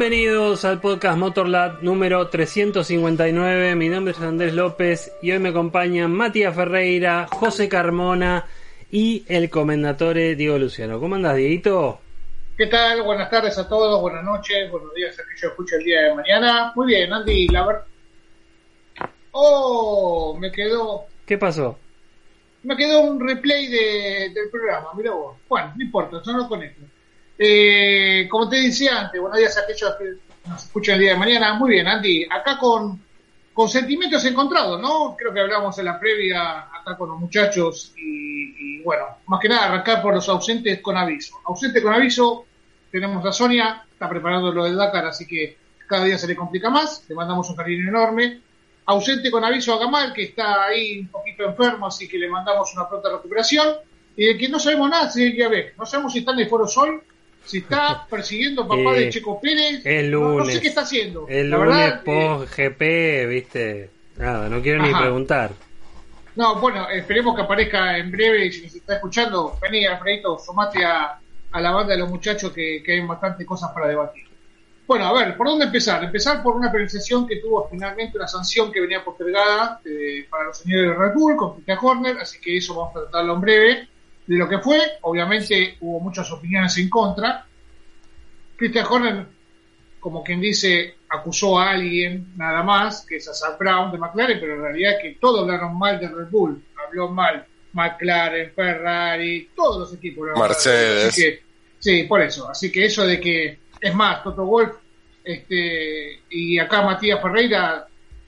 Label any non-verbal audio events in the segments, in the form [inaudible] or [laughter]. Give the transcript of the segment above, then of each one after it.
Bienvenidos al podcast Motorlab número 359. Mi nombre es Andrés López y hoy me acompañan Matías Ferreira, José Carmona y el comendatore Diego Luciano. ¿Cómo andas, Dieguito? ¿Qué tal? Buenas tardes a todos, buenas noches, buenos días a que yo escuche el día de mañana. Muy bien, Andy, la verdad. Oh, me quedó. ¿Qué pasó? Me quedó un replay de, del programa, mira vos. Bueno, no importa, yo no conecto. Eh, como te decía antes, buenos días a aquellos que nos escuchan el día de mañana. Muy bien, Andy, acá con, con sentimientos encontrados, ¿no? Creo que hablamos en la previa acá con los muchachos y, y bueno, más que nada arrancar por los ausentes con aviso. Ausente con aviso, tenemos a Sonia, está preparando lo del Dakar, así que cada día se le complica más. Le mandamos un cariño enorme. Ausente con aviso a Gamal, que está ahí un poquito enfermo, así que le mandamos una pronta recuperación. Y de que no sabemos nada, si que ver. No sabemos si está en el Foro Sol, si está [laughs] persiguiendo papá Eh, de Checo Pérez. El No- lunes. No, sé qué está haciendo. El La lunes verdad, eh, post GP, viste. Nada, no quiero ni preguntar. No, bueno, esperemos que aparezca en breve y si nos está escuchando, vení Alfredito, sumate a, a la banda de los muchachos que, que hay bastante cosas para debatir. Bueno, a ver, ¿por dónde empezar? Empezar por una penalización que tuvo finalmente una sanción que venía postergada eh, para los señores de Red Bull con Christian Horner, así que eso vamos a tratarlo en breve. De lo que fue, obviamente hubo muchas opiniones en contra. Christian Horner, como quien dice, acusó a alguien nada más, que es a Zak Brown de McLaren, pero en realidad que todos hablaron mal de Red Bull, habló mal McLaren, Ferrari, todos los equipos. Mercedes. Así que, sí, por eso. Así que eso de que, es más, Toto Wolf este, y acá Matías Ferreira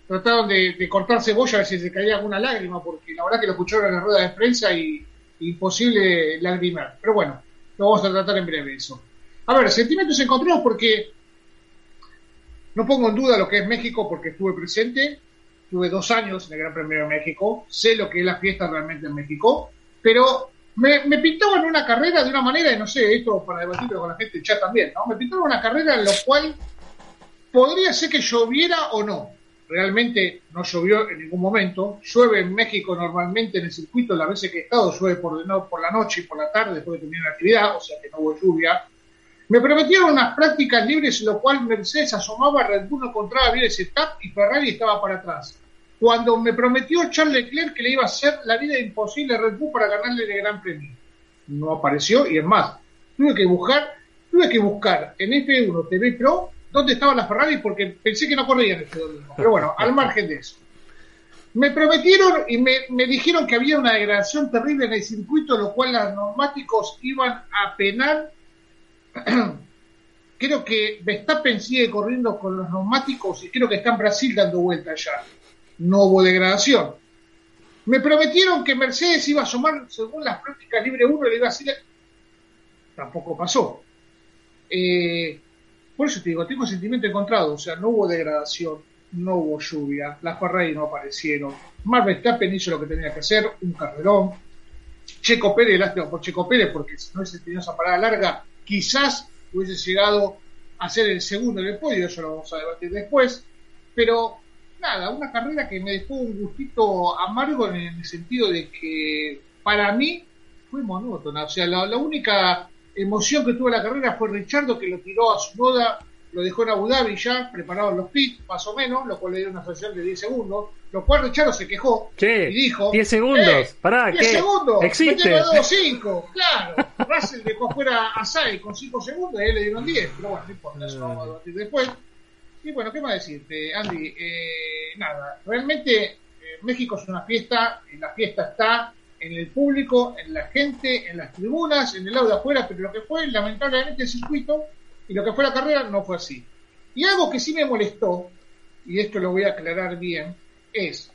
trataron de, de cortar cebolla a ver si se caía alguna lágrima, porque la verdad que lo escucharon en la rueda de prensa y imposible lagrimar. Pero bueno, lo vamos a tratar en breve eso. A ver, sentimientos encontrados porque no pongo en duda lo que es México porque estuve presente, tuve dos años en el Gran Premio de México, sé lo que es la fiesta realmente en México, pero me, me pintaban una carrera de una manera, y no sé, esto para debatirlo con la gente chat también, ¿no? Me pintaban una carrera en la cual podría ser que lloviera o no. Realmente no llovió en ningún momento. Llueve en México normalmente en el circuito, las veces que he estado, llueve por, por la noche y por la tarde después de terminar la actividad, o sea que no hubo lluvia. Me prometieron unas prácticas libres, en lo cual Mercedes asomaba, Red Bull no encontraba bien ese tap y Ferrari estaba para atrás. Cuando me prometió Charles Leclerc que le iba a hacer la vida imposible a Red Bull para ganarle el Gran Premio. No apareció y es más, tuve que buscar, tuve que buscar en F1 TV Pro dónde estaban las Ferrari porque pensé que no corrían este domingo. Pero bueno, al margen de eso. Me prometieron y me, me dijeron que había una degradación terrible en el circuito, lo cual los neumáticos iban a penar [clears throat] creo que Verstappen sigue corriendo con los neumáticos y creo que está en Brasil dando vuelta ya. No hubo degradación. Me prometieron que Mercedes iba a sumar, según las prácticas libre 1, le iba a decir. Tampoco pasó. Eh, por eso te digo, tengo sentimiento encontrado. O sea, no hubo degradación, no hubo lluvia, las Ferrari no aparecieron. Max Verstappen hizo lo que tenía que hacer, un carrerón. Checo Pérez, lástima por Checo Pérez, porque si no hubiese tenido esa parada larga, quizás hubiese llegado a ser el segundo en el podio, eso lo vamos a debatir después, pero nada, una carrera que me dejó un gustito amargo en el sentido de que para mí fue monótona, o sea, la, la única emoción que tuvo la carrera fue Richardo que lo tiró a su boda, lo dejó en Abu Dhabi ya, preparados los pits, más o menos, lo cual le dio una sanción de 10 segundos, lo cual Richardo se quejó Che, y dijo 10 segundos. "Eh, Pará, 10 ¿qué? segundos, Existe. metieron 2-5, claro. Russell dejó fuera a Sai con 5 segundos y él le dieron 10, pero bueno, no importa, eso vamos a debatir después. Y bueno, ¿qué más decirte, Andy? Eh, nada, realmente eh, México es una fiesta, la fiesta está en el público, en la gente, en las tribunas, en el lado de afuera, pero lo que fue lamentablemente el circuito y lo que fue la carrera no fue así. Y algo que sí me molestó, y esto lo voy a aclarar bien, es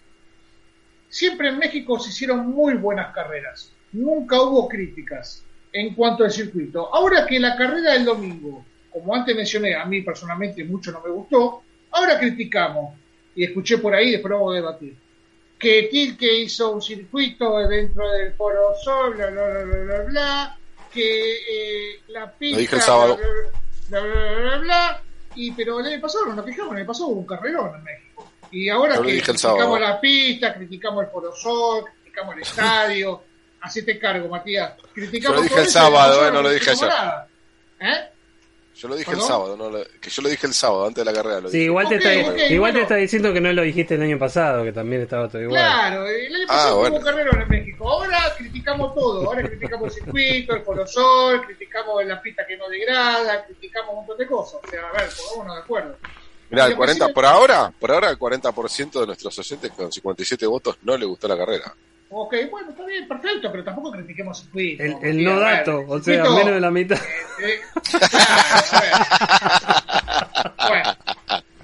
siempre en México se hicieron muy buenas carreras. Nunca hubo críticas en cuanto al circuito. Ahora que la carrera del domingo, como antes mencioné, a mí personalmente mucho no me gustó, ahora criticamos. Y escuché por ahí, después vamos a debatir. Que Tilke hizo un circuito dentro del Foro Sol, bla, bla, bla, bla, bla, bla. Que eh, la pista... dije el sábado. Bla, bla, bla, bla, bla. Y, pero el año pasado no nos año pasado hubo un carrerón en México. Y ahora lo que criticamos sábado. la pista, criticamos el Foro Sol, criticamos el estadio, hacete cargo, Matías. Criticamos Yo lo dije todo el sábado, eh, no lo dije ayer. ¿Eh? Yo lo dije el sábado, no que yo lo dije el sábado, antes de la carrera. Lo sí, igual, te, está, igual te está diciendo que no lo dijiste el año pasado, que también estaba todo igual. Claro, el año pasado ah, hubo carrera en México. Ahora criticamos todo. Ahora criticamos el circuito, el colosol, criticamos la pista que no degrada, criticamos un montón de cosas. O sea, a ver, pongámonos de acuerdo. Mira, el 40, por ahora, por ahora el 40% de nuestros oyentes con 57 votos no le gustó la carrera. Ok, bueno, está bien, perfecto, pero tampoco critiquemos el tweet. El, el no dato, o sea, menos de la mitad. Eh, eh, [laughs] bueno,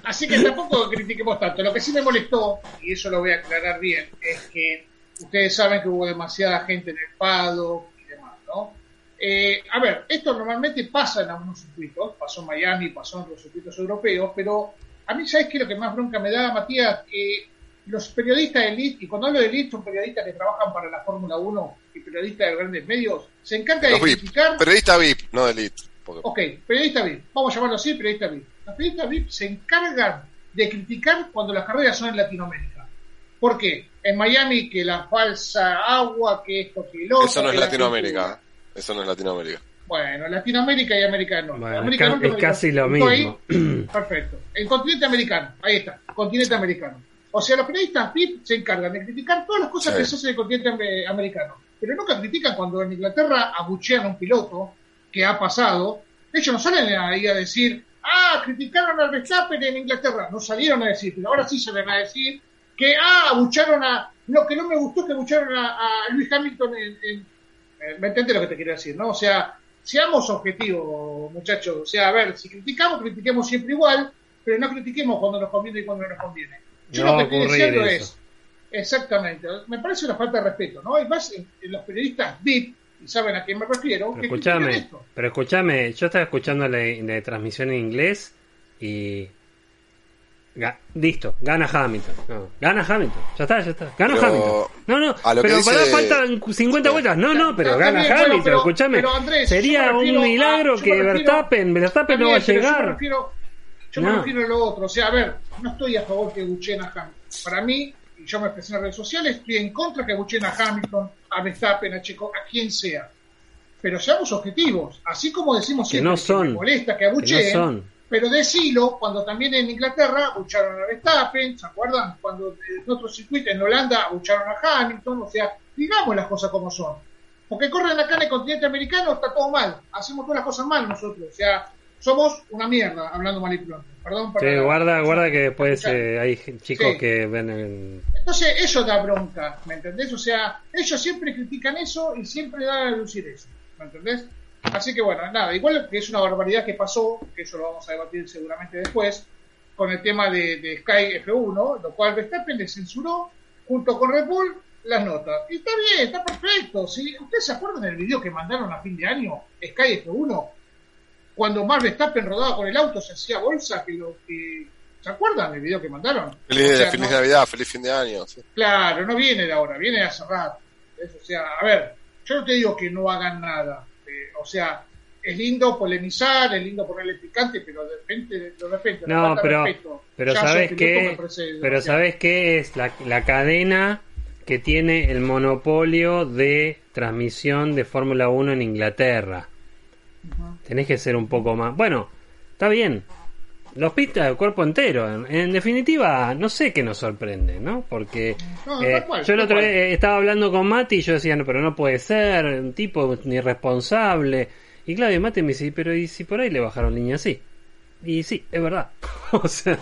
así que tampoco critiquemos tanto. Lo que sí me molestó, y eso lo voy a aclarar bien, es que ustedes saben que hubo demasiada gente en el Pado y demás, ¿no? Eh, a ver, esto normalmente pasa en algunos circuitos, pasó en Miami, pasó en otros circuitos europeos, pero a mí, ¿sabes qué? Lo que más bronca me da, Matías, que los periodistas de elite, y cuando hablo de elite son periodistas que trabajan para la Fórmula 1 y periodistas de grandes medios, se encargan de criticar... Periodista VIP, no de elite. Ok, periodista VIP, vamos a llamarlo así, periodista VIP. Los periodistas VIP se encargan de criticar cuando las carreras son en Latinoamérica. ¿Por qué? En Miami que la falsa agua, que esto, que lo Eso no es Latinoamérica. Eso no es Latinoamérica. Bueno, Latinoamérica y América del Norte. es, casi lo mismo. [clears throat] perfecto. El continente americano, ahí está, continente americano. O sea, los periodistas VIP se encargan de criticar todas las cosas que se hacen en el continente americano, pero nunca critican cuando en Inglaterra abuchean a un piloto que ha pasado. Ellos no salen ahí a decir, ah, criticaron al Verstappen en Inglaterra. No salieron a decir, pero ahora sí salen a decir que, ah, abucharon a. Lo que no me gustó es que abucharon a, Luis Hamilton en, eh, ¿Me entiendes lo que te quiero decir, no? O sea, seamos objetivos, muchachos. O sea, a ver, si criticamos, critiquemos siempre igual, pero no critiquemos cuando nos conviene y cuando no nos conviene. Yo lo que estoy diciendo es, exactamente, me parece una falta de respeto, ¿no? Y más en, los periodistas VIP, y saben a quién me refiero, pero escúchame, pero escúchame, yo estaba escuchando la, la transmisión en inglés y listo, gana Hamilton. gana Hamilton. Ya está, ya está. Gana Hamilton. No, no, pero para faltan 50 vueltas. No, no, pero gana Hamilton. escúchame. Sería un milagro que Verstappen, Verstappen no va a llegar. Yo me refiero a lo otro. O sea, a ver, no estoy a favor que buchen a Hamilton. Para mí, y yo me expresé en las redes sociales, estoy en contra que buchen a Hamilton, a Verstappen, a Checo, a quien sea. Pero seamos objetivos. Así como decimos siempre que, no son, que me molesta que abucheen, pero decilo cuando también en Inglaterra abucharon a Verstappen, ¿se acuerdan? Cuando en otros circuitos en Holanda abucharon a Hamilton, o sea, digamos las cosas como son. Porque corren acá en el continente americano, está todo mal. Hacemos todas las cosas mal nosotros. O sea, somos una mierda, hablando mal y pronto. Perdón sí, guarda, guarda que después eh, hay chicos que ven el... Entonces, eso da bronca, ¿me entendés? O sea, ellos siempre critican eso y siempre dan a lucir eso, ¿me entendés? Así que bueno, nada, igual que es una barbaridad que pasó, que eso lo vamos a debatir seguramente después, con el tema de, Sky F1, lo cual Verstappen le censuró junto con Red Bull las notas. Y está bien, está perfecto. ¿sí? ¿Ustedes se acuerdan del video que mandaron a fin de año, Sky F1? Cuando Max Verstappen rodaba con el auto se hacía bolsa que lo que ¿Se acuerdan del video que mandaron? Feliz, Navidad, feliz fin de año. Claro, no viene de ahora, viene de hace rato. o sea, a ver, yo no te digo que no hagan nada. Eh, o sea, es lindo polemizar, es lindo ponerle picante, pero de repente, de repente no, pero, pero sabes qué, pero sabes qué es la, la cadena que tiene el monopolio de transmisión de Fórmula 1 en Inglaterra. Tenés que ser un poco más. Bueno, está bien. Los pistas de cuerpo entero. En, definitiva, no sé qué nos sorprende, ¿no? Porque eh, yo el otro día eh, estaba hablando con Mati y yo decía, no, pero no puede ser, un tipo irresponsable. Y Claudio Mati me dice, pero ¿y si por ahí le bajaron línea así? Y sí, es verdad. [laughs] o sea,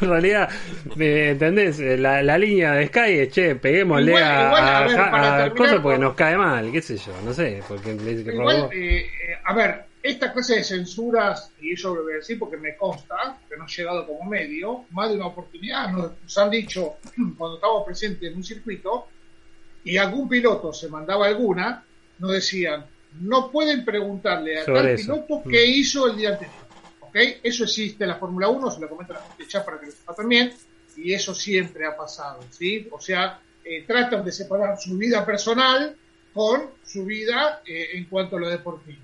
en realidad, ¿me ¿entendés? La, la, línea de Sky es, che, peguémosle a, a, cosas porque nos cae mal, qué sé yo, no sé. Porque igual, eh, a ver, esta clase de censuras, y eso lo voy a decir porque me consta, que no ha llegado como medio, más de una oportunidad nos, han dicho [clears throat] cuando estábamos presentes en un circuito y algún piloto se mandaba alguna, nos decían, no pueden preguntarle a tal piloto mm. qué hizo el día anterior. Eso existe en la Fórmula 1, se lo comenta la gente chat para que lo sepa también, y eso siempre ha pasado, ¿sí? O sea, eh, tratan de separar su vida personal con su vida eh, en cuanto a lo deportivo.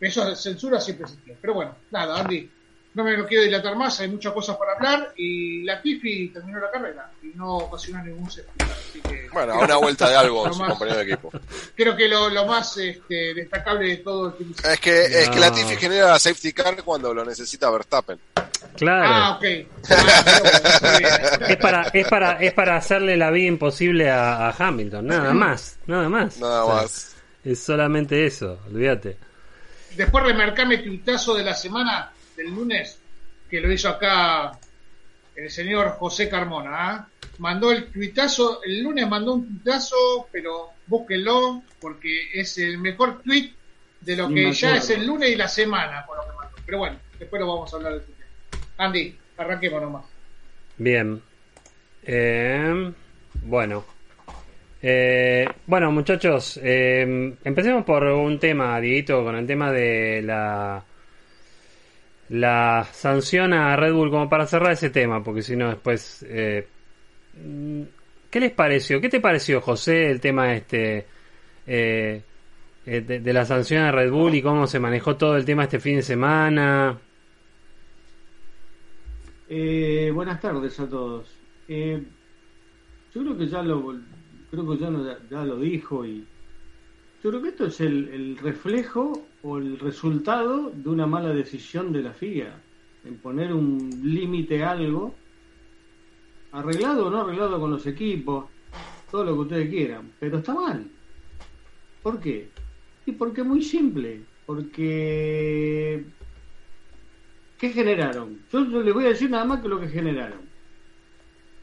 Eso censura siempre existió. Pero bueno, nada, Andy. No me lo quiero dilatar más, hay muchas cosas para hablar y la Tifi terminó la carrera y no ocasionó ningún así que Bueno, a una vuelta de algo [laughs] su compañero de equipo. Creo que lo, lo más este, destacable de todo el Es que, es que la Tifi genera safety car cuando lo necesita Verstappen. Claro. Ah, ok. Ah, Es para, es para, es para hacerle la vida imposible a, a Hamilton, nada más, nada más. Nada O sea, más. Es solamente eso, olvídate. Después remarcame tuitazo de la semana del lunes que lo hizo acá el señor José Carmona. ¿ah? Mandó el tuitazo, el lunes mandó un tuitazo, pero búsquenlo porque es el mejor tweet de lo que ya es el lunes y la semana con lo que mandó. Pero bueno, después lo vamos a hablar de este tema. Andy, arranquemos nomás. Bien. Eh, bueno. Eh, bueno, muchachos, eh, empecemos por un tema, Dieguito, con el tema de la la sanción a Red Bull como para cerrar ese tema, porque si no después... eh, ¿Qué les pareció? ¿Qué te pareció, José, el tema este eh, eh, de, de la sanción a Red Bull y cómo se manejó todo el tema este fin de semana? Eh, buenas tardes a todos. Eh, yo creo que ya lo creo que ya, lo- ya lo dijo y yo creo que esto es el, reflejo o el resultado de una mala decisión de la FIA en poner un límite a algo arreglado o no arreglado con los equipos, todo lo que ustedes quieran, pero está mal. ¿Por qué? Y porque es muy simple, porque ¿Qué generaron? Yo les voy a decir nada más que lo que generaron.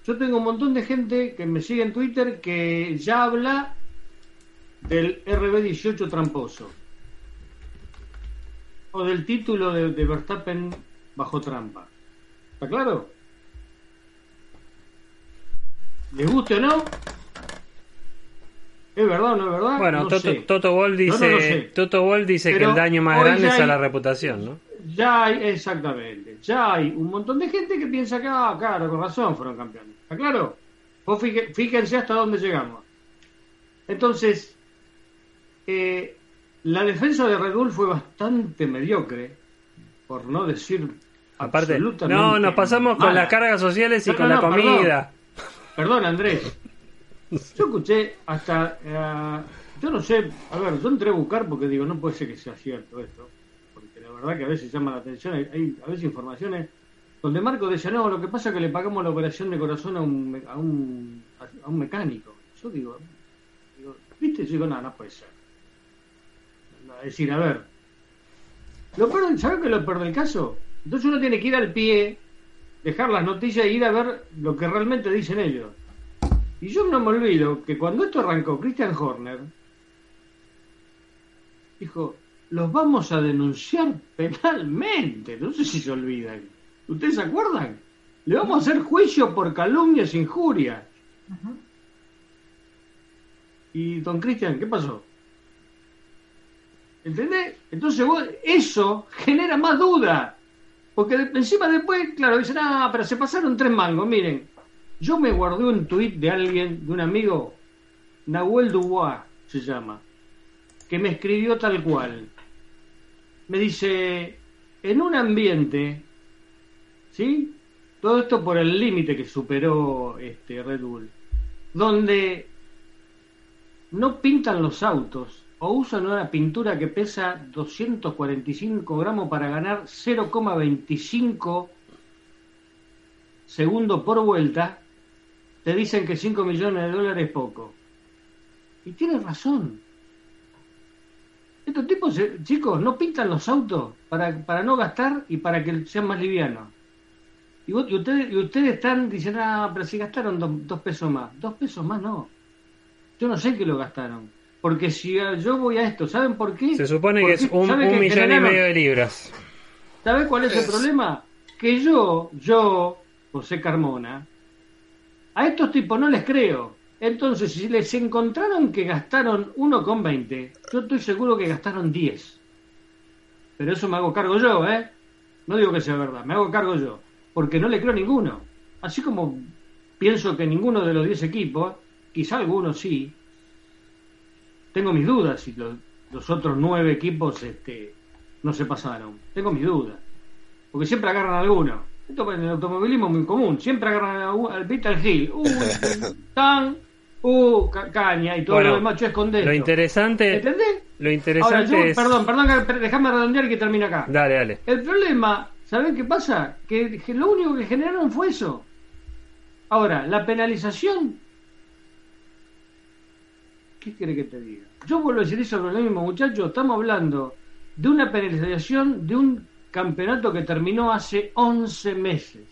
Yo tengo un montón de gente que me sigue en Twitter que ya habla del RB18 tramposo. O del título de, de Verstappen bajo trampa. ¿Está claro? ¿Les guste o no? ¿Es verdad o no es verdad? Bueno, No Toto. Toto dice, No, no. Toto dice que el daño más grande es a la reputación, ¿no? Ya hay, exactamente, ya hay un montón de gente que piensa que, ah, claro, con razón fueron campeones. ¿Está claro? Vos fíje- fíjense hasta dónde llegamos. Entonces, eh, la defensa de Red Bull fue bastante mediocre, por no decir Aparte, absolutamente no, nos pasamos con las cargas sociales y No, con no, la no, comida. Perdón, Andrés. Yo escuché hasta. eh, yo no sé. A ver, yo entré a buscar porque digo, no puede ser que sea cierto esto. Porque la verdad que a veces llama la atención. Hay, hay a veces informaciones donde Marco decía, no, lo que pasa es que le pagamos la operación de corazón a un, a un, a un mecánico. Yo digo, digo, ¿viste? Yo digo, no, no puede ser. Decir, a ver. Lo peor, del- ¿Sabes qué es lo peor del caso? Entonces uno tiene que ir al pie dejar las noticias e ir a ver lo que realmente dicen ellos. Y yo no me olvido que cuando esto arrancó, Christian Horner dijo, los vamos a denunciar penalmente. No sé si se olvidan. ¿Ustedes se acuerdan? Le vamos a hacer juicio por calumnias e injurias. Y don Cristian, ¿qué pasó? ¿Entendés? Entonces vos, eso genera más duda. Porque encima después, claro, dicen, ah, pero se pasaron tres mangos. Miren, yo me guardé un tuit de alguien, de un amigo, Nahuel Dubois se llama, que me escribió tal cual. Me dice, en un ambiente, ¿sí? Todo esto por el límite que superó este Red Bull, donde no pintan los autos o usan una pintura que pesa 245 gramos para ganar 0,25 segundos por vuelta, te dicen que 5 millones de dólares es poco. Y tienes razón. Estos tipos, eh, chicos, no pintan los autos para, para no gastar y para que sean más livianos. Y, vos- ustedes, y ustedes están diciendo, ah, pero si gastaron dos, dos pesos más. Dos pesos más no. Yo no sé que lo gastaron. Porque si yo voy a esto, ¿saben por qué? Se supone que es un, ¿saben un que millón y medio de libras. ¿Sabes cuál es el problema? Que yo, yo, José Carmona, a estos tipos no les creo. Entonces, si les encontraron que gastaron 1,20, yo estoy seguro que gastaron 10. Pero eso me hago cargo yo, ¿eh? No digo que sea verdad, me hago cargo yo. Porque no le creo a ninguno. Así como pienso que ninguno de los 10 equipos, quizá algunos sí, tengo mis dudas si los, los otros 9 equipos este, no se pasaron. Tengo mis dudas. porque siempre agarran a alguno. Esto en el automovilismo es muy común, siempre agarran al Peter Hill. Uh, [laughs] tan, uh, ca- caña y todo Bueno, lo demás, yo escondé. Lo interesante, ¿Entendés? lo Ahora, interesante yo, es. perdón, perdón, déjame redondear que termine acá. Dale, dale. El problema, ¿saben qué pasa? Que, que lo único que generaron fue eso. Ahora, la penalización. ¿Qué quiere que te diga? Yo vuelvo a decir eso lo mismo, muchachos. Estamos hablando de una penalización de un campeonato que terminó hace 11 meses.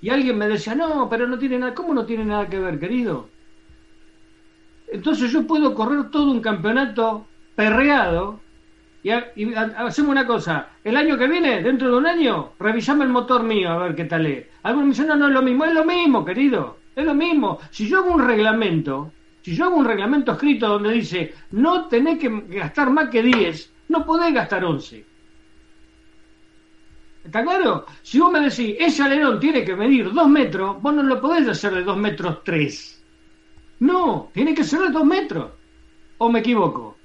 Y alguien me decía, no, pero no tiene nada. ¿Cómo no tiene nada que ver, querido? Entonces yo puedo correr todo un campeonato perreado y, ha- y ha- hacemos una cosa. El año que viene, dentro de un año, revisame el motor mío a ver qué tal es. Algunos me dicen, no, no es lo mismo. Es lo mismo, querido. Es lo mismo. Si yo hago un reglamento, si yo hago un reglamento escrito donde dice, no tenés que gastar más que 10, no podés gastar 11. ¿Está claro? Si vos me decís, ese alerón tiene que medir 2 metros, vos no lo podés hacer de 2 metros 3. No, tiene que ser de 2 metros. ¿O me equivoco?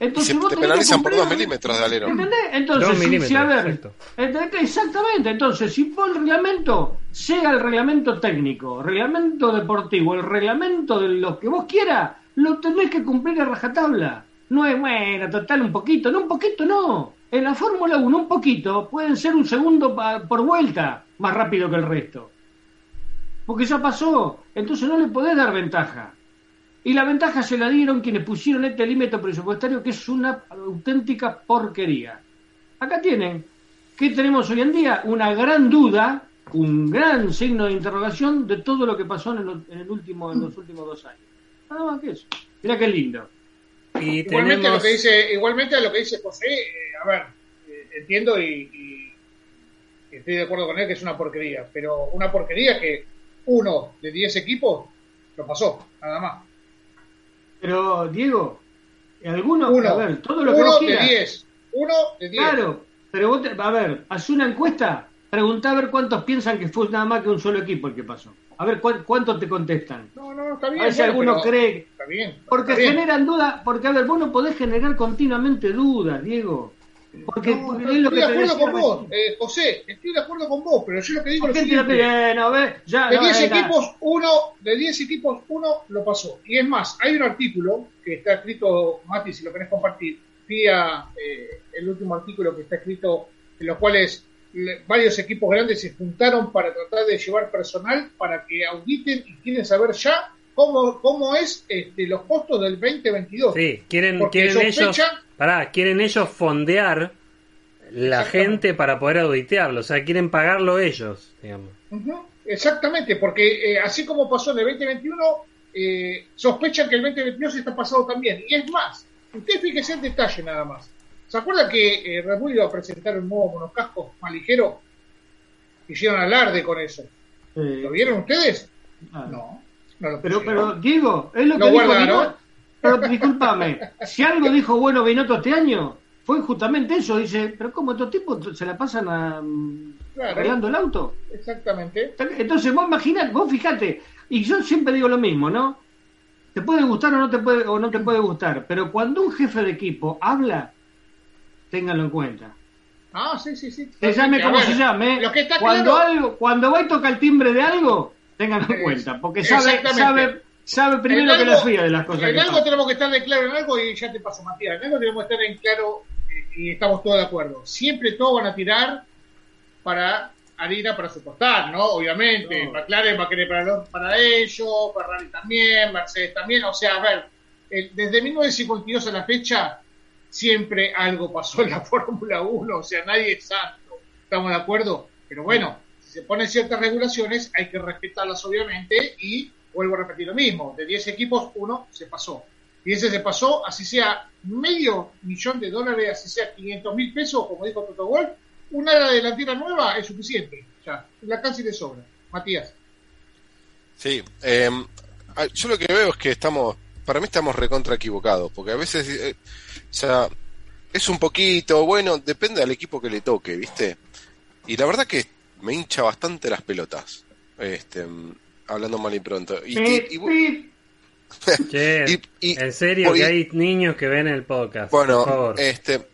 Y Entonces se vos te tenés que penalizan por cumplir- 2 milímetros de alero. ¿Entendés? Entonces, Dos si- si, milímetros, a ver, exacto. ¿entendés? exactamente, entonces, si vos el reglamento, sea el reglamento técnico, reglamento deportivo, el reglamento de lo que vos quieras, lo tenés que cumplir a rajatabla. No es, bueno, total, un poquito, no, un poquito no. En la Fórmula 1, un poquito, pueden ser un segundo pa- por vuelta más rápido que el resto. Porque ya pasó, entonces no le podés dar ventaja. Y la ventaja se la dieron quienes pusieron este límite presupuestario, que es una auténtica porquería. Acá tienen, ¿qué tenemos hoy en día? Una gran duda, un gran signo de interrogación de todo lo que pasó en, el, en el último, en los últimos dos años. Nada más que eso. Mira qué lindo. Y Igualmente tenemos. lo que dice, igualmente a lo que dice José, eh, a ver, eh, entiendo y, y- y estoy de acuerdo con él que es una porquería, pero una porquería que uno de 10 equipos lo pasó, nada más. Pero, Diego, alguno, Uno, a ver, todo lo que uno de. 10, uno de 10. Claro, pero vos, te- a ver, haz una encuesta, preguntá a ver cuántos piensan que fue nada más que un solo equipo el que pasó. A ver cuán- cuántos te contestan. No, no, está bien. A ver si bueno, alguno cree. Está bien. Porque está bien. generan dudas, porque a ver, vos no podés generar continuamente dudas, Diego. Porque, No, porque no, es lo estoy que de acuerdo con vos, eh, José, estoy de acuerdo con vos, pero yo lo que digo ¿Por es ve, ya, De no, 10 venga. equipos, uno, de 10 equipos, uno lo pasó. Y es más, hay un artículo que está escrito, Mati, si lo querés compartir, vía eh, el último artículo que está escrito, en los cuales le- varios equipos grandes se juntaron para tratar de llevar personal para que auditen y quieren saber ya cómo, cómo es este, los costos del 2022. Sí, quieren, Porque quieren ellos. Pará, quieren ellos fondear la gente para poder auditearlo. O sea, quieren pagarlo ellos, digamos. Ujú, Exactamente, porque eh, así como pasó en el 2021, eh, sospechan que el 2022 está pasado también. Y es más, usted fíjese el detalle nada más. ¿Se acuerda que eh, Red Bull iba a presentar un nuevo monocasco más ligero? Hicieron alarde con eso. ¿Lo vieron ustedes? ah. No. no lo Pero, pero, Diego, es lo Lo que dijo guardaron. Pero discúlpame, si algo dijo bueno Binotto este año, fue justamente eso. Dice, pero ¿cómo estos tipos se la pasan a, mm, Claro. arreglando el auto? Exactamente. Entonces vos imaginate, vos fijate, y yo siempre digo lo mismo, ¿no? Te puede gustar o no te puede, o no te puede gustar, pero cuando un jefe de equipo habla, ténganlo en cuenta. Ah, sí, sí, sí. Se llame como se llame, Lo que está cuando claro, algo, cuando va y toca el timbre de algo, ténganlo en cuenta, porque sabe, sabe, sabe primero En que algo- la fía de las cosas En que algo tenemos que estar de claro en algo y ya te paso, Matías. En algo tenemos que estar en claro y estamos todos de acuerdo. Siempre todos van a tirar para harina para su costal, ¿no? Obviamente. No. McLaren va a querer para, los- para ellos, Ferrari también, Mercedes también. O sea, a ver, desde 1952 a la fecha siempre algo pasó en la [laughs] Fórmula 1. O sea, nadie es santo. ¿Estamos de acuerdo? Pero bueno, si se ponen ciertas regulaciones, hay que respetarlas obviamente y vuelvo a repetir lo mismo. De 10 equipos, uno se pasó. Y ese se pasó, así sea medio millón de dólares, así sea 500 mil pesos, como dijo Toto Wolf, una delantera nueva es suficiente. Ya, la casi de sobra. Matías. Sí, eh, yo lo que veo es que estamos, para mí estamos recontra equivocados, porque a veces, eh, o sea, es un poquito, bueno, depende del equipo que le toque, ¿viste? Y la verdad que me hincha bastante las pelotas, este, mm, hablando mal y pronto. Y, y-. Che, [laughs] Y- y- en serio por- que hay niños que ven el podcast. bueno, por favor. este,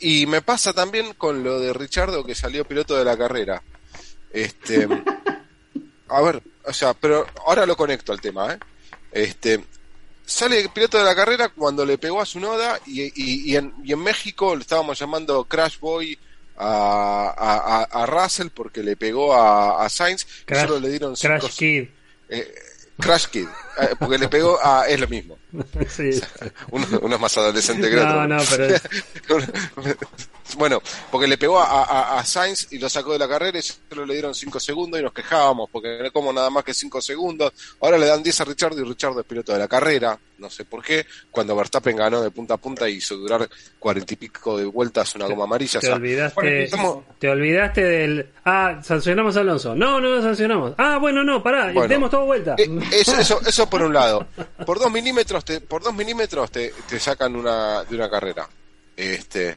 y me pasa también con lo de Richardo que salió piloto de la carrera. Este, [laughs] a ver, o sea, pero ahora lo conecto al tema, ¿eh? Este, sale piloto de la carrera cuando le pegó a su noda y, y, en, y en México le estábamos llamando Crash Boy a, a, a, Russell porque le pegó a, a Sainz Crash, solo le dieron Crash cinco, Kid. eh, Crash Kid, eh, porque le pegó a. Es lo mismo. [laughs] Sí. [laughs] Uno, uno es más adolescente que el otro. No, no, pero [laughs] bueno, porque le pegó a, a, a Sainz y lo sacó de la carrera y solo le dieron 5 segundos y nos quejábamos porque no como nada más que 5 segundos. Ahora le dan 10 a Richard y Richard es piloto de la carrera. No sé por qué. Cuando Verstappen ganó de punta a punta y hizo durar cuarenta y pico de vueltas una goma amarilla. o te sea, olvidaste, estamos- te olvidaste del. Ah, sancionamos a Alonso. No, no lo sancionamos. Ah, bueno, no, pará, Bueno. demos todo vuelta. Eh, eso, eso, eso por un lado. Por dos milímetros te, por dos milímetros te, te sacan una, de una carrera. Este,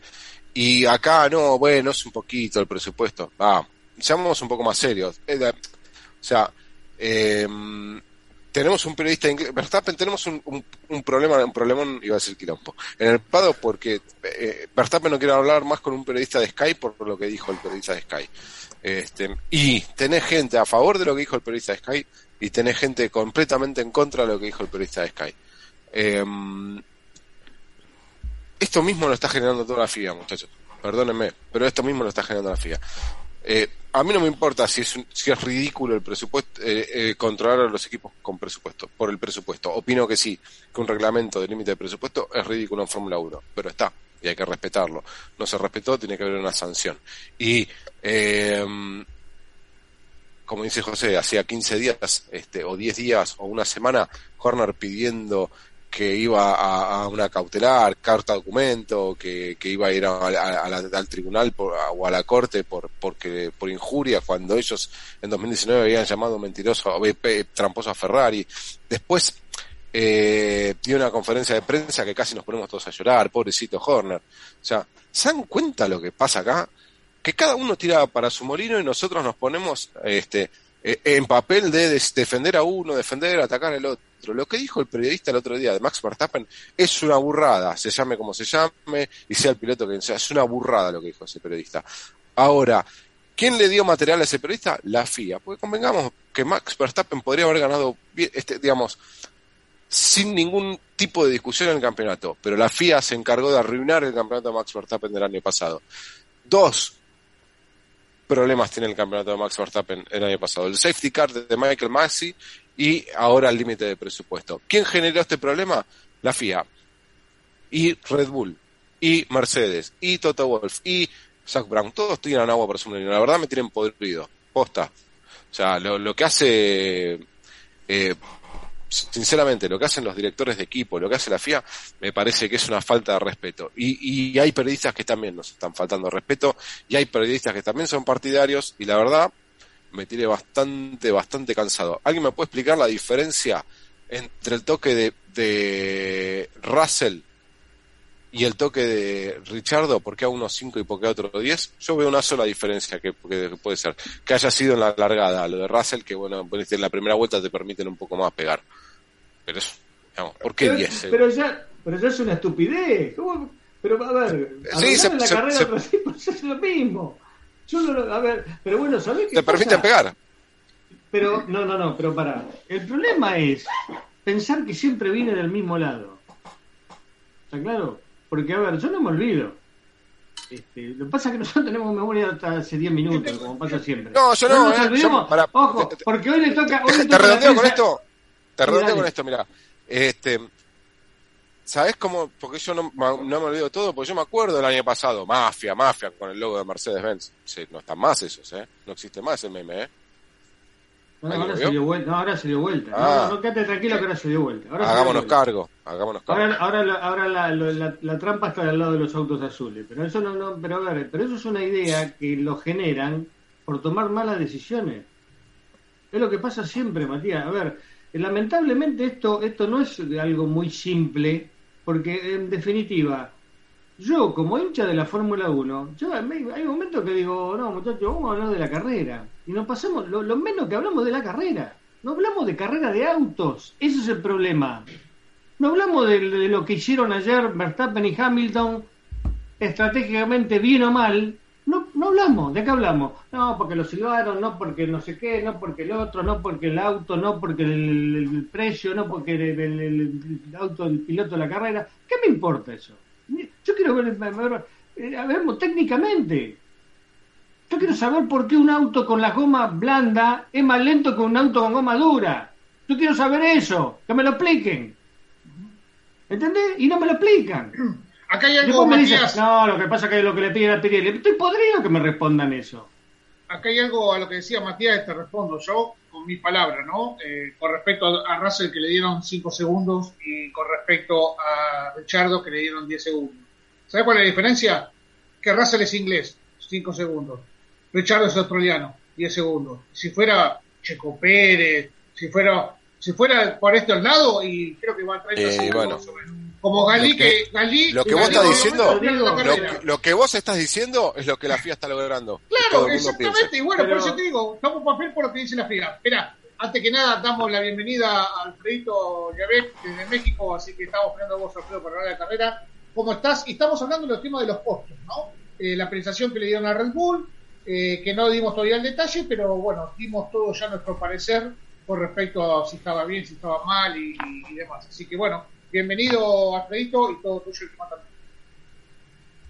y acá no, bueno, es un poquito el presupuesto. Ah, seamos un poco más serios. O sea, eh, tenemos un periodista inglés, Verstappen, tenemos un, un, un problema, un problemón, iba a decir quilombo, en el Pado porque eh, Verstappen no quiere hablar más con un periodista de Sky por lo que dijo el periodista de Sky. Este, y tenés gente a favor de lo que dijo el periodista de Sky y tenés gente completamente en contra de lo que dijo el periodista de Sky. Em, esto mismo lo está generando toda la FIA, muchachos. Perdónenme, pero esto mismo lo está generando la FIA. Eh, a mí no me importa si es, si es ridículo el presupuesto, eh, eh, controlar a los equipos con presupuesto, por el presupuesto. Opino que sí, que un reglamento de límite de presupuesto es ridículo en Fórmula 1, pero está, y hay que respetarlo. No se respetó, tiene que haber una sanción. Y, eh, como dice José, hacía 15 días, este, o 10 días, o una semana, Horner pidiendo que iba a, a una cautelar, carta documento, que, que iba a ir al tribunal o a la corte por, porque, por injuria, cuando ellos en 2019 habían llamado mentiroso, eh, tramposo a Ferrari. Después eh, dio una conferencia de prensa que casi nos ponemos todos a llorar, pobrecito Horner. O sea, ¿se dan cuenta lo que pasa acá? Que cada uno tira para su molino y nosotros nos ponemos este, en papel de defender a uno, defender, atacar al otro. Lo que dijo el periodista el otro día de Max Verstappen es una burrada, se llame como se llame y sea el piloto que sea, es una burrada lo que dijo ese periodista. Ahora, ¿quién le dio material a ese periodista? La FIA. Porque convengamos que Max Verstappen podría haber ganado, este, digamos, sin ningún tipo de discusión en el campeonato, pero la FIA se encargó de arruinar el campeonato de Max Verstappen del año pasado. Dos problemas tiene el campeonato de Max Verstappen el año pasado. El safety car de Michael Massey y ahora el límite de presupuesto. ¿Quién generó este problema? La FIA. Y Red Bull. Y Mercedes. Y Toto Wolf. Y Zach Brown. Todos tiran agua por su molino. La verdad me tienen podrido. Posta. O sea, lo, lo que hace... eh, sinceramente, lo que hacen los directores de equipo, lo que hace la FIA, me parece que es una falta de respeto. Y, y hay periodistas que también nos están faltando respeto, y hay periodistas que también son partidarios, y la verdad, me tiene bastante, bastante cansado. ¿Alguien me puede explicar la diferencia entre el toque de, de Russell y el toque de Richardo? ¿Por qué a uno 5 y por qué a otro 10? Yo veo una sola diferencia que, que puede ser. Que haya sido en la largada, lo de Russell, que bueno, en la primera vuelta te permiten un poco más pegar. Pero eso, digamos, ¿por qué Pero, 10? pero ya, pero ya es una estupidez. ¿Cómo? Pero a ver, Sí, se- arreglar la se- carrera se- tipo, es lo mismo. Yo no, a ver, pero bueno, ¿sabés qué Te permiten pasa? pegar. Pero, no, no, no, pero para. El problema es pensar que siempre viene del mismo lado. ¿Está claro? Porque, a ver, yo no me olvido. Este, lo que pasa es que nosotros tenemos memoria hasta hace 10 minutos, como pasa siempre. No, yo no, nos eh, olvidemos. yo- para- Ojo, te- te- porque hoy le toca. Hoy le Te toca redondeo con esto. Te redondeo con esto, mira. Este, ¿Sabes cómo? Porque yo no, no me olvido todo, porque yo me acuerdo del año pasado, Mafia, Mafia, con el logo de Mercedes-Benz. Sí, no están más esos, ¿eh? No existe más el meme, ¿eh? No, ¿Ahí lo ahora se dio vuelta. No, ahora se dio vuelta. No, Ah. No, no, quédate tranquilo que ahora se dio vuelta. Ahora Hagámonos cargo, hagámonos cargo. Ahora, ahora, la, ahora la, la- la trampa está al lado de los autos azules, pero eso no, no, pero a ver, pero eso es una idea que lo generan por tomar malas decisiones. Es lo que pasa siempre, Matías. A ver, lamentablemente esto, esto no es algo muy simple, porque en definitiva, yo como hincha de la Fórmula 1, yo hay momentos que digo, no muchachos, vamos a hablar de la carrera. Y nos pasamos, lo, menos que hablamos de la carrera. No hablamos de carrera de autos. Ese es el problema. No hablamos de, de lo que hicieron ayer Verstappen y Hamilton estratégicamente bien o mal, no, no hablamos. ¿De qué hablamos? No, porque lo silbaron, no porque no sé qué, no porque el otro, no porque el auto, no porque el, precio, no porque el, el, auto, el piloto de la carrera. ¿Qué me importa eso? Yo quiero ver, ver, eh, a ver técnicamente. Yo quiero saber por qué un auto con la goma blanda es más lento que un auto con goma dura. Yo quiero saber eso, que me lo expliquen. ¿Entendés? Y no me lo explican. [clears throat] Acá hay algo, Matías... no, lo que pasa es que lo que le piden a Pirelli, estoy podrido que me respondan eso. Acá hay algo a lo que decía Matías, te respondo yo con mis palabras, ¿no? Eh, con respecto a Russell que le dieron 5 segundos y con respecto a Richardo que le dieron 10 segundos. ¿Sabes cuál es la diferencia? Que Russell es inglés, 5 segundos. Richardo es australiano, 10 segundos. Si fuera Checo Pérez, si fuera si fuera por este lado, y creo que va a 30 eh, segundos como Galí, que, Galí, lo que vos estás diciendo, lo, que vos estás diciendo es lo que la FIA está logrando. Claro, exactamente. Y bueno, por eso te digo, estamos papel por lo que dice la FIA. Espera, antes que nada, damos la bienvenida a Alfredito Llavet desde México, así que estamos poniendo vos, Alfredo, para la carrera. ¿Cómo estás? Y estamos hablando de los temas de los postos, ¿no? Eh, la penalización que le dieron a Red Bull, eh, que no dimos todavía el detalle, pero bueno, dimos todo ya nuestro parecer con respecto a si estaba bien, si estaba mal y, y demás. Así que bueno, Bienvenido, Alfredito, y todo tuyo también.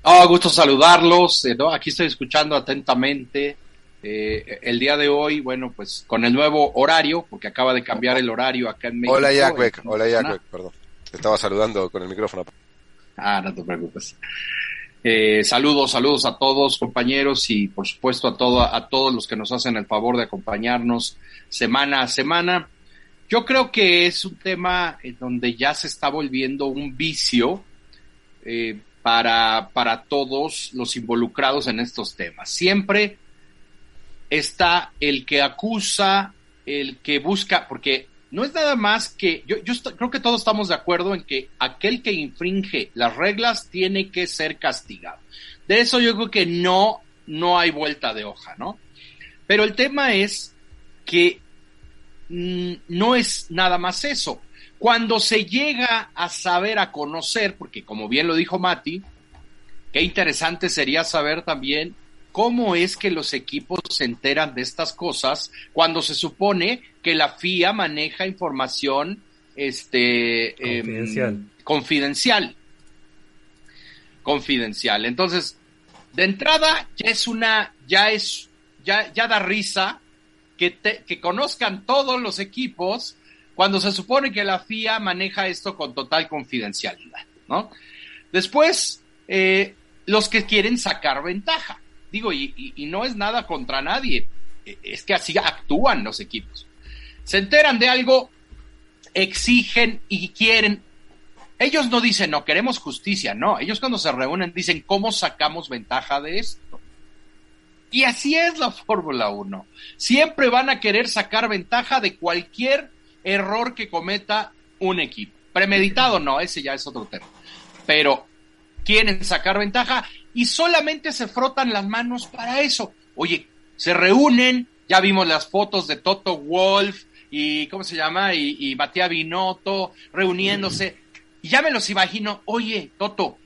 Oh, gusto saludarlos. Eh, Aquí estoy escuchando atentamente. Eh, el día de hoy, bueno, pues con el nuevo horario, porque acaba de cambiar el horario acá en México. Hola, Jack Hola, Jack perdón. Te estaba saludando con el micrófono. Ah, no te preocupes. Eh, saludos, saludos a todos, compañeros, y por supuesto a, a todos los que nos hacen el favor de acompañarnos semana a semana. Yo creo que es un tema en donde ya se está volviendo un vicio eh, para, para todos los involucrados en estos temas. Siempre está el que acusa, el que busca, porque no es nada más que, yo, yo creo que todos estamos de acuerdo en que aquel que infringe las reglas tiene que ser castigado. De eso yo creo que no, no hay vuelta de hoja, ¿no? Pero el tema es que Mm, no es nada más eso. Cuando se llega a saber, a conocer, porque como bien lo dijo Mati, qué interesante sería saber también cómo es que los equipos se enteran de estas cosas cuando se supone que la FIA maneja información este confidencial. confidencial. Confidencial. Entonces, de entrada ya es una, ya es, ya, ya da risa que, conozcan todos los equipos cuando se supone que la FIA maneja esto con total confidencialidad, ¿no? Después, eh, los que quieren sacar ventaja. Digo, y, no es nada contra nadie, e, es que así actúan los equipos. Se enteran de algo, exigen y quieren. Ellos no dicen, no, queremos justicia, no. Ellos cuando se reúnen dicen, ¿cómo sacamos ventaja de esto? Y así es la [laughs] Fórmula 1. Siempre van a querer sacar ventaja de cualquier error que cometa un equipo. Premeditado no, ese ya es otro tema. Pero quieren sacar ventaja y solamente se frotan las manos para eso. Oye, se reúnen, ya vimos las fotos de Toto Wolf y, ¿cómo se llama? Y, y Binotto reuniéndose. Y ya me los imagino, oye, Toto,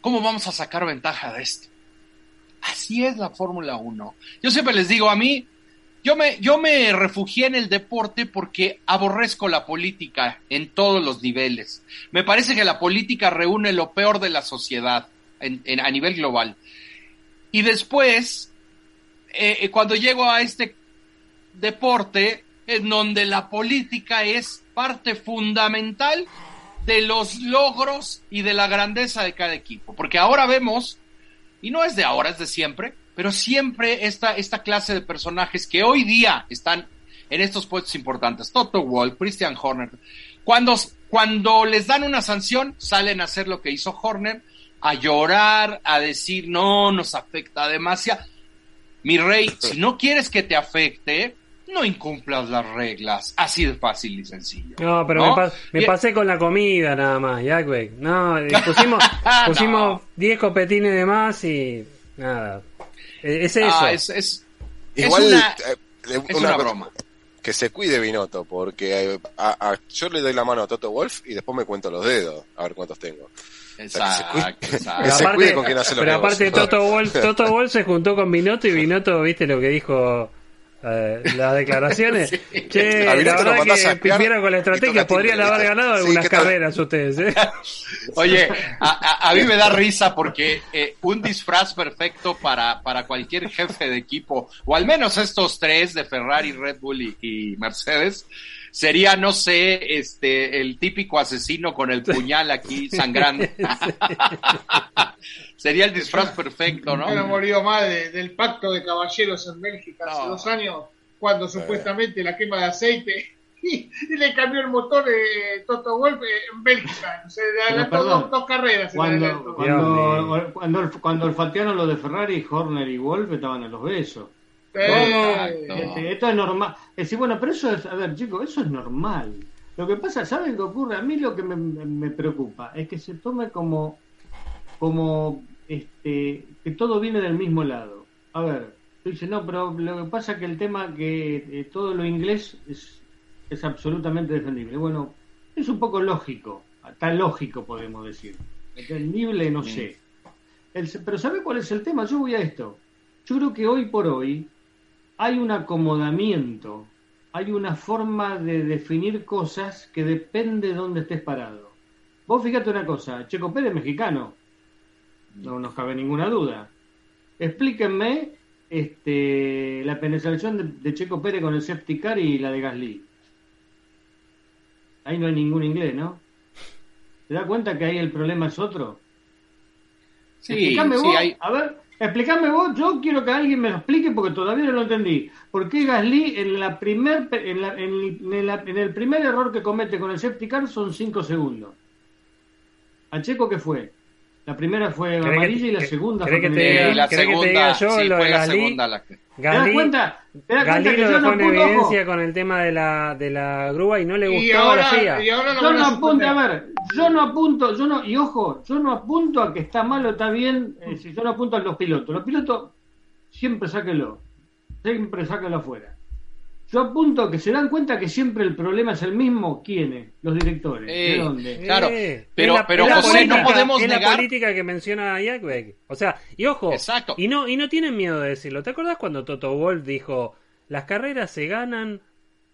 ¿cómo vamos a sacar ventaja de esto? Así es la Fórmula 1. Yo siempre les digo, a mí, yo me, yo me refugié en el deporte porque aborrezco la política en todos los niveles. Me parece que la política reúne lo peor de la sociedad en, a nivel global. Y después, eh, eh, cuando llego a este deporte, en donde la política es parte fundamental de los logros y de la grandeza de cada equipo. Porque ahora vemos y no es de ahora, es de siempre, pero siempre esta, esta clase de personajes que hoy día están en estos puestos importantes, Toto Wolff, Christian Horner, cuando, cuando les dan una sanción, salen a hacer lo que hizo Horner, a llorar, a decir, no, nos afecta demasiado. Mi rey, si no quieres que te afecte, no incumplas las reglas. Así de fácil y sencillo. No, pero Me, pasé con la comida nada más, Jackbeck. No, eh, [laughs] pusimos, pusimos 10 copetines de más y nada. E, es eso. Ah, es, Igual, una, eh, una, broma. Que se cuide Binotto, porque eh, yo le doy la mano a Toto Wolf y después me cuento los dedos, a ver cuántos tengo. Exacto, exacto. Que se cuide con quien hace los pero aparte. Toto Wolf, [laughs] Toto Wolf se juntó con Binotto y Binotto, viste lo que dijo eh, las declaraciones. [laughs] Che, A la lo verdad que pipieron con la estrategia, podrían haber ¿viste? ganado Sí, algunas ¿qué tal? carreras ustedes. ¿eh? [laughs] Oye, a, a- a mí me da risa porque eh, un disfraz perfecto para, para cualquier jefe de equipo, o al menos estos tres de Ferrari, Red Bull y, y Mercedes, sería, no sé, este, el típico asesino con el puñal aquí sangrando. [laughs] sería el disfraz perfecto, ¿no? Yo no me más de- del pacto de caballeros en Bélgica hace No. dos años, cuando supuestamente la quema de aceite [laughs] y, y le cambió el motor de Toto Wolf eh, en Bélgica. Se le adelantó dos, dos carreras. Cuando, cuando, cuando, cuando olfatearon lo de Ferrari, Horner y Wolf estaban a los besos. Este, esto es normal. Es decir, bueno, pero eso es, a ver, chicos, eso es normal. Lo que pasa, ¿saben qué ocurre? A mí lo que me, me preocupa es que se tome como, como, este, que todo viene del mismo lado. A ver, tú dices, no, pero lo que pasa es que el tema que eh, todo lo inglés es, es absolutamente defendible. Bueno, es un poco lógico, tan lógico podemos decir. Entendible, no sé. El- pero ¿sabe cuál es el tema? Yo voy a esto. Yo creo que hoy por hoy hay un acomodamiento, hay una forma de definir cosas que depende de dónde estés parado. Vos fíjate una cosa, Checo Pérez es mexicano, no nos cabe ninguna duda. Explíquenme este, la penetración de, de Checo Pérez con el safety car y la de Gasly. Ahí no hay ningún inglés, ¿no? ¿Te das cuenta que ahí el problema es otro? Sí, explícame sí, vos, hay, a ver, explícame vos, yo quiero que alguien me lo explique porque todavía no lo entendí. ¿Por qué Gasly en la primer en, la- en la- en el primer error que comete con el safety car son 5 segundos? ¿A Checo qué fue? La primera fue ¿Querés que amarilla y la segunda fue que te diga- la ¿querés que te segunda, diga yo sí, lo fue de la Gasly? segunda la que... ¿Te das Galí, cuenta? ¿Te das Galí cuenta que lo yo dejó no en apunto, ojo? evidencia con el tema de la, de la grúa y no le y, gustó a la ahora, y ahora Yo no apunto, a ver, yo no apunto, yo no, y ojo, yo no apunto a que está mal o está bien, eh, si yo no apunto a los pilotos. Los pilotos siempre sáquenlo, siempre sáquenlo afuera. Yo apunto a que se dan cuenta que siempre el problema es el mismo, ¿quiénes? Los directores. ¿De Eh, dónde? Claro, Eh, pero- la- pero, José, política- no podemos es la política que menciona Jackbeck. O sea, y ojo, Exacto. y no y no tienen miedo de decirlo. ¿Te acordás cuando Toto Wolf dijo, "Las carreras se ganan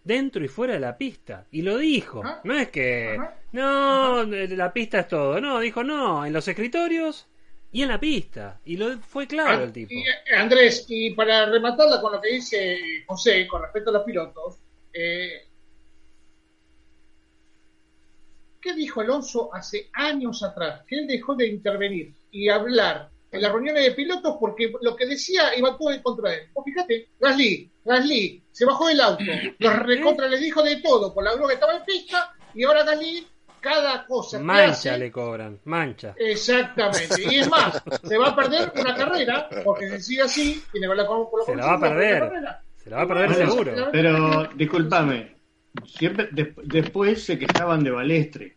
dentro y fuera de la pista"? Y lo dijo. No es que no, la pista es todo. No, dijo, "No, en los escritorios y en la pista." Y lo fue claro el tipo. Y, eh, Andrés, y para rematarla con lo que dice José con respecto a los pilotos, eh, ¿qué dijo Alonso hace años atrás? Que él dejó de intervenir y hablar en las reuniones de pilotos porque lo que decía iba todo en contra de él. Vos fíjate, Gasly, Gasly se bajó del auto, los [laughs] recontra les dijo de todo por la grúa que estaba en pista y ahora Gasly, cada cosa que Mancha hace, le cobran, mancha. Exactamente. Y es más, se va a perder una carrera, porque si sigue así, tiene que hablar con, con la Se la va a perder. Se la va a perder Bueno, seguro. Pero, discúlpame, siempre, des- después se quejaban de Balestre.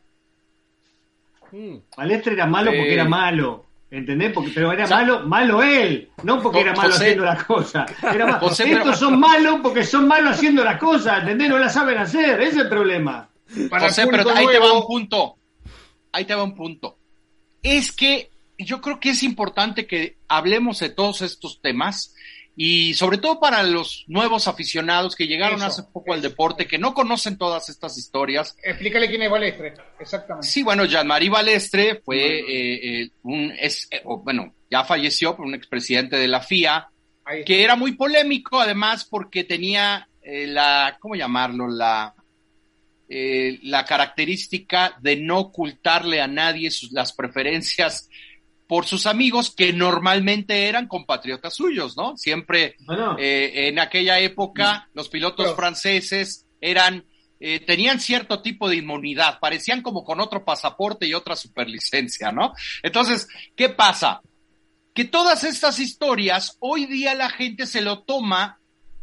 Mm. Balestre era malo porque era malo. ¿Entendés? Porque, pero era malo, malo él, no porque era malo José- haciendo las cosas. Era [laughs] malo. José, Estos pero- son malos porque son malos haciendo las cosas, ¿entendés? No las saben hacer, ese es el problema. Para José, pero ahí te va un punto. Ahí te va un punto. Es que yo creo que es importante que hablemos de todos estos temas y sobre todo para los nuevos aficionados que llegaron Eso, hace poco al deporte, que no conocen todas estas historias. Explícale quién es Balestre, exactamente. Sí, bueno, Jean-Marie Balestre fue eh, eh, un, es, eh, bueno, ya falleció, pero un expresidente de la FIA, que era muy polémico además porque tenía eh, la, ¿cómo llamarlo? La, eh, la característica de no ocultarle a nadie sus, las preferencias por sus amigos que normalmente eran compatriotas suyos, ¿no? Siempre Bueno, eh, en aquella época los pilotos Pero- franceses eran eh, tenían cierto tipo de inmunidad, parecían como con otro pasaporte y otra superlicencia, ¿no? Entonces, ¿qué pasa? Que todas estas historias, hoy día la gente se lo toma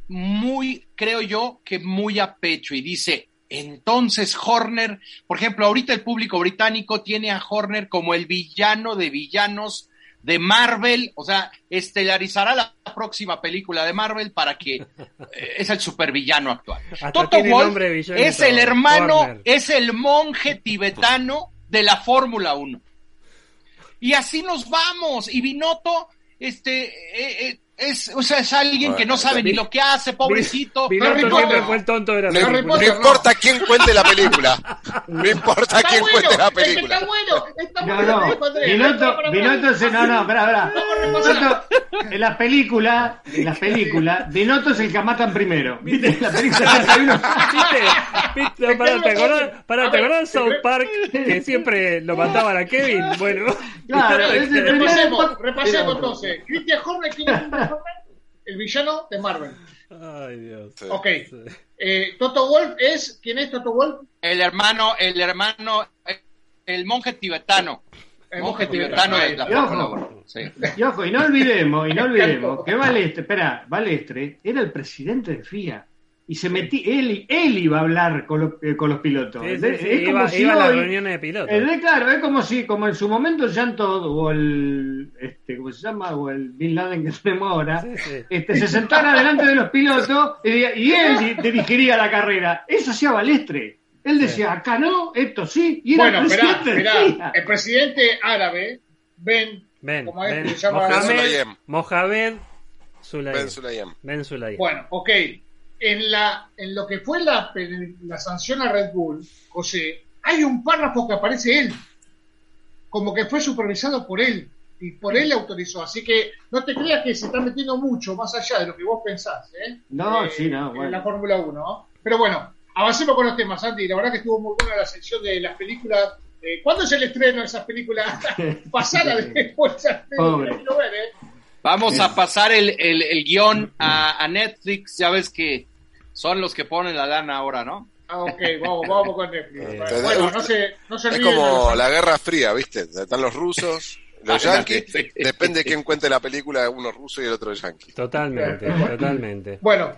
muy, creo yo, que muy a pecho y dice, entonces Horner, por ejemplo, ahorita el público británico tiene a Horner como el villano de villanos de Marvel, o sea, estelarizará la próxima película de Marvel para que eh, es el supervillano actual. [laughs] Hasta Toto y es el hermano, Warner. es el monje tibetano de la Fórmula 1. y así nos vamos. Y Binotto, este, eh, eh, es, o sea, es alguien que no sabe ni lo que hace, pobrecito. Binotto Harry siempre Potter. fue el tonto de la No, Harry no importa quién cuente la película. No importa Está quién bueno, cuente la es que película. está bueno, está No, bueno. Binotto, Para, para, se. No, no, espera, espera. En la película, en la película, Binotto es el que matan primero. ¿Viste? En la película [laughs] ¿Viste? ¿Viste? Pará, ¿te acordás, pará, A ¿te acordás de South Park que siempre lo mataban a Kevin? Bueno, Claro, [laughs] es el primer- Repasemos, repasemos entonces. Christian Horner, ¿quién es El villano de Marvel. Ay, Dios. Sí. Ok. Eh, Toto Wolf es. ¿Quién es Toto Wolf? El hermano, el hermano, el monje tibetano. El monje tibetano de la Y ojo. sí. Y ojo, y no olvidemos, y no [laughs] olvidemos que Balestre, espera, Balestre era el presidente de FIA. Y se metí, él, él iba a hablar con, los- eh, con los pilotos. Sí, sí, Es sí, como iba, si iba a las reuniones de pilotos. Es de- claro, es como si, como en su momento Jean Todt o el, este, ¿cómo se llama? O el Bin Laden que [laughs] tenemos ahora, Sí, sí. este, se sentara delante de los pilotos y, él di- dirigiría la carrera. Eso hacía Balestre. Él decía, acá no, esto sí, y era Bueno, el esperá, presidente. El presidente árabe, Ben. Ven, ¿Cómo es ven. que se llama? Ben Mohamed. Mohamed Sulayem. Ben Sulayem. Ben Sulayem. Bueno, ok. En, la, en lo que fue la, la sanción a Red Bull, José, hay un párrafo que aparece él. Como que fue supervisado por él. Y por él le autorizó. Así que no te creas que se está metiendo mucho más allá de lo que vos pensás. ¿eh? No, Eh, sí, no, En bueno. la Fórmula 1. ¿no? Pero bueno, avancemos con los temas, Andy. La verdad que estuvo muy buena la sección de las películas. Eh, ¿Cuándo es el estreno de esas películas? [laughs] Pasada después. Pobre. Ver, Vamos a pasar el, el, el guion a, a Netflix, ya ves que son los que ponen la lana ahora, ¿no? Ah, ok, vamos, vamos con Netflix. Eh, bueno, no se, no se Es como la Guerra Fría, ¿viste? Están los rusos, los yankees. sí. Depende de quién cuente la película, uno ruso y el otro yankee. Totalmente, totalmente. Bueno,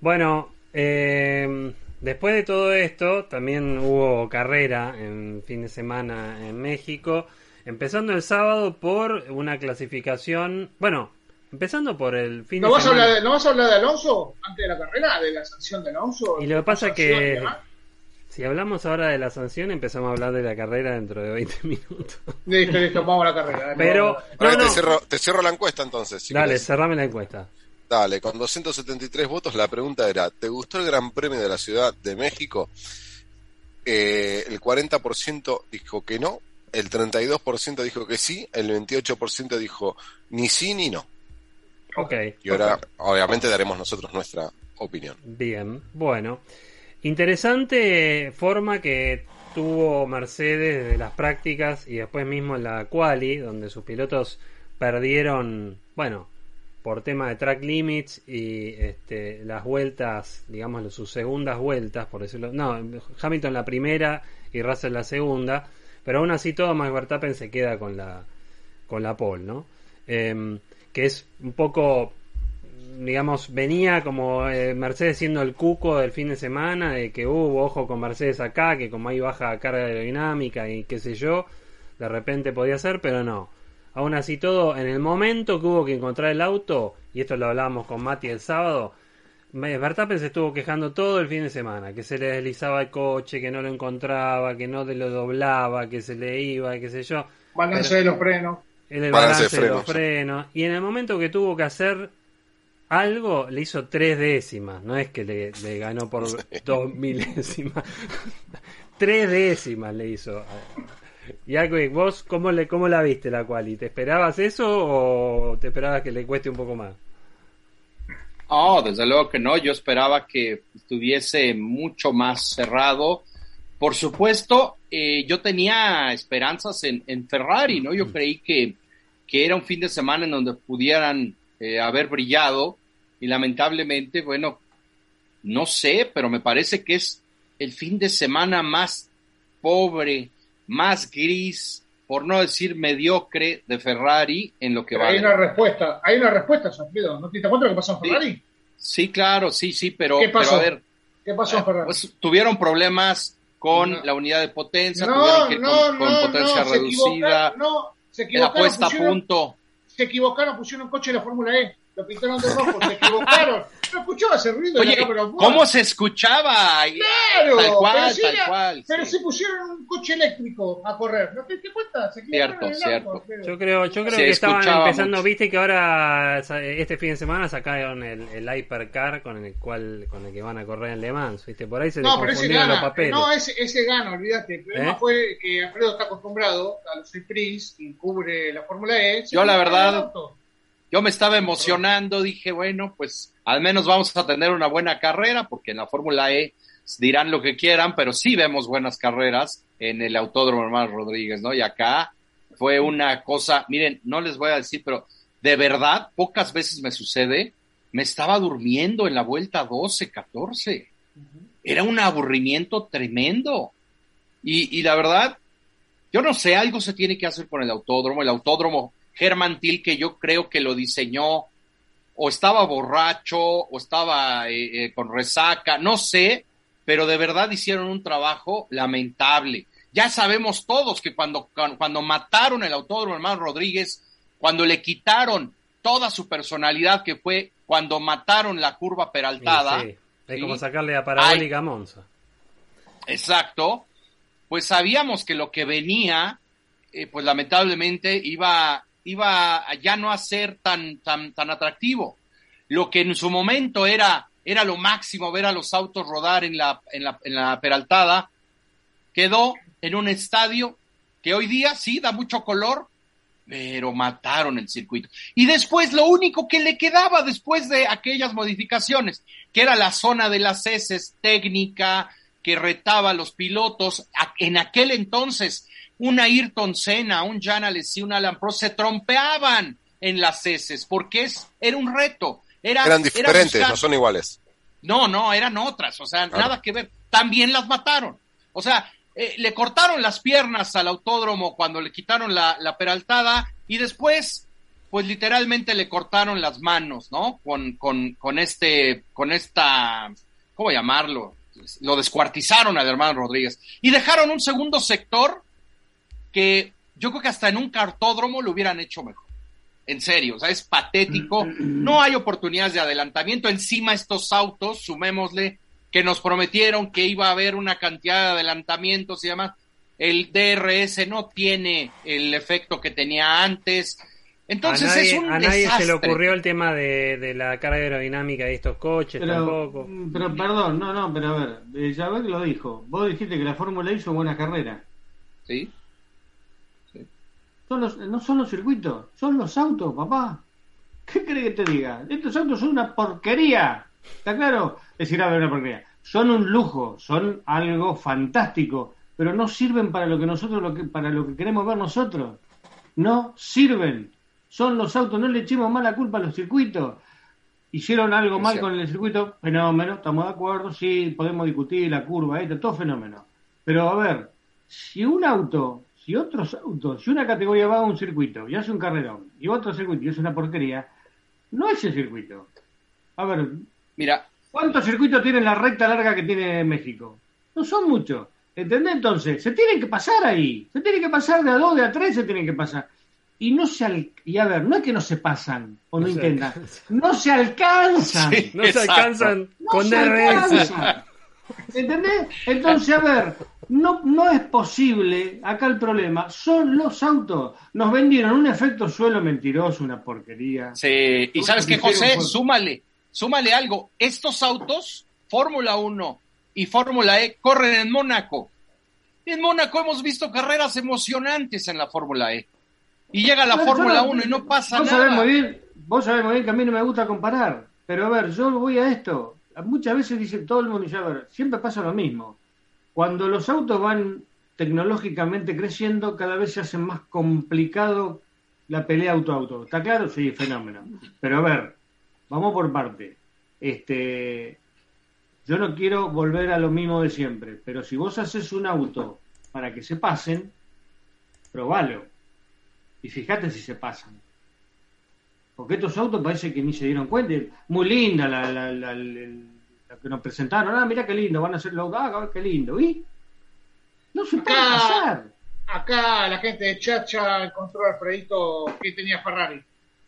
Bueno, eh, después de todo esto, también hubo carrera en fin de semana en México, empezando el sábado por una clasificación, bueno, empezando por el fin ¿no de vas, a semana. hablar de, ¿no vas a hablar de Alonso antes de la carrera? ¿De la sanción de Alonso? Y lo que pasa que si hablamos ahora de la sanción, empezamos a hablar de la carrera dentro de 20 [laughs] minutos. Listo, listo, vamos a la carrera. Pero, vamos. Ahora no, te, no, cierro, te cierro la encuesta entonces. si dale, querés. cerrame la encuesta. Dale, con 273 votos la pregunta era, ¿te gustó el Gran Premio de la Ciudad de México? Eh, el 40% dijo que no, el 32% dijo que sí, el 28% dijo ni sí ni no. Ok. Y ahora, obviamente, daremos nosotros nuestra opinión. Bien, bueno. Interesante forma que tuvo Mercedes desde las prácticas y después mismo en la quali, donde sus pilotos perdieron, bueno, por tema de track limits y este, las vueltas, digamos, sus segundas vueltas, por decirlo. No, Hamilton la primera y Russell la segunda, pero aún así todo Max Verstappen se queda con la, con la pole, ¿no? Em, que es un poco digamos, venía como eh, Mercedes siendo el cuco del fin de semana, de que hubo ojo con Mercedes acá, que como hay baja carga aerodinámica y qué sé yo, de repente podía ser, pero no. Aún así todo, en el momento que hubo que encontrar el auto, y esto lo hablábamos con Mati el sábado, Verstappen se estuvo quejando todo el fin de semana, que se le deslizaba el coche, que no lo encontraba, que no lo doblaba, que se le iba, qué sé yo. Balance de los frenos. En el Balance balance, de de los frenos. Y en el momento que tuvo que hacer algo, le hizo tres décimas. No es que le, le ganó por [laughs] dos milésimas. [laughs] tres décimas le hizo. Y Aquik, vos cómo, le, cómo la viste la quali? ¿Te esperabas eso o te esperabas que le cueste un poco más? Oh, desde luego que no. Yo esperaba que estuviese mucho más cerrado. Por supuesto, eh, yo tenía esperanzas en, en Ferrari, ¿no? Yo creí que, que era un fin de semana en donde pudieran eh, haber brillado y lamentablemente, bueno, no sé, pero me parece que es el fin de semana más pobre, más gris, por no decir mediocre de Ferrari en lo que va. hay una respuesta, hay una respuesta, Alfredo. ¿No te das cuenta lo que pasó en. Ferrari? Sí, claro, sí, sí, pero, ¿Qué pasó? pero a ver, ¿Qué pasó en Ferrari? pues tuvieron problemas con No. la unidad de potencia, no, tuvieron que ir no, con, potencia no, se reducida, equivocaron, no, se la equivocaron, puesta a punto. se equivocaron, pusieron un coche de la Fórmula E, lo pintaron de rojo, se equivocaron. [laughs] no escuchaba ese ruido Oye, en la cámara ¿cómo se escuchaba? Claro, Tal cual, pero, si tal era- cual, pero sí. se pusieron un coche eléctrico a correr. ¿No te diste cuenta? Se Cierto, quedaron en el cierto. Yo creo, yo creo Se que estaban empezando, mucho. viste que ahora este fin de semana sacaron el, el Hypercar con el cual con el que van a correr en Le Mans, viste, por ahí se No, le pero ese los papeles. No, ese, ese gana, olvídate. El problema ¿Eh? fue que Alfredo está acostumbrado a los Sprints y cubre la Fórmula E. Yo, la verdad, auto. Yo me estaba emocionando, dije, bueno, pues al menos vamos a tener una buena carrera, porque en la Fórmula E dirán lo que quieran, pero sí vemos buenas carreras en el Autódromo Hermano Rodríguez, ¿no? Y acá fue una cosa, miren, no les voy a decir, pero de verdad, pocas veces me sucede, me estaba durmiendo en la vuelta 12, 14. Era un aburrimiento tremendo. Y, y la verdad, yo no sé, algo se tiene que hacer con el autódromo. El autódromo Germán Til, que yo creo que lo diseñó, o estaba borracho, o estaba eh, eh, con resaca, no sé, pero de verdad hicieron un trabajo lamentable. Ya sabemos todos que cuando, cuando mataron el autódromo hermano Rodríguez, cuando le quitaron toda su personalidad, que fue cuando mataron la curva peraltada, sí, es ¿sí? como sacarle a Parabólica a Monza. Exacto. Pues sabíamos que lo que venía, eh, pues lamentablemente iba, iba ya no a ser tan, tan, tan atractivo. Lo que en su momento era, era lo máximo ver a los autos rodar en la, en la, en la peraltada, quedó en un estadio que hoy día sí da mucho color, pero mataron el circuito. Y después lo único que le quedaba después de aquellas modificaciones, que era la zona de las heces técnica, que retaba a los pilotos, en aquel entonces un Ayrton Senna, un Jan Alesi, un Alan Prost se trompeaban en las heces, porque es, era un reto. Era, Eran era diferentes, no son iguales. no, no, eran otras, o sea, Claro. nada que ver. También las mataron. O sea, eh, le cortaron las piernas al autódromo cuando le quitaron la, la peraltada y después, pues literalmente le cortaron las manos, ¿no? Con, con, con este, con esta, ¿cómo llamarlo? Lo descuartizaron al hermano Rodríguez y dejaron un segundo sector que yo creo que hasta en un cartódromo lo hubieran hecho mejor. En serio, o sea, es patético. No hay oportunidades de adelantamiento. Encima estos autos, sumémosle, que nos prometieron que iba a haber una cantidad de adelantamientos y demás. El DRS no tiene el efecto que tenía antes. Entonces a nadie, es un a nadie se le ocurrió el tema de, de la carga aerodinámica de estos coches Pero, tampoco. pero perdón, no, no, pero a ver, eh, Javert lo dijo. Vos dijiste que la Fórmula E hizo buena carrera. ¿Sí? Son los, no son los circuitos, son los autos, papá. ¿Qué crees que te diga? Estos autos son una porquería. ¿Está claro? Es decir, a ver, una porquería. Son un lujo, son algo fantástico, pero no sirven para lo que nosotros, lo que, para lo que queremos ver nosotros. No sirven. Son los autos, no le echemos más la culpa a los circuitos. Hicieron algo mal con el circuito, fenómeno, estamos de acuerdo, sí, podemos discutir la curva, esto, todo fenómeno. Pero a ver, si un auto, si otros autos, si una categoría va a un circuito y hace un carrerón y otro circuito y es una porquería, no es el circuito. A ver, Mira, ¿cuántos circuitos tiene la recta larga que tiene México? No son muchos. ¿Entendés? Entonces, se tienen que pasar ahí. Se tienen que pasar de a dos, de a tres, se tienen que pasar. Y no se al... y a ver, no es que no se pasan o no, No intentan, no se alcanzan. Sí. No se alcanzan No con se. ¿Entendés? Entonces, a ver, no, no es posible, acá el problema, son los autos. Nos vendieron un efecto suelo mentiroso, una porquería. Sí, y sabes que José, súmale, súmale algo. Estos autos, Fórmula 1 y Fórmula E, corren en Mónaco. En Mónaco hemos visto carreras emocionantes en la Fórmula E. Y llega la Fórmula yo- 1 y no pasa vos sabés nada. muy bien, vos sabés muy bien que a mí no me gusta comparar. Pero a ver, yo voy a esto. Muchas veces dice todo el mundo, y a ver, siempre pasa lo mismo. Cuando los autos van tecnológicamente creciendo, cada vez se hace más complicado la pelea auto-auto. ¿Está claro? Sí, fenómeno. Pero a ver, vamos por parte. Este, yo no quiero volver a lo mismo de siempre, pero si vos haces un auto para que se pasen, probalo. Y fíjate si se pasan. Porque estos autos parece que ni se dieron cuenta. Muy linda la, la, la- la que nos presentaron. Ah, mira qué lindo, van a hacer los ah, qué lindo. ¿Y? No se puede Acá- pasar. Acá la gente de Chacha encontró a Alfredito que tenía Ferrari.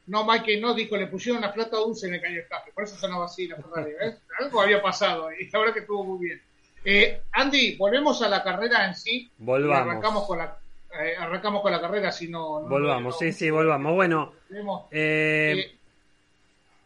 no Mike no dijo, le pusieron una plata dulce en el caño escape, por eso sonaba así la Ferrari, ¿ves? [laughs] Algo había pasado y la verdad que estuvo muy bien. Eh, Andy, volvemos a la carrera en sí. Volvamos. Y arrancamos con la, eh, arrancamos con la carrera, si no... no volvamos, no- sí, sí, volvamos. Bueno, tenemos- eh, eh,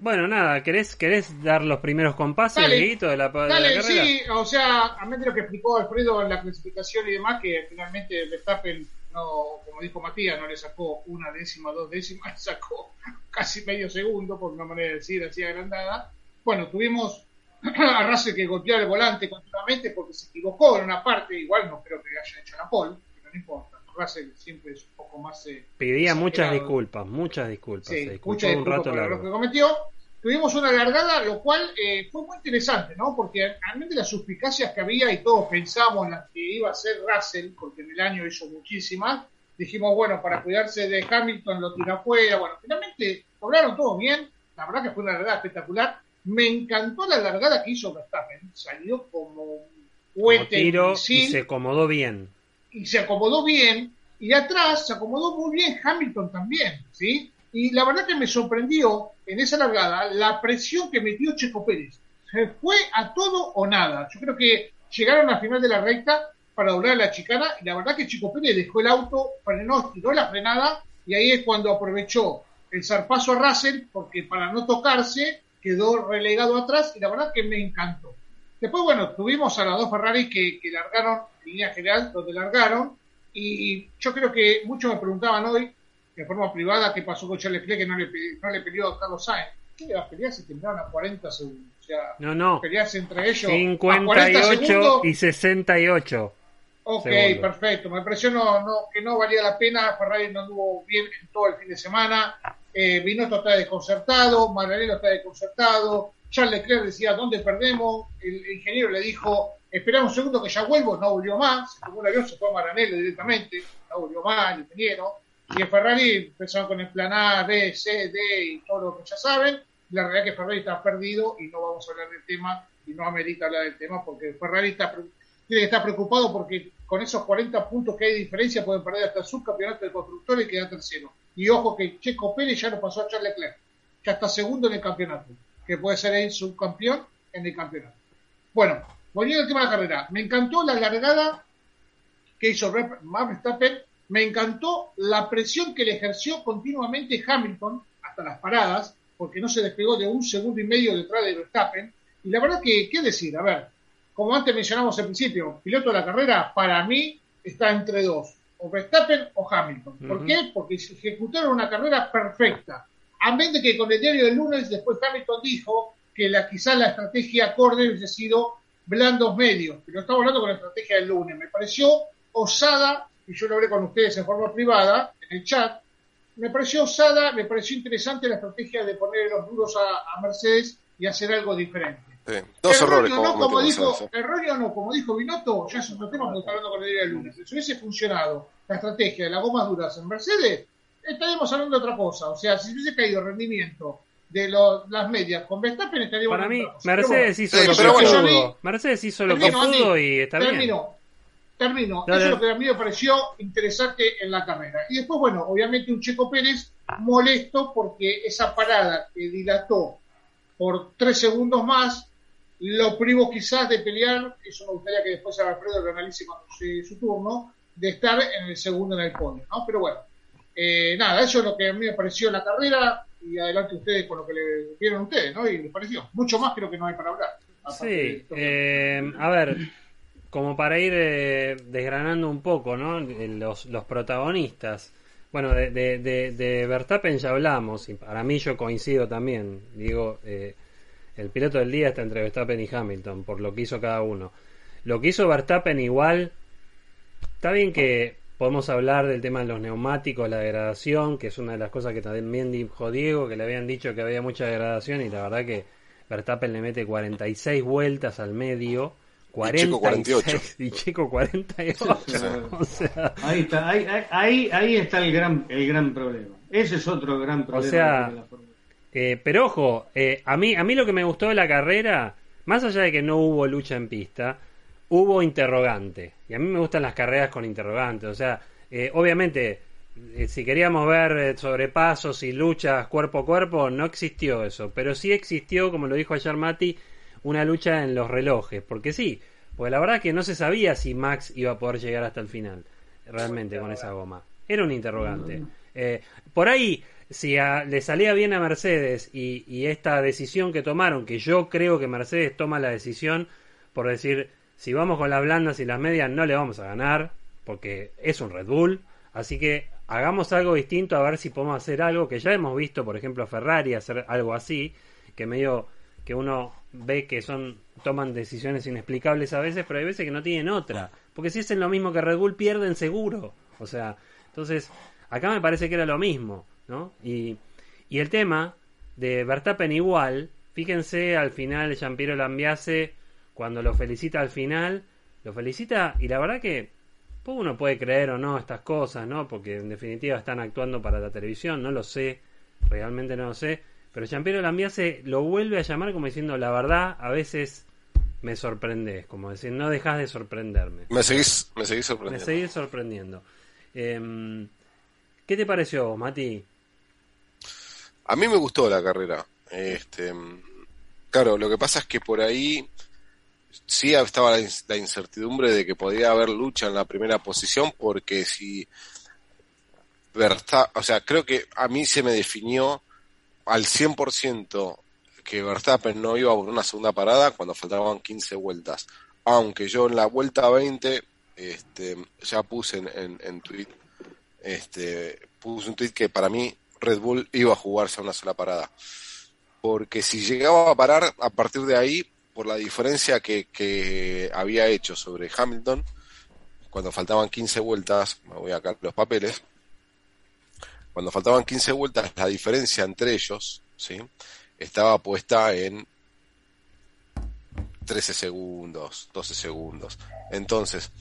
bueno, nada, ¿querés, ¿querés dar los primeros compases, Dale. De la, de la Dale, carrera? sí, o sea, a menos de lo que explicó Alfredo en la clasificación y demás, que finalmente Verstappen, no, como dijo Matías, no le sacó una décima, dos décimas, [laughs] le sacó casi medio segundo, por una manera de decir así agrandada. Bueno, tuvimos [clears throat] a Russell que golpear el volante continuamente porque se equivocó en una parte, igual no creo que haya hecho la pole, pero no importa. Russell siempre es un poco más... eh, Pedía muchas disculpas, muchas disculpas. Sí, se disculpó muchas un disculpas rato el error largo. que cometió. Tuvimos una largada, lo cual eh, fue muy interesante, ¿no? Porque realmente las suspicacias que había y todos pensamos en las que iba a ser Russell, porque en el año hizo muchísimas, dijimos, bueno, para cuidarse de Hamilton lo tira afuera. Bueno, finalmente lograron todo bien. La verdad que fue una largada espectacular. Me encantó la largada que hizo Verstappen. Salió como un cohete tiro y se acomodó bien. Y se acomodó bien, y atrás se acomodó muy bien Hamilton también, ¿sí? Y la verdad que me sorprendió en esa largada la presión que metió Checo Pérez. Se fue a todo o nada. Yo creo que llegaron al final de la recta para doblar la chicana, y la verdad que Checo Pérez dejó el auto, frenó, tiró la frenada, y ahí es cuando aprovechó el zarpazo a Russell, porque para no tocarse quedó relegado atrás, y la verdad que me encantó. Después, bueno, tuvimos a las dos Ferrari que, que largaron en línea general, donde largaron, y yo creo que muchos me preguntaban hoy, de forma privada, qué pasó con Charles Leclerc que no le, no le peleó a Carlos Sainz. ¿Qué le va a pelear si tendrán a 40 segundos? O sea, No, no. pelearse entre ellos a 40 58 segundos. y 68. Ok, segundos. perfecto. Me pareció no, no- que no valía la pena. Ferrari no anduvo bien en todo el fin de semana. Eh, Binotto está desconcertado, Maranello está desconcertado. Charles Leclerc decía, ¿dónde perdemos? El ingeniero le dijo, espera un segundo que ya vuelvo. No volvió más. Se tomó un avión, se fue a Maranello directamente. No volvió más el ingeniero. Y en Ferrari empezaron con el plan A, B, C, D y todo lo que ya saben. La realidad es que Ferrari está perdido y no vamos a hablar del tema y no amerita hablar del tema porque Ferrari está pre- tiene que estar preocupado porque con esos 40 puntos que hay de diferencia pueden perder hasta el subcampeonato de constructores y quedar tercero. Y ojo que Checo Pérez ya lo pasó a Charles Leclerc, que está segundo en el campeonato, que puede ser el subcampeón en el campeonato. Bueno, volviendo al tema de la carrera, me encantó la largada que hizo Max Verstappen, me encantó la presión que le ejerció continuamente Hamilton hasta las paradas, porque no se despegó de un segundo y medio detrás de Verstappen. Y la verdad que, ¿qué decir? A ver, como antes mencionamos al principio, piloto de la carrera, para mí está entre dos, o Verstappen o Hamilton. ¿Por qué? Porque ejecutaron una carrera perfecta. A menos de que con el diario del lunes, después Hamilton dijo que la, quizás la estrategia acorde hubiese sido blandos medios, pero estamos hablando con la estrategia del lunes. Me pareció osada, y yo lo hablé con ustedes en forma privada, en el chat, me pareció osada, me pareció interesante la estrategia de poner los duros a, a Mercedes y hacer algo diferente. Sí. Dos errores no, como dijo, eso. erróneo no, como dijo Binotto, ya es otro tema porque está hablando con el día del lunes. Si hubiese funcionado la estrategia de las gomas duras en Mercedes, estaríamos hablando de otra cosa. O sea, si hubiese caído el rendimiento de lo- las medias con Verstappen, estaríamos Para mí, cosa. Mercedes hizo lo que pudo. Mercedes hizo lo que pudo y está bien. termino, termino. Dale. Eso es lo que a mí me pareció interesante en la carrera. Y después, bueno, obviamente un Checo Pérez molesto porque esa parada que dilató por tres segundos más lo privo quizás de pelear, eso me gustaría que después Alfredo lo analice cuando su turno, de estar en el segundo en el podio, ¿no? Pero bueno, eh, nada, eso es lo que a mí me pareció en la carrera y adelante ustedes con lo que le vieron ustedes, ¿no? Y les pareció. Mucho más creo que no hay para hablar. Sí, eh, a ver, como para ir eh, desgranando un poco, ¿no? Los, los protagonistas. Bueno, de, de, de, de Verstappen ya hablamos, y para mí yo coincido también. Digo, eh, el piloto del día está entre Verstappen y Hamilton, por lo que hizo cada uno. Lo que hizo Verstappen igual, está bien que podemos hablar del tema de los neumáticos, la degradación, que es una de las cosas que también dijo Diego, que le habían dicho que había mucha degradación, y la verdad que Verstappen le mete 46 vueltas al medio. Y Checo 48. Y Checo 48. o sea, Ahí está, ahí, ahí- ahí, ahí está el gran, el gran problema. Ese es otro gran problema. sea, de la Fórmula eh, pero ojo, eh, a, mí, a mí lo que me gustó de la carrera, más allá de que no hubo lucha en pista, hubo interrogante. Y a mí me gustan las carreras con interrogante. O sea, eh, obviamente eh, si queríamos ver eh, sobrepasos y luchas cuerpo a cuerpo, no existió eso. Pero sí existió, como lo dijo ayer Mati, una lucha en los relojes. Porque sí, porque la verdad que no se sabía si Max iba a poder llegar hasta el final, realmente, con esa goma. Era un interrogante. Eh, por ahí, si a- le salía bien a Mercedes y, y esta decisión que tomaron, que yo creo que Mercedes toma la decisión por decir, si vamos con las blandas y las medias no le vamos a ganar, porque es un Red Bull, así que hagamos algo distinto a ver si podemos hacer algo que ya hemos visto, por ejemplo, a Ferrari hacer algo así, que medio que uno ve que son toman decisiones inexplicables a veces, pero hay veces que no tienen otra, porque si hacen lo mismo que Red Bull pierden seguro, o sea, entonces acá me parece que era lo mismo, ¿no? Y, y el tema de Verstappen igual, fíjense al final Giampiero Lambiase cuando lo felicita al final, lo felicita y la verdad que pues, uno puede creer o no estas cosas, ¿no? Porque en definitiva están actuando para la televisión, no lo sé, realmente no lo sé, pero Giampiero Lambiase lo vuelve a llamar como diciendo la verdad, a veces me sorprendes, como decir, no dejas de sorprenderme. Me seguís, me seguís Me sorprendiendo. seguís sorprendiendo. Em, ¿Qué te pareció, Mati? A mí me gustó la carrera. Este, claro, lo que pasa es que por ahí sí estaba la, incertidumbre de que podía haber lucha en la primera posición porque si Verstappen, o sea, creo que a mí se me definió al 100% que Verstappen no iba por una segunda parada cuando faltaban 15 vueltas. Aunque yo en la vuelta 20 este, ya puse en, en, en tweet, este, puse un tweet que para mí Red Bull iba a jugarse a una sola parada. Porque si llegaba a parar a partir de ahí, por la diferencia que, había hecho sobre Hamilton, cuando faltaban 15 vueltas, me voy a sacar los papeles, cuando faltaban 15 vueltas, la diferencia entre ellos, ¿sí? Estaba puesta en 13 segundos, 12 segundos. Entonces,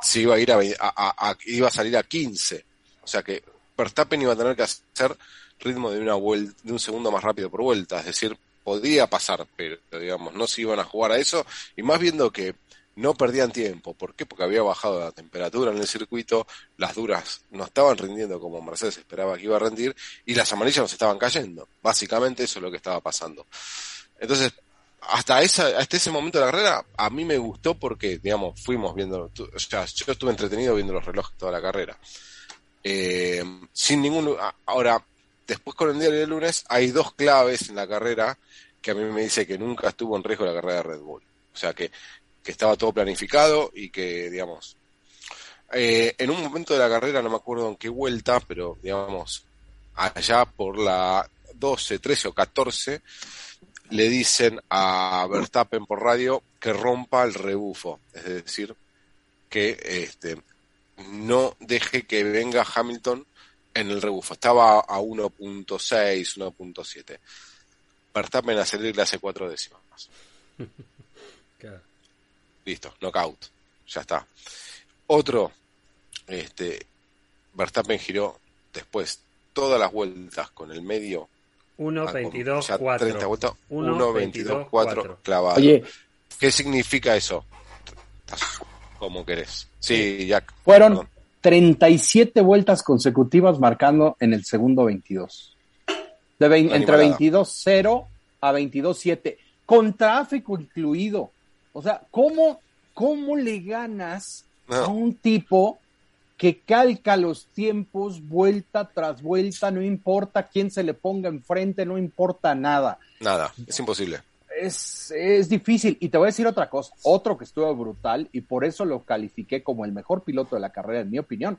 se iba a ir a- iba a salir a 15. O sea que Verstappen iba a tener que hacer ritmo de una vuelta, de un segundo más rápido por vuelta. Es decir, podía pasar, pero digamos, no se iban a jugar a eso. Y más viendo que no perdían tiempo. ¿Por qué? Porque había bajado la temperatura en el circuito, las duras no estaban rindiendo como Mercedes esperaba que iba a rendir, y las amarillas nos estaban cayendo. Básicamente eso es lo que estaba pasando. Entonces, hasta esa, hasta ese momento de la carrera, a mí me gustó porque, digamos, fuimos viendo, o sea, yo estuve entretenido viendo los relojes toda la carrera. Eh, sin ningún, ahora, después con el día del lunes, hay dos claves en la carrera que a mí me dice que nunca estuvo en riesgo la carrera de Red Bull. O sea, que, que estaba todo planificado y que, digamos, eh, en un momento de la carrera, no me acuerdo en qué vuelta, pero, digamos, allá por la 12, 13 o 14, le dicen a Verstappen por radio que rompa el rebufo, es decir, que este no deje que venga Hamilton en el rebufo. Estaba a 1.6, 1.7. Verstappen a salir le hace cuatro décimas. [laughs] Claro. Listo, knockout. Ya está. Otro, este, Verstappen giró después todas las vueltas con el medio 1, Ah, con 22, ya 4. 30 vueltas, 1, 1, 22, 22, 4 4. clavado. Oye, ¿Qué significa eso? Como querés. Sí, Jack. fueron perdón. 37 vueltas consecutivas marcando en el segundo 22. De entre animalada. 22-0 a 22-7, con tráfico incluido. O sea, ¿cómo, cómo le ganas a un tipo que calca los tiempos vuelta tras vuelta, no importa quién se le ponga enfrente, no importa nada? nada, es imposible. Es, es difícil. Y te voy a decir otra cosa, otro que estuvo brutal y por eso lo califiqué como el mejor piloto de la carrera, en mi opinión,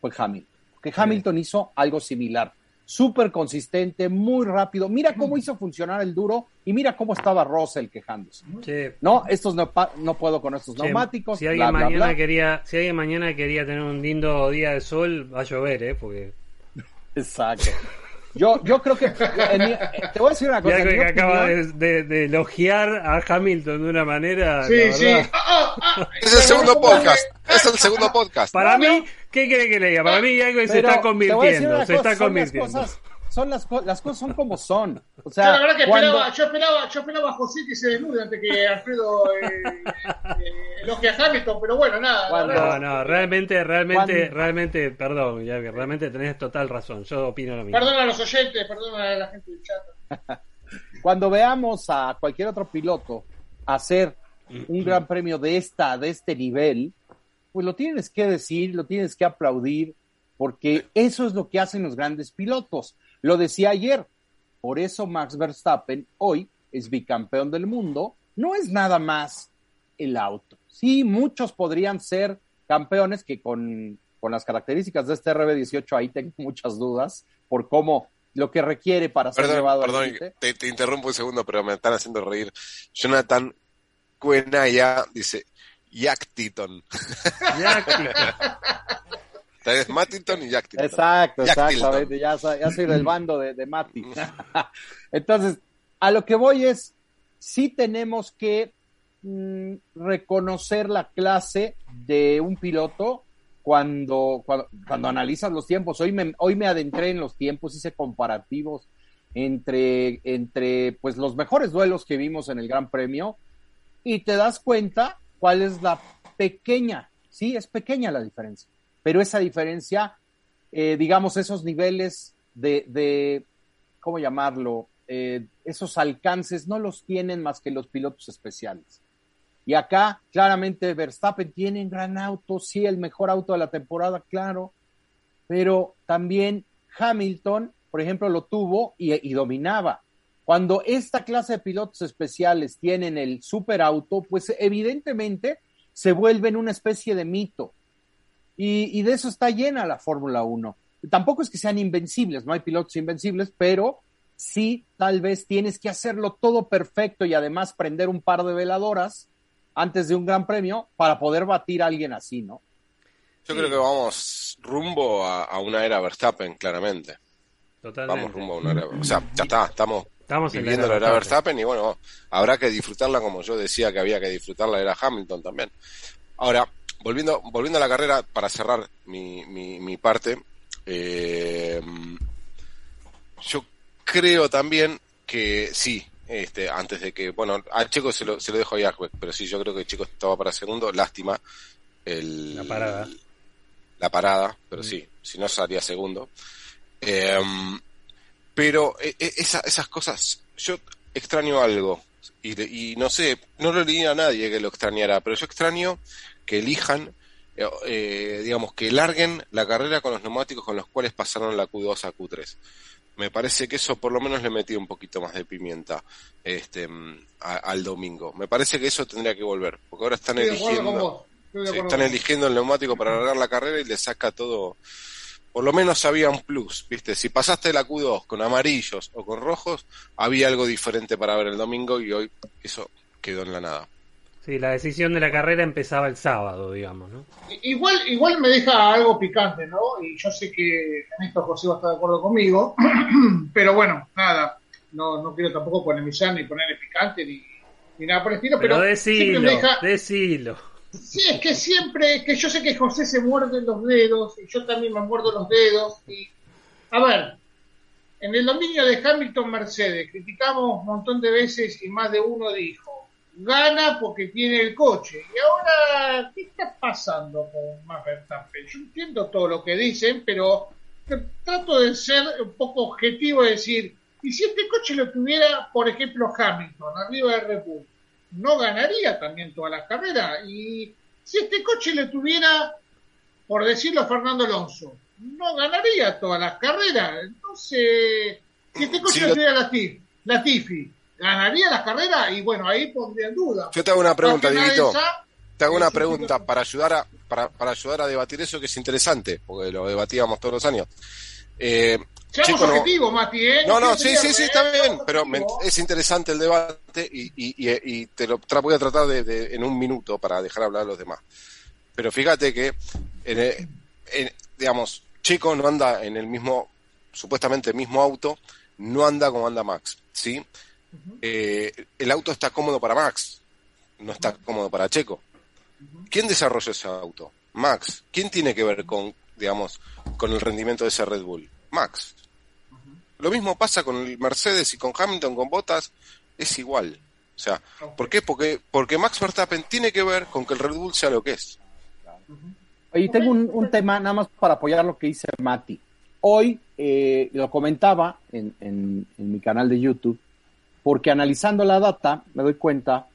fue Hamilton. Porque Hamilton hizo algo similar. Súper consistente, muy rápido. Mira cómo hizo funcionar el duro y mira cómo estaba Russell quejándose. No, estos no, puedo con estos neumáticos. Si alguien, bla, mañana bla. Quería, si alguien mañana quería tener un lindo día de sol, va a llover, ¿eh? Porque Exacto. Yo, yo creo que en mi- te voy a decir una cosa. ya en que acaba opinión- de, de- de elogiar a Hamilton de una manera. Sí, la sí. [laughs] Ah, ah, ah, Es el segundo ¿cómo podcast. Es el segundo podcast. Para No, mí, ¿qué quiere que le diga? Para mí algo se está convirtiendo. Se está cosa, son las convirtiendo. cosas- son las, co- las cosas son como son. O Yo sea, la verdad que cuando- esperaba, yo esperaba, yo esperaba a José que se desnude antes que Alfredo eh, eh, elogie a Hamilton, pero bueno, nada. Cuando- verdad. No, no, realmente, realmente, Cuando- realmente, perdón, ya que realmente tenés total razón. Yo opino lo mismo. Perdona a los oyentes, perdona a la gente del chat. [laughs] cuando veamos a cualquier otro piloto hacer un gran premio de esta, de este nivel, pues lo tienes que decir, lo tienes que aplaudir, porque eso es lo que hacen los grandes pilotos. Lo decía ayer, por eso Max Verstappen hoy es bicampeón del mundo, no es nada más el auto. Sí, muchos podrían ser campeones que con, con las características de este RB18 ahí tengo [laughs] muchas dudas por cómo lo que requiere para ser Perdón, llevado al perdón, límite. te, te interrumpo un segundo, pero me están haciendo reír. Jonathan Cuenaya dice Yactiton. Ya, chico. Es Mattington y Yactiton. Exacto, Jack exactamente. Ya, soy- ya soy del bando de, de Mati. [laughs] Entonces, a lo que voy es, sí tenemos que mm, reconocer la clase de un piloto cuando, cuando, cuando analizas los tiempos. Hoy me, hoy me adentré en los tiempos, hice comparativos entre, entre pues, los mejores duelos que vimos en el Gran Premio y te das cuenta cuál es la pequeña, sí, es pequeña la diferencia, pero esa diferencia, eh, digamos, esos niveles de, de ¿cómo llamarlo? Eh, esos alcances no los tienen más que los pilotos especiales. Y acá, claramente, Verstappen tiene un gran auto, sí, el mejor auto de la temporada, claro, pero también Hamilton, por ejemplo, lo tuvo y, y dominaba. Cuando esta clase de pilotos especiales tienen el superauto, pues evidentemente se vuelven una especie de mito. Y, y de eso está llena la Fórmula 1. Tampoco es que sean invencibles, no hay pilotos invencibles, pero sí tal vez tienes que hacerlo todo perfecto y además prender un par de veladoras antes de un gran premio para poder batir a alguien así, ¿no? Yo creo que vamos rumbo a, a una era Verstappen, claramente. Totalmente. Vamos rumbo a una era. O sea, ya está, estamos Estamos en la viviendo era la era Verstappen. Verstappen y bueno, habrá que disfrutarla como yo decía que había que disfrutarla, era Hamilton también. Ahora, volviendo, volviendo a la carrera, para cerrar mi, mi, mi parte, eh, yo creo también que sí, este, antes de que, bueno, a Checo se lo, se lo dejo a Jacques, pero sí, yo creo que Checo estaba para segundo, lástima. El, La parada. La parada, pero sí, si no salía segundo. Eh, pero eh, eh, esa- esas cosas, yo extraño algo, y, y no sé, no lo leí a nadie que lo extrañara, pero yo extraño que elijan, eh, eh, digamos, que larguen la carrera con los neumáticos con los cuales pasaron la Q2 a Q3. Me parece que eso por lo menos le metí un poquito más de pimienta este, a- al domingo. Me parece que eso tendría que volver, porque ahora están Estoy eligiendo... Sí, están eligiendo el neumático para alargar la carrera y le saca todo. Por lo menos había un plus, ¿viste? Si pasaste la Q2 con amarillos o con rojos, había algo diferente para ver el domingo y hoy eso quedó en la nada. Sí, la decisión de la carrera empezaba el sábado, digamos, ¿no? Igual, igual me deja algo picante, ¿no? Y yo sé que en esto José va a estar de acuerdo conmigo, [clears throat] pero bueno, nada, no, no quiero tampoco polemizar ni ponerle picante ni, ni nada por el estilo, Pero, pero, decilo, me deja, decilo. Sí, es que siempre, que yo sé que José se muerde los dedos y yo también me muerdo los dedos. Y, a ver, en el dominio de Hamilton Mercedes criticamos un montón de veces y más de uno dijo, gana porque tiene el coche. Y ahora, ¿qué está pasando con Max Verstappen? Yo entiendo todo lo que dicen, pero trato de ser un poco objetivo y decir, y si este coche lo tuviera, por ejemplo, Hamilton, arriba de Red Bull, no ganaría también todas las carreras. Y si este coche lo tuviera, por decirlo Fernando Alonso, no ganaría todas las carreras. Entonces, si este coche Sí, lo tuviera Latifi, Latifi, ¿ganaría las carreras? Y bueno, ahí pondría en duda. Yo te hago una pregunta, esa, Te hago una pregunta para ayudar a para, para ayudar a debatir eso que es interesante, porque lo debatíamos todos los años. Eh, Seamos Chico, no- objetivos, Mati, ¿eh? No, no, sí, sí, sí, está bien, pero me- es interesante el debate y, y, y, y te lo tra- voy a tratar de, de- en un minuto para dejar hablar a los demás. Pero fíjate que, en el- en- digamos, Checo no anda en el mismo, supuestamente mismo auto, no anda como anda Max, ¿sí? Eh, el auto está cómodo para Max, no está cómodo para Checo. ¿Quién desarrolló ese auto? Max. ¿Quién tiene que ver con, digamos, con el rendimiento de ese Red Bull? Max. Lo mismo pasa con el Mercedes y con Hamilton, con Bottas, es igual. O sea, ¿por qué? Porque, porque Max Verstappen tiene que ver con que el Red Bull sea lo que es. Y tengo un, un tema nada más para apoyar lo que dice Mati. Hoy eh, lo comentaba en, en, en mi canal de YouTube, porque analizando la data me doy cuenta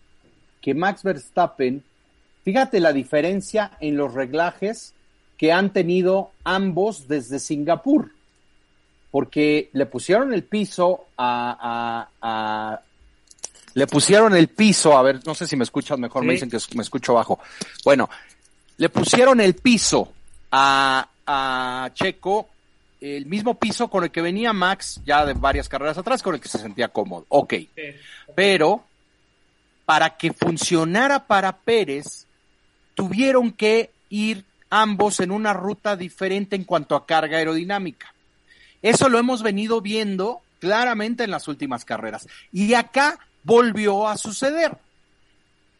que Max Verstappen, fíjate la diferencia en los reglajes que han tenido ambos desde Singapur, porque le pusieron el piso a, a- a- le pusieron el piso, a ver, no sé si me escuchas mejor, me dicen que me escucho bajo. Bueno, le pusieron el piso a, a Checo, el mismo piso con el que venía Max ya de varias carreras atrás, con el que se sentía cómodo. Ok, pero para que funcionara para Pérez, tuvieron que ir ambos en una ruta diferente en cuanto a carga aerodinámica. Eso lo hemos venido viendo claramente en las últimas carreras. Y acá volvió a suceder.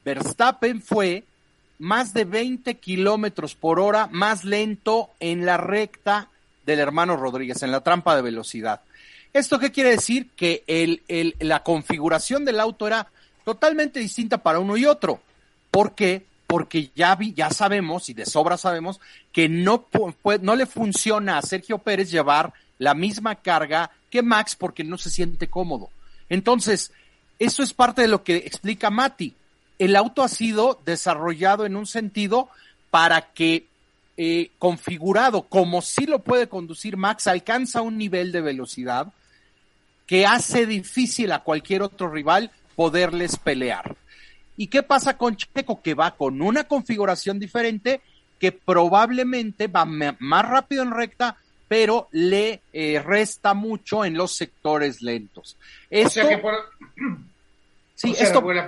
Verstappen fue más de 20 kilómetros por hora más lento en la recta del hermano Rodríguez, en la trampa de velocidad. ¿Esto qué quiere decir? Que la configuración del auto era totalmente distinta para uno y otro. ¿Por qué? Porque ya, ya sabemos y de sobra sabemos que no, no le funciona a Sergio Pérez llevar la misma carga que Max porque no se siente cómodo. Entonces, eso es parte de lo que explica Mati. El auto ha sido desarrollado en un sentido para que eh, configurado como si lo puede conducir Max, alcanza un nivel de velocidad que hace difícil a cualquier otro rival poderles pelear. ¿Y qué pasa con Checo? Que va con una configuración diferente que probablemente va más rápido en recta, pero le eh, resta mucho en los sectores lentos. o, Esto, sea que por, sí, o, sea, esto por la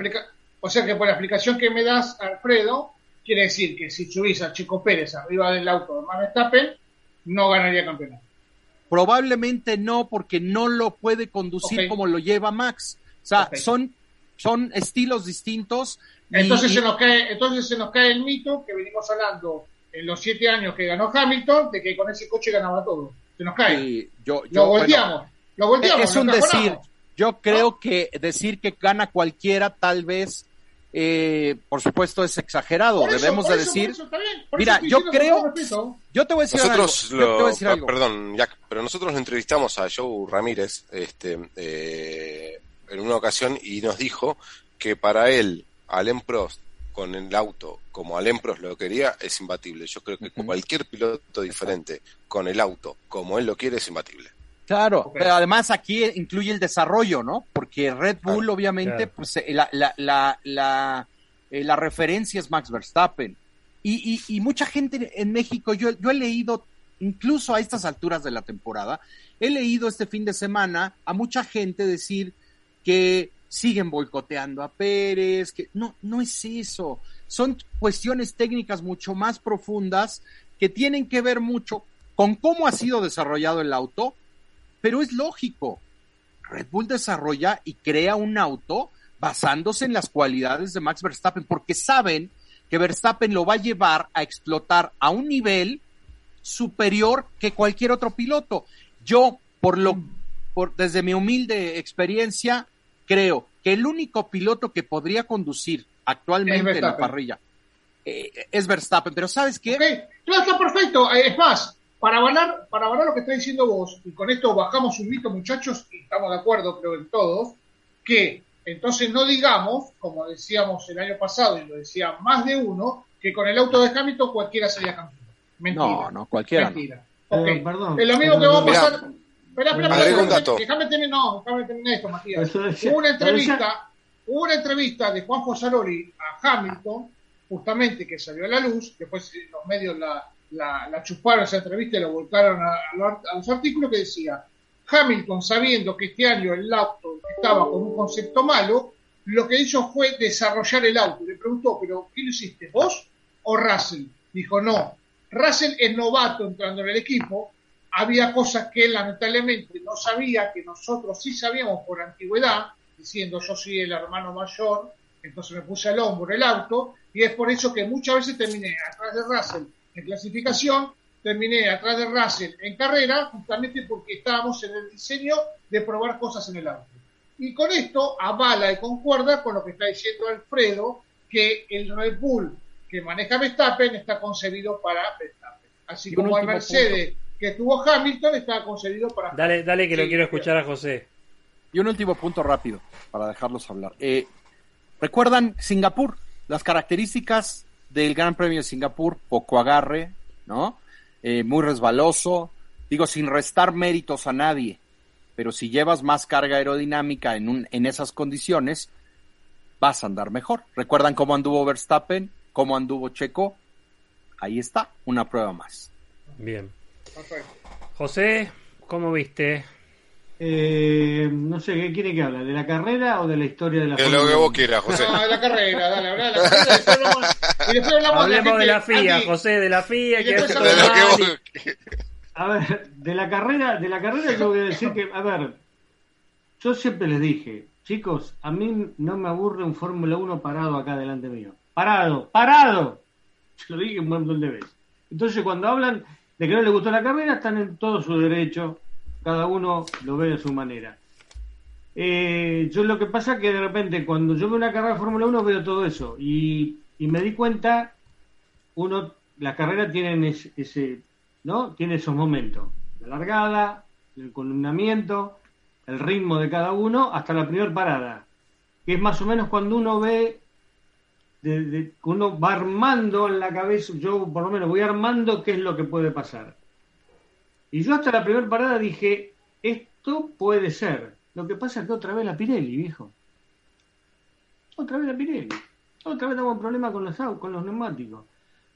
o sea que por la explicación que me das, Alfredo, quiere decir que si subís a Chico Pérez arriba del auto de Max Verstappen, no ganaría campeonato. Probablemente no, porque no lo puede conducir como lo lleva Max. O sea, son, son estilos distintos. Entonces, y- se nos cae, entonces se nos cae el mito que venimos hablando en los siete años que ganó Hamilton, de que con ese coche ganaba todo. Se nos cae. y yo, yo, lo bueno, volteamos. lo volteamos. es un decir. Yo creo que decir que gana cualquiera, tal vez, eh, por supuesto, es exagerado. Por Debemos de eso, decir. por eso está bien, por Mira, yo creo-. Yo te voy a decir Nosotros algo. Yo te voy a lo, decir algo. perdón, Jack, pero nosotros lo entrevistamos a Joe Ramírez este, eh, en una ocasión y nos dijo que para él, Alain Prost, con el auto como Alain Prost lo quería, es imbatible. Yo creo que Ujú. cualquier piloto diferente con el auto como él lo quiere es imbatible. Claro, pero además aquí incluye el desarrollo, ¿no? Porque Red Bull, obviamente, pues eh, la, la, la, la, eh, la referencia es Max Verstappen. Y, y, y mucha gente en México, yo, yo he leído, incluso a estas alturas de la temporada, he leído este fin de semana a mucha gente decir que siguen boicoteando a Pérez, que no, no es eso. Son cuestiones técnicas mucho más profundas que tienen que ver mucho con cómo ha sido desarrollado el auto, pero es lógico. Red Bull desarrolla y crea un auto basándose en las cualidades de Max Verstappen, porque saben que Verstappen lo va a llevar a explotar a un nivel superior que cualquier otro piloto. Yo, por lo, por, desde mi humilde experiencia, creo que el único piloto que podría conducir actualmente en la parrilla eh, es Verstappen. Pero ¿sabes qué? Ok, claro, está perfecto. Eh, Es más, para avalar, para avalar lo que está diciendo vos, y con esto bajamos un mito, muchachos, y estamos de acuerdo, creo en todos, que entonces no digamos, como decíamos el año pasado, y lo decía más de uno, que con el auto de Hamilton cualquiera sería campeón. Mentira. No, no, cualquiera. no. Mentira. Pero, Ok. perdón, Es lo mismo que va a pasar. Espera, espera. Déjame terminar, no, déjame terminar esto, Matías. Hubo una entrevista, hubo una entrevista de Juan Fosaroli a Hamilton, justamente que salió a la luz, después eh, los medios la, la, chuparon esa entrevista y la volcaron a los artículos que decía, Hamilton sabiendo que este año el auto estaba con un concepto malo, lo que hizo fue desarrollar el auto. Le preguntó, pero ¿qué lo hiciste, vos o Russell? Dijo, no, Russell es novato entrando en el equipo, había cosas que él lamentablemente no sabía, que nosotros sí sabíamos por antigüedad, diciendo yo soy el hermano mayor, entonces me puse al hombro el auto, y es por eso que muchas veces terminé atrás de Russell en clasificación terminé atrás de Russell en carrera, justamente porque estábamos en el diseño de probar cosas en el auto. Y con esto avala y concuerda con lo que está diciendo Alfredo, que el Red Bull que maneja Verstappen está concebido para Verstappen. Así Y como el Mercedes que tuvo Hamilton está concebido para Dale, dale que lo Sí, quiero escuchar a José. Y un último punto rápido para dejarlos hablar. Eh, ¿Recuerdan Singapur? Las características del Gran Premio de Singapur, poco agarre, ¿no? Eh, muy resbaloso. Digo, sin restar méritos a nadie. Pero si llevas más carga aerodinámica en, un, en esas condiciones, vas a andar mejor. ¿Recuerdan cómo anduvo Verstappen? ¿Cómo anduvo Checo? Ahí está, una prueba más. Bien. Perfecto. José, ¿cómo viste? Eh, no sé, ¿qué quiere que hable? ¿De la carrera o de la historia de la De lo que vos quieras, José. No, de la carrera, dale, habla de la carrera. y después hablamos- y después hablamos Hablemos de gente la FIA, José, de la FIA, que De lo que vos... A ver, de la carrera, de la carrera yo voy a decir que, a ver, yo siempre les dije, chicos, a mí no me aburre un Fórmula 1 parado acá delante mío. Parado, parado. Se lo dije un montón de veces. Entonces cuando hablan de que no les gustó la carrera, están en todo su derecho, cada uno lo ve de su manera. Eh, yo lo que pasa es que de repente cuando yo veo una carrera de Fórmula 1 veo todo eso y, me di cuenta, uno, las carreras tienen ese, ese ¿no? Tiene esos momentos. La largada, el columnamiento, el ritmo de cada uno, hasta la primera parada. Que es más o menos cuando uno ve, de- uno va armando en la cabeza, yo por lo menos voy armando qué es lo que puede pasar. Y yo hasta la primera parada dije, esto puede ser. Lo que pasa es que otra vez la Pirelli, viejo. Otra vez la Pirelli. Otra vez tenemos problemas con los, con los neumáticos.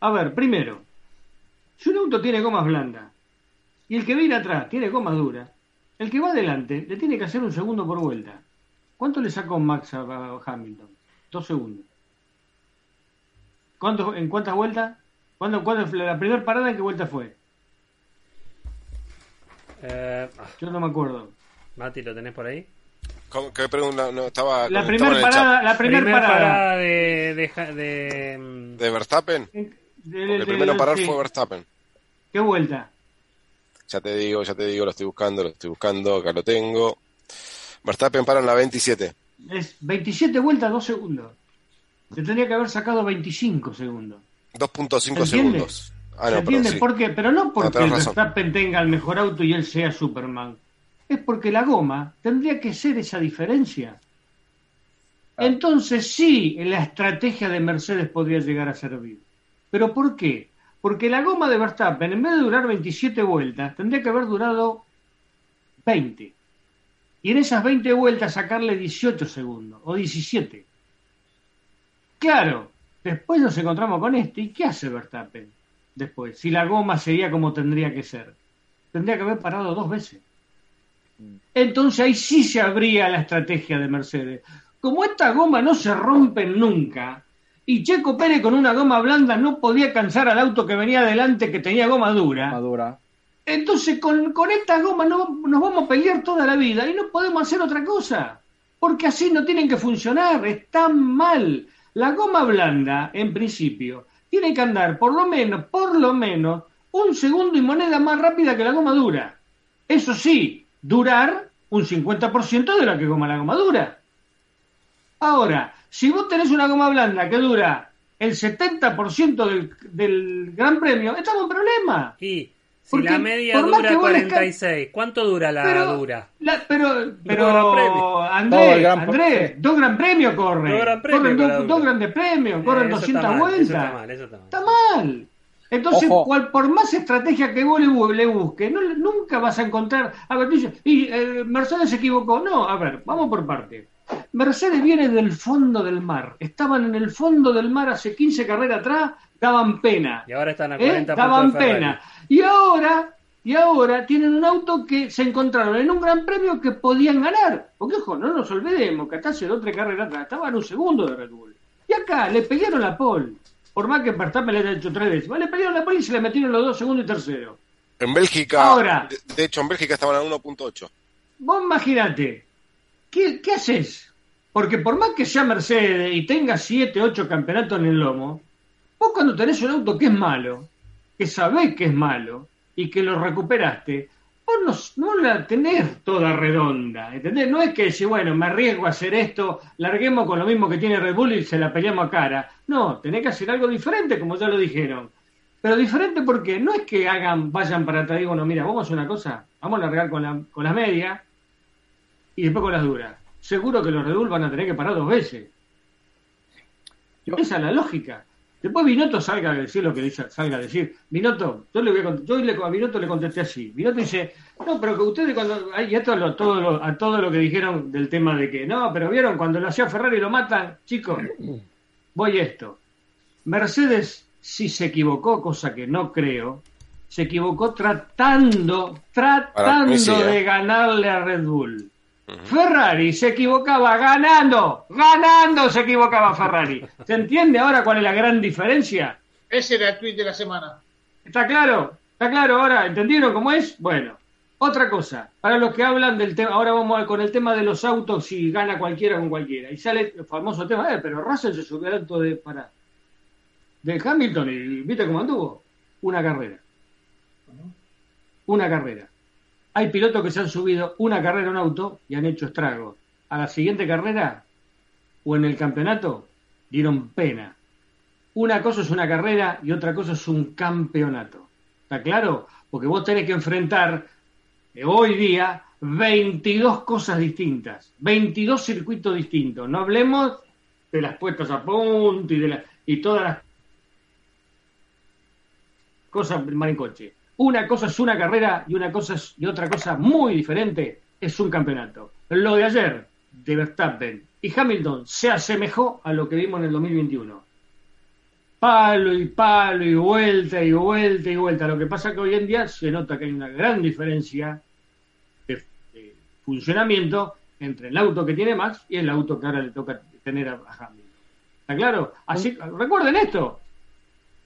A ver, primero, si un auto tiene gomas blandas y el que viene atrás tiene gomas duras, el que va adelante le tiene que hacer un segundo por vuelta. ¿Cuánto le sacó Max a Hamilton? Dos segundos. ¿Cuánto, ¿En cuántas vueltas? ¿Cuándo, cuándo la primera parada en qué vuelta fue? Eh, ah, Yo no me acuerdo. Mati, ¿lo tenés por ahí? ¿Cómo- ¿Qué pregunta? No, estaba, La primera parada, la primera Primer parada. de, de, de, mm, ¿De Verstappen? En- del- Porque el primero a parar sí. fue Verstappen. ¿Qué vuelta? Ya te digo, ya te digo, lo estoy buscando, lo estoy buscando, acá lo tengo. Verstappen para en la 27. Es 27 vueltas, 2 segundos. Se tendría que haber sacado 25 segundos. 2.5 ¿Se entiende? segundos. Ah, ¿Se entiende sí. por qué? Pero no porque. Verstappen tenga el mejor auto y él sea Superman. Es porque la goma tendría que ser esa diferencia. Entonces sí, la estrategia de Mercedes podría llegar a servir. ¿Pero por qué? Porque la goma de Verstappen, en vez de durar 27 vueltas, tendría que haber durado 20. Y en esas 20 vueltas sacarle 18 segundos o 17. Claro, después nos encontramos con este. ¿Y qué hace Verstappen? Después, si la goma sería como tendría que ser, tendría que haber parado dos veces. Entonces ahí sí se abría la estrategia de Mercedes. Como esta goma no se rompe nunca, y Checo Pérez con una goma blanda no podía cansar al auto que venía adelante que tenía goma dura, Madura. entonces con, con esta goma no, nos vamos a pelear toda la vida y no podemos hacer otra cosa. Porque así no tienen que funcionar, están mal. La goma blanda, en principio, tiene que andar por lo menos, por lo menos, un segundo y moneda más rápida que la goma dura. Eso sí, durar un 50% de lo que goma la goma dura. Ahora, si vos tenés una goma blanda que dura el 70% del, del Gran Premio, estamos en problema. Y si Porque la media por más dura que vos les ca- 46, ¿cuánto dura la pero, dura? la- pero, pero Andrés, el Gran Andrés, dos gran premios corren. Dos Gran Premio corren dos, grandes premios, corren Eh, eso 200 está mal, vueltas. Eso está mal, eso está mal. Está mal. Entonces, cual- por más estrategia que vos le, bu- le busques, no, nunca vas a encontrar. A ver, y eh, Mercedes se equivocó. No, a ver, vamos por parte. Mercedes viene del fondo del mar. Estaban en el fondo del mar hace 15 carreras atrás, daban pena. Y ahora están a ¿eh? 40 daban puntos de Ferrari. pena. Y ahora, y ahora tienen un auto que se encontraron en un gran premio que podían ganar. Porque, ojo, no nos olvidemos que hasta hace dos o tres carreras atrás estaban un segundo de Red Bull. Y acá le pelearon la pole. Por más que Verstappen le haya hecho tres veces. Le pelearon la pole y se le metieron los dos segundos y tercero. En Bélgica, Ahora. de, de hecho, en Bélgica estaban a 1.8. Vos imagínate, ¿qué, ¿qué haces? Porque por más que sea Mercedes y tenga 7, 8 campeonatos en el lomo, vos cuando tenés un auto que es malo, que sabés que es malo y que lo recuperaste, vos no, no la tenés toda redonda, ¿entendés? No es que si, bueno, me arriesgo a hacer esto, larguemos con lo mismo que tiene Red Bull y se la peleamos a cara. No, tenés que hacer algo diferente, como ya lo dijeron. Pero diferente porque no es que hagan, vayan para atrás y bueno, mira, vamos a hacer una cosa, vamos a largar con, la, con las medias y después con las duras. Seguro que los Red Bull van a tener que parar dos veces. Esa es la lógica. Después Binotto salga a decir lo que dice, salga a decir. Binotto, yo le voy a, yo le, a Binotto le contesté así. Binotto dice, no, pero que ustedes cuando, y esto lo, todo lo, a todo lo que dijeron del tema de que, no, pero vieron, cuando lo hacía Ferrari y lo matan, chicos, voy a esto. Mercedes si se equivocó, cosa que no creo, se equivocó tratando, tratando sí, ¿eh? de ganarle a Red Bull. Ferrari se equivocaba ganando, ganando se equivocaba Ferrari. ¿Se entiende ahora cuál es la gran diferencia? Ese era el tweet de la semana. ¿Está claro? ¿Está claro ahora? ¿Entendieron cómo es? Bueno, otra cosa, para los que hablan del tema, ahora vamos a- con el tema de los autos, si gana cualquiera con cualquiera. Y sale el famoso tema, eh, pero Russell se subió al auto de, para, de Hamilton y ¿viste cómo anduvo? Una carrera. Una carrera. Hay pilotos que se han subido una carrera un auto y han hecho estragos. A la siguiente carrera o en el campeonato dieron pena. Una cosa es una carrera y otra cosa es un campeonato. ¿Está claro? Porque vos tenés que enfrentar eh, hoy día 22 cosas distintas, 22 circuitos distintos. No hablemos de las puestas a punto y de la, y todas las cosas del maricoche. Una cosa es una carrera y una cosa es, y otra cosa muy diferente es un campeonato. Lo de ayer de Verstappen y Hamilton se asemejó a lo que vimos en el 2021 palo y palo y vuelta y vuelta y vuelta. Lo que pasa que hoy en día se nota que hay una gran diferencia de, funcionamiento entre el auto que tiene Max y el auto que ahora le toca tener a, a Hamilton. ¿Está claro? Así, recuerden esto.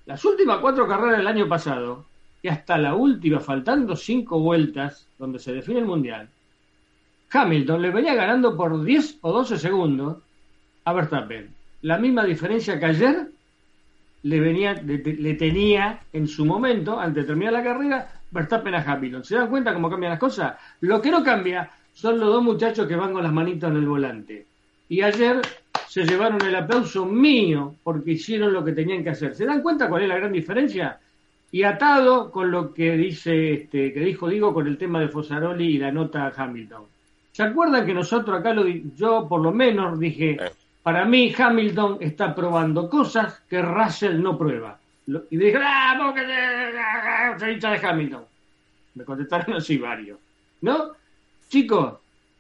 Las últimas cuatro carreras del año pasado y hasta la última, faltando cinco vueltas, donde se define el mundial, Hamilton le venía ganando por 10 o 12 segundos a Verstappen. La misma diferencia que ayer le venía, le, le tenía en su momento, antes de terminar la carrera, Verstappen a Hamilton. ¿Se dan cuenta cómo cambian las cosas? Lo que no cambia son los dos muchachos que van con las manitas en el volante. Y ayer se llevaron el aplauso mío porque hicieron lo que tenían que hacer. ¿Se dan cuenta cuál es la gran diferencia? Y atado con lo que dice, este, que dijo Digo con el tema de Fosaroli y la nota a Hamilton. ¿Se acuerdan que nosotros acá lo di- yo por lo menos dije, para mí Hamilton está probando cosas que Russell no prueba? Lo- y dije, ah, vos que te- soy hincha de Hamilton. Me contestaron así varios. ¿No? Chicos,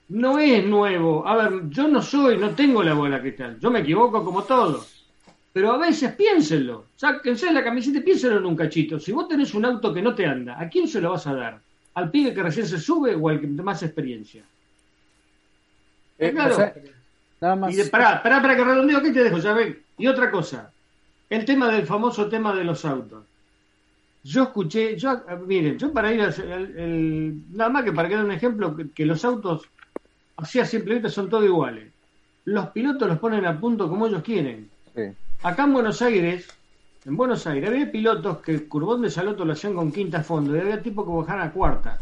no es nuevo. A ver, yo no soy, no tengo la bola cristal. Yo me equivoco como todos. Pero a veces piénsenlo. Sáquense la camiseta y piénsenlo en un cachito. Si vos tenés un auto que no te anda, ¿a quién se lo vas a dar? ¿Al pibe que recién se sube o al que más experiencia? Eh, Claro. o sea, nada más. Y de, pará, pará, para que redondeo, ¿qué te dejo? Ya ven. Y otra cosa, el tema del famoso tema de los autos. Yo escuché, yo, eh, miren, yo para ir a hacer el, el- nada más que para que dar un ejemplo, que, que los autos, así a simple vista, son todos iguales. Los pilotos los ponen a punto como ellos quieren. Sí. Acá en Buenos Aires, en Buenos Aires, había pilotos que curbón de Saloto lo hacían con quinta fondo, y había tipos que bajaban a cuarta.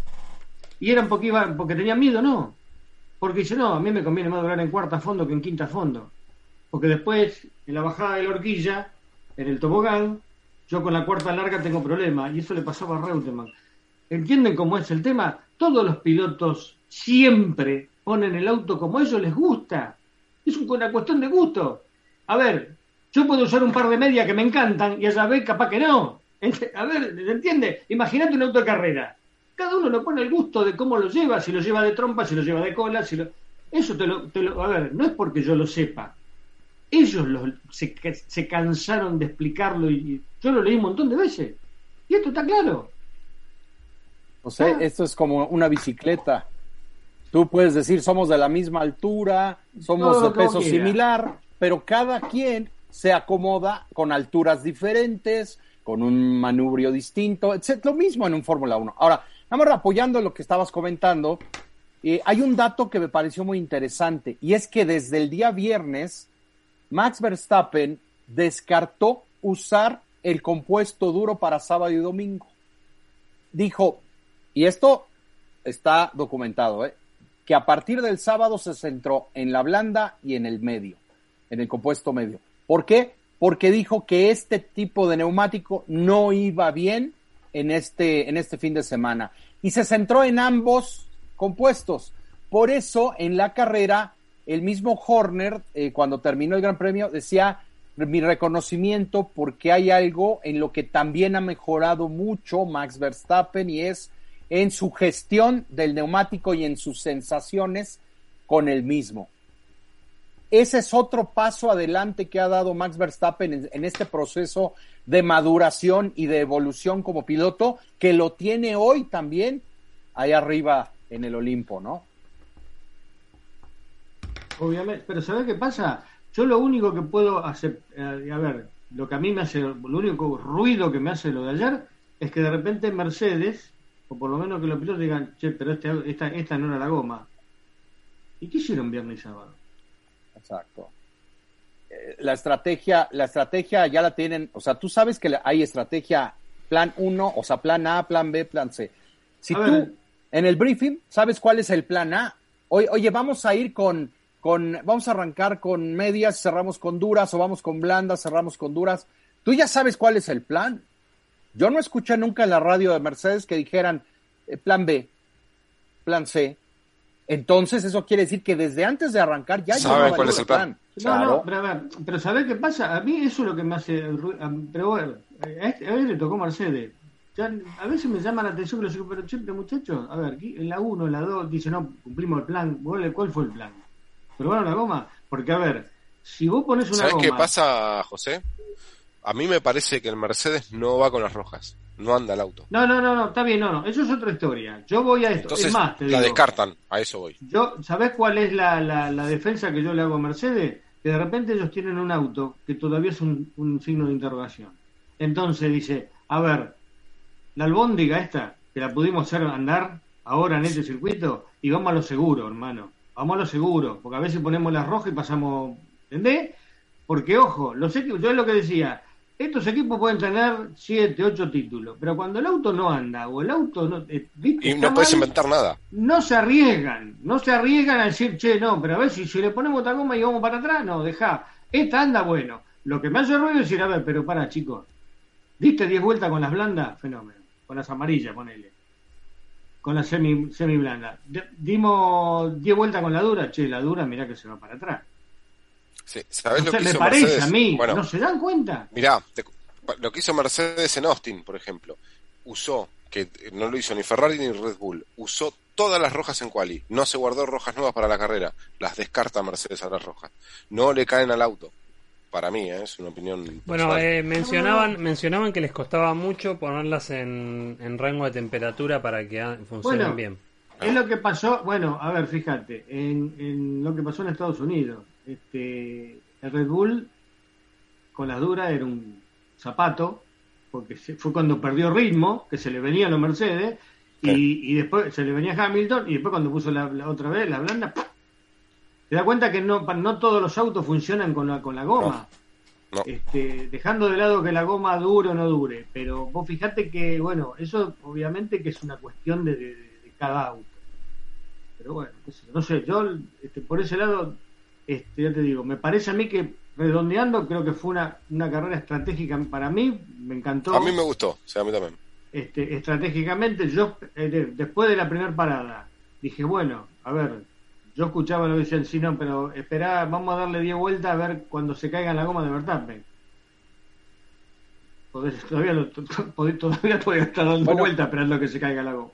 Y eran porque iban, porque tenían miedo, no. Porque dice, no, a mí me conviene más durar en cuarta fondo que en quinta fondo. Porque después, en la bajada de la horquilla, en el tobogán, yo con la cuarta larga tengo problemas. Y eso le pasaba a Reutemann. ¿Entienden cómo es el tema? Todos los pilotos siempre ponen el auto como a ellos les gusta. Es una cuestión de gusto. A ver, yo puedo usar un par de medias que me encantan y a Yabel capaz que no. Ent- A ver, ¿se entiende? Imagínate un auto de carrera. Cada uno le pone el gusto de cómo lo lleva, si lo lleva de trompa, si lo lleva de cola, si lo... Eso te lo, te lo- A ver, no es porque yo lo sepa. Ellos lo- se, se cansaron de explicarlo y, yo lo leí un montón de veces. Y esto está claro. O sea, Ah. esto es como una bicicleta. Tú puedes decir, somos de la misma altura, somos de peso similar, pero cada quien se acomoda con alturas diferentes, con un manubrio distinto, etc. Lo mismo en un Fórmula 1. Ahora, nada apoyando lo que estabas comentando, eh, hay un dato que me pareció muy interesante, y es que desde el día viernes, Max Verstappen descartó usar el compuesto duro para sábado y domingo. Dijo, y esto está documentado, ¿eh? que a partir del sábado se centró en la blanda y en el medio, en el compuesto medio. ¿Por qué? Porque dijo que este tipo de neumático no iba bien en este, en este fin de semana. Y se centró en ambos compuestos. Por eso, en la carrera, el mismo Horner, eh, cuando terminó el Gran Premio, decía mi reconocimiento porque hay algo en lo que también ha mejorado mucho Max Verstappen y es en su gestión del neumático y en sus sensaciones con el mismo. Ese es otro paso adelante que ha dado Max Verstappen en, este proceso de maduración y de evolución como piloto, que lo tiene hoy también ahí arriba en el Olimpo, ¿no? Obviamente, pero ¿sabes qué pasa? Yo lo único que puedo hacer, eh, a ver, lo que a mí me hace, lo único ruido que me hace lo de ayer es que de repente Mercedes, o por lo menos que los pilotos digan, che, pero este, esta, esta no era la goma. ¿Y qué hicieron viernes y sábado? Exacto. Eh, la estrategia, la estrategia ya la tienen, o sea, tú sabes que hay estrategia plan 1, o sea, plan A, plan B, plan C. Si A tú ver. en el briefing sabes cuál es el plan A, oye, oye, vamos a ir con, con, vamos a arrancar con medias, cerramos con duras, o vamos con blandas, cerramos con duras. Tú ya sabes cuál es el plan. Yo no escuché nunca en la radio de Mercedes que dijeran eh, plan B, plan C. Entonces eso quiere decir que desde antes de arrancar ya Saben cuál es el plan. No, Claro. no, pero a ver, pero ¿sabés qué pasa? A mí eso es lo que me hace. Pero bueno, a, este- a él le tocó Mercedes. Ya, a veces me llama la atención que los digo, pero siempre muchachos, a ver, aquí en la 1, en la 2, dice, no, cumplimos el plan. ¿Cuál cuál fue el plan? ¿Probaron la goma? Porque, a ver, si vos pones una ¿Sabes goma. qué pasa, José? A mí me parece que el Mercedes no va con las rojas, no anda el auto. No, no, no, no, está bien, no, no, eso es otra historia. Yo voy a esto. Entonces es más, te la digo, descartan, a eso voy. Yo, ¿sabés cuál es la, la, la defensa que yo le hago a Mercedes? Que de repente ellos tienen un auto que todavía es un, un signo de interrogación. Entonces dice, a ver, la albóndiga esta, que la pudimos hacer andar ahora en este circuito, y vamos a lo seguro, hermano. Vamos a lo seguro, porque a veces ponemos la roja y pasamos, ¿entendés? Porque, ojo, los yo es lo que decía, estos equipos pueden tener 7, 8 títulos, pero cuando el auto no anda, o el auto no... eh. Y no puedes inventar nada. no se arriesgan, no se arriesgan a decir, che, no, pero a ver si, si le ponemos esta goma y vamos para atrás, no, deja, esta anda bueno. Lo que me hace ruido es decir, a ver, pero para chicos, diste 10 vueltas con las blandas, fenómeno, con las amarillas, ponele, con las semi, semi blandas. Dimos 10 vueltas con la dura, che, la dura, mirá que se va para atrás. Sí, ¿Sabes O lo sea, que me hizo parece Mercedes? a mí, Bueno, ¿no se dan cuenta? Mirá, te- lo que hizo Mercedes en Austin, por ejemplo, usó, que no lo hizo ni Ferrari ni Red Bull, usó todas las rojas en quali, no se guardó rojas nuevas para la carrera, las descarta Mercedes a las rojas, no le caen al auto, para mí, ¿eh? es una opinión. Bueno, eh, mencionaban, mencionaban que les costaba mucho ponerlas en, en rango de temperatura para que funcionen Bueno, bien. Es lo que pasó, bueno, a ver, fíjate, en, en lo que pasó en Estados Unidos. Este, el Red Bull con las duras era un zapato, porque se- fue cuando perdió ritmo, que se le venía a los Mercedes, y, y después se le venía a Hamilton, y después cuando puso la, la otra vez, la blanda, ¡pum! te das cuenta que no, no todos los autos funcionan con la, con la goma. No. Este, dejando de lado que la goma dure o no dure, pero vos fijate que, bueno, eso obviamente que es una cuestión de, de- de cada auto. Pero bueno, no sé, yo este, por ese lado, este, ya te digo, me parece a mí que redondeando, creo que fue una, una carrera estratégica para mí, me encantó. A mí me gustó, o sea, a mí también. Este, estratégicamente, yo eh, de- después de la primera parada, dije, bueno, a ver, yo escuchaba lo que decían, sí, no, pero esperá, vamos a darle 10 vueltas a ver cuando se caiga la goma de Verstappen. [laughs] Podés- Todavía, lo- podés- todavía podía estar dando Bueno. vueltas esperando que se caiga la goma.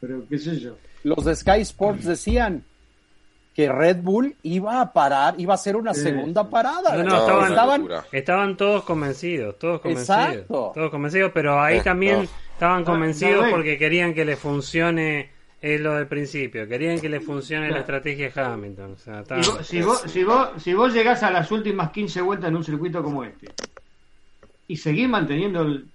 Pero qué sé yo. Los de Sky Sports decían que Red Bull iba a parar, iba a hacer una segunda parada. No, no, estaban- locura. Estaban todos convencidos, todos convencidos. Exacto. Todos convencidos, pero ahí Eh, también no. estaban convencidos no, no, porque querían que le funcione lo del principio, querían que le funcione la estrategia de Hamilton. O sea, estaban- vos- si, vos, si, vos, si vos llegás a las últimas 15 vueltas en un circuito como este y seguís manteniendo el.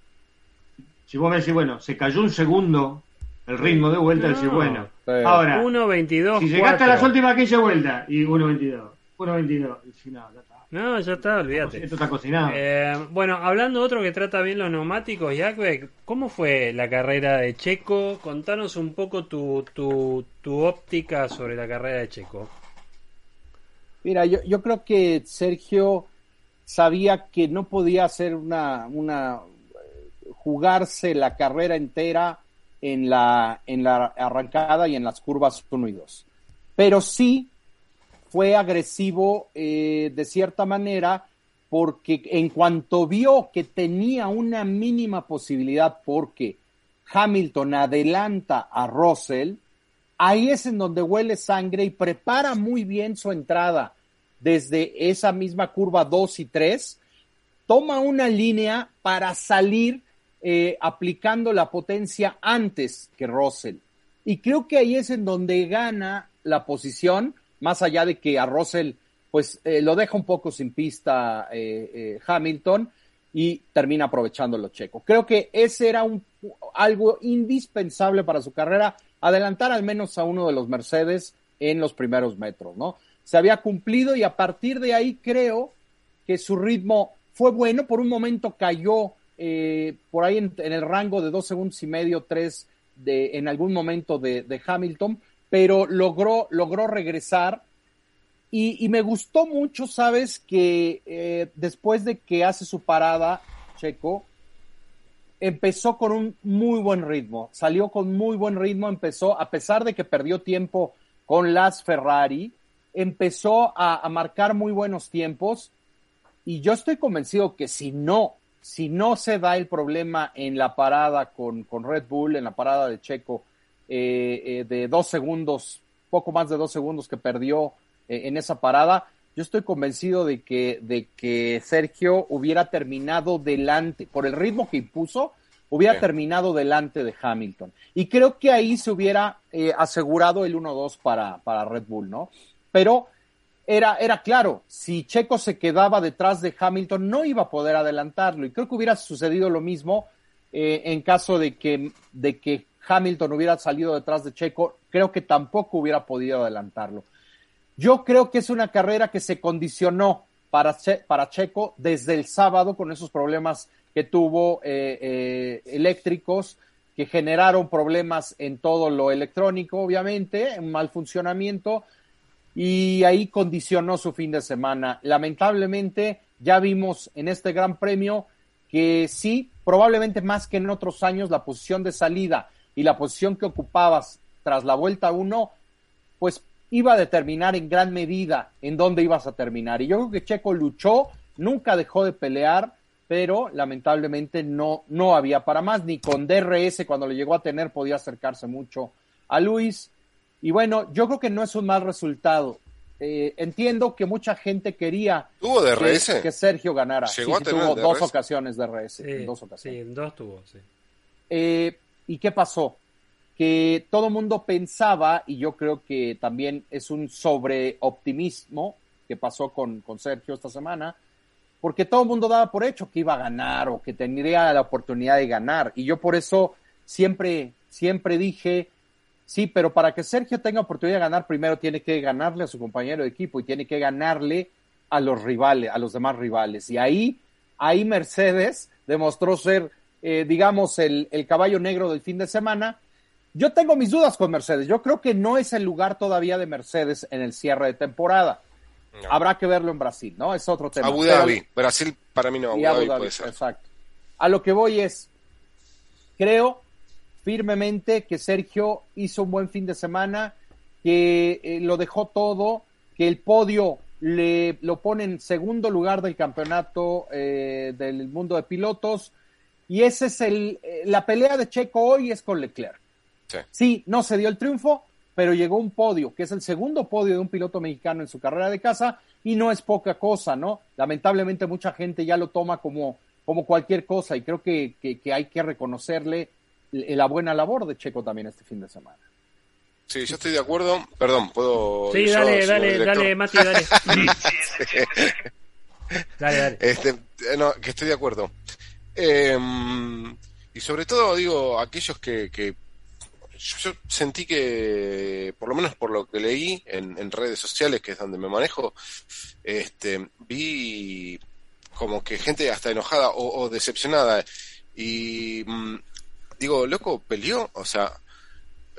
Si vos me decís, bueno, se cayó un segundo el ritmo de vuelta, No. decís, bueno, Sí. ahora, 1.22, si llegaste a las 4. últimas 15 vueltas y 1.22, Fueron 22. Y no, ya está. No, ya está, olvídate. Esto está cocinado. Eh, bueno, hablando de otro que trata bien los neumáticos, Jacques, ¿cómo fue la carrera de Checo? Contanos un poco tu, tu, tu óptica sobre la carrera de Checo. Mira, yo, yo creo que Sergio sabía que no podía hacer una, una jugarse la carrera entera en la, en la arrancada y en las curvas 1 y 2. Pero sí fue agresivo eh, de cierta manera porque en cuanto vio que tenía una mínima posibilidad porque Hamilton adelanta a Russell, ahí es en donde huele sangre y prepara muy bien su entrada desde esa misma curva 2 y 3, toma una línea para salir eh, aplicando la potencia antes que Russell. Y creo que ahí es en donde gana la posición, más allá de que a Russell pues eh, lo deja un poco sin pista eh, Hamilton y termina aprovechándolo Checo. Creo que ese era un, algo indispensable para su carrera, adelantar al menos a uno de los Mercedes en los primeros metros, ¿no? Se había cumplido y a partir de ahí creo que su ritmo fue bueno, por un momento cayó eh, por ahí en, el rango de dos segundos y medio, tres de, en algún momento de, Hamilton, pero logró, logró regresar. Y, me gustó mucho, sabes, que eh, después de que hace su parada, Checo, empezó con un muy buen ritmo, salió con muy buen ritmo, empezó, a pesar de que perdió tiempo con las Ferrari, empezó a, a marcar muy buenos tiempos. Y yo estoy convencido que si no si no se da el problema en la parada con, Red Bull, en la parada de Checo, eh, eh, de dos segundos, poco más de dos segundos que perdió eh, en esa parada, yo estoy convencido de que, de que Sergio hubiera terminado delante, por el ritmo que impuso, hubiera terminado delante de Hamilton. Y creo que ahí se hubiera asegurado el 1-2 para, para Red Bull, ¿no? Pero era, era claro, si Checo se quedaba detrás de Hamilton no iba a poder adelantarlo y creo que hubiera sucedido lo mismo eh, en caso de que, de que Hamilton hubiera salido detrás de Checo, creo que tampoco hubiera podido adelantarlo. Yo creo que es una carrera que se condicionó para, para Checo desde el sábado con esos problemas que tuvo eh, eh, eléctricos que generaron problemas en todo lo electrónico, obviamente, un mal funcionamiento, y ahí condicionó su fin de semana. Lamentablemente, ya vimos en este Gran Premio que sí, probablemente más que en otros años, la posición de salida y la posición que ocupabas tras la vuelta 1, pues iba a determinar en gran medida en dónde ibas a terminar. Y yo creo que Checo luchó, nunca dejó de pelear, pero lamentablemente no, no había para más, ni con DRS cuando le llegó a tener podía acercarse mucho a Luis. Y bueno, yo creo que no es un mal resultado. Eh, entiendo que mucha gente quería. Que, que, Sergio ganara. ¿Llegó sí, a tuvo dos ocasiones de RS. Sí, dos ocasiones. sí, en dos tuvo, sí. Eh, ¿Y qué pasó? Que todo mundo pensaba, y yo creo que también es un sobreoptimismo que pasó con, con Sergio esta semana, porque todo el mundo daba por hecho que iba a ganar o que tendría la oportunidad de ganar. Y yo por eso siempre, siempre dije, Sí, pero para que Sergio tenga oportunidad de ganar, primero tiene que ganarle a su compañero de equipo y tiene que ganarle a los rivales, a los demás rivales. Y ahí, ahí Mercedes demostró ser, eh, digamos, el, el, caballo negro del fin de semana. Yo tengo mis dudas con Mercedes. Yo creo que no es el lugar todavía de Mercedes en el cierre de temporada. No. Habrá que verlo en Brasil, ¿no? Es otro tema. Abu Dhabi. Pero, Brasil para mí no, Abu, Dhabi, Abu Dhabi puede ser. Exacto. A lo que voy es, creo firmemente que Sergio hizo un buen fin de semana, que eh, lo dejó todo, que el podio le lo pone en segundo lugar del campeonato eh, del mundo de pilotos y ese es el eh, la pelea de Checo hoy es con Leclerc. Sí. sí, no se dio el triunfo, pero llegó un podio, que es el segundo podio de un piloto mexicano en su carrera de casa y no es poca cosa, ¿no? Lamentablemente mucha gente ya lo toma como como cualquier cosa y creo que, que, que hay que reconocerle la buena labor de Checo también este fin de semana. Sí, yo estoy de acuerdo. Perdón, puedo. Sí, dale, dale, director? dale, Mati, dale. [laughs] dale, dale. Este, no, que estoy de acuerdo. Eh, y sobre todo, digo, aquellos que, que yo, yo sentí que, por lo menos por lo que leí en, en redes sociales, que es donde me manejo, este, vi como que gente hasta enojada o, o decepcionada. Y mm, digo, loco, peleó, o sea,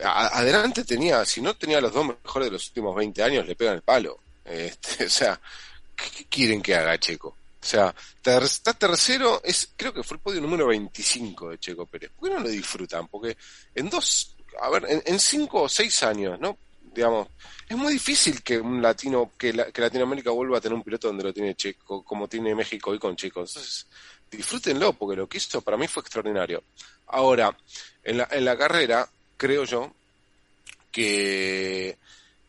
adelante tenía, si no tenía los dos mejores de los últimos 20 años, le pegan el palo. Este, [laughs] o sea, ¿qué, quieren que haga Checo? O sea, está tercero, es, creo que fue el podio número 25 de Checo Pérez. ¿Por qué no lo disfrutan? Porque en dos, a ver, en, en cinco o seis años, ¿no? Digamos, es muy difícil que un latino, que, la- que Latinoamérica vuelva a tener un piloto donde lo tiene Checo, como tiene México hoy con Checo. Entonces, disfrútenlo, porque lo que hizo para mí fue extraordinario. Ahora, en la, en la carrera, creo yo, que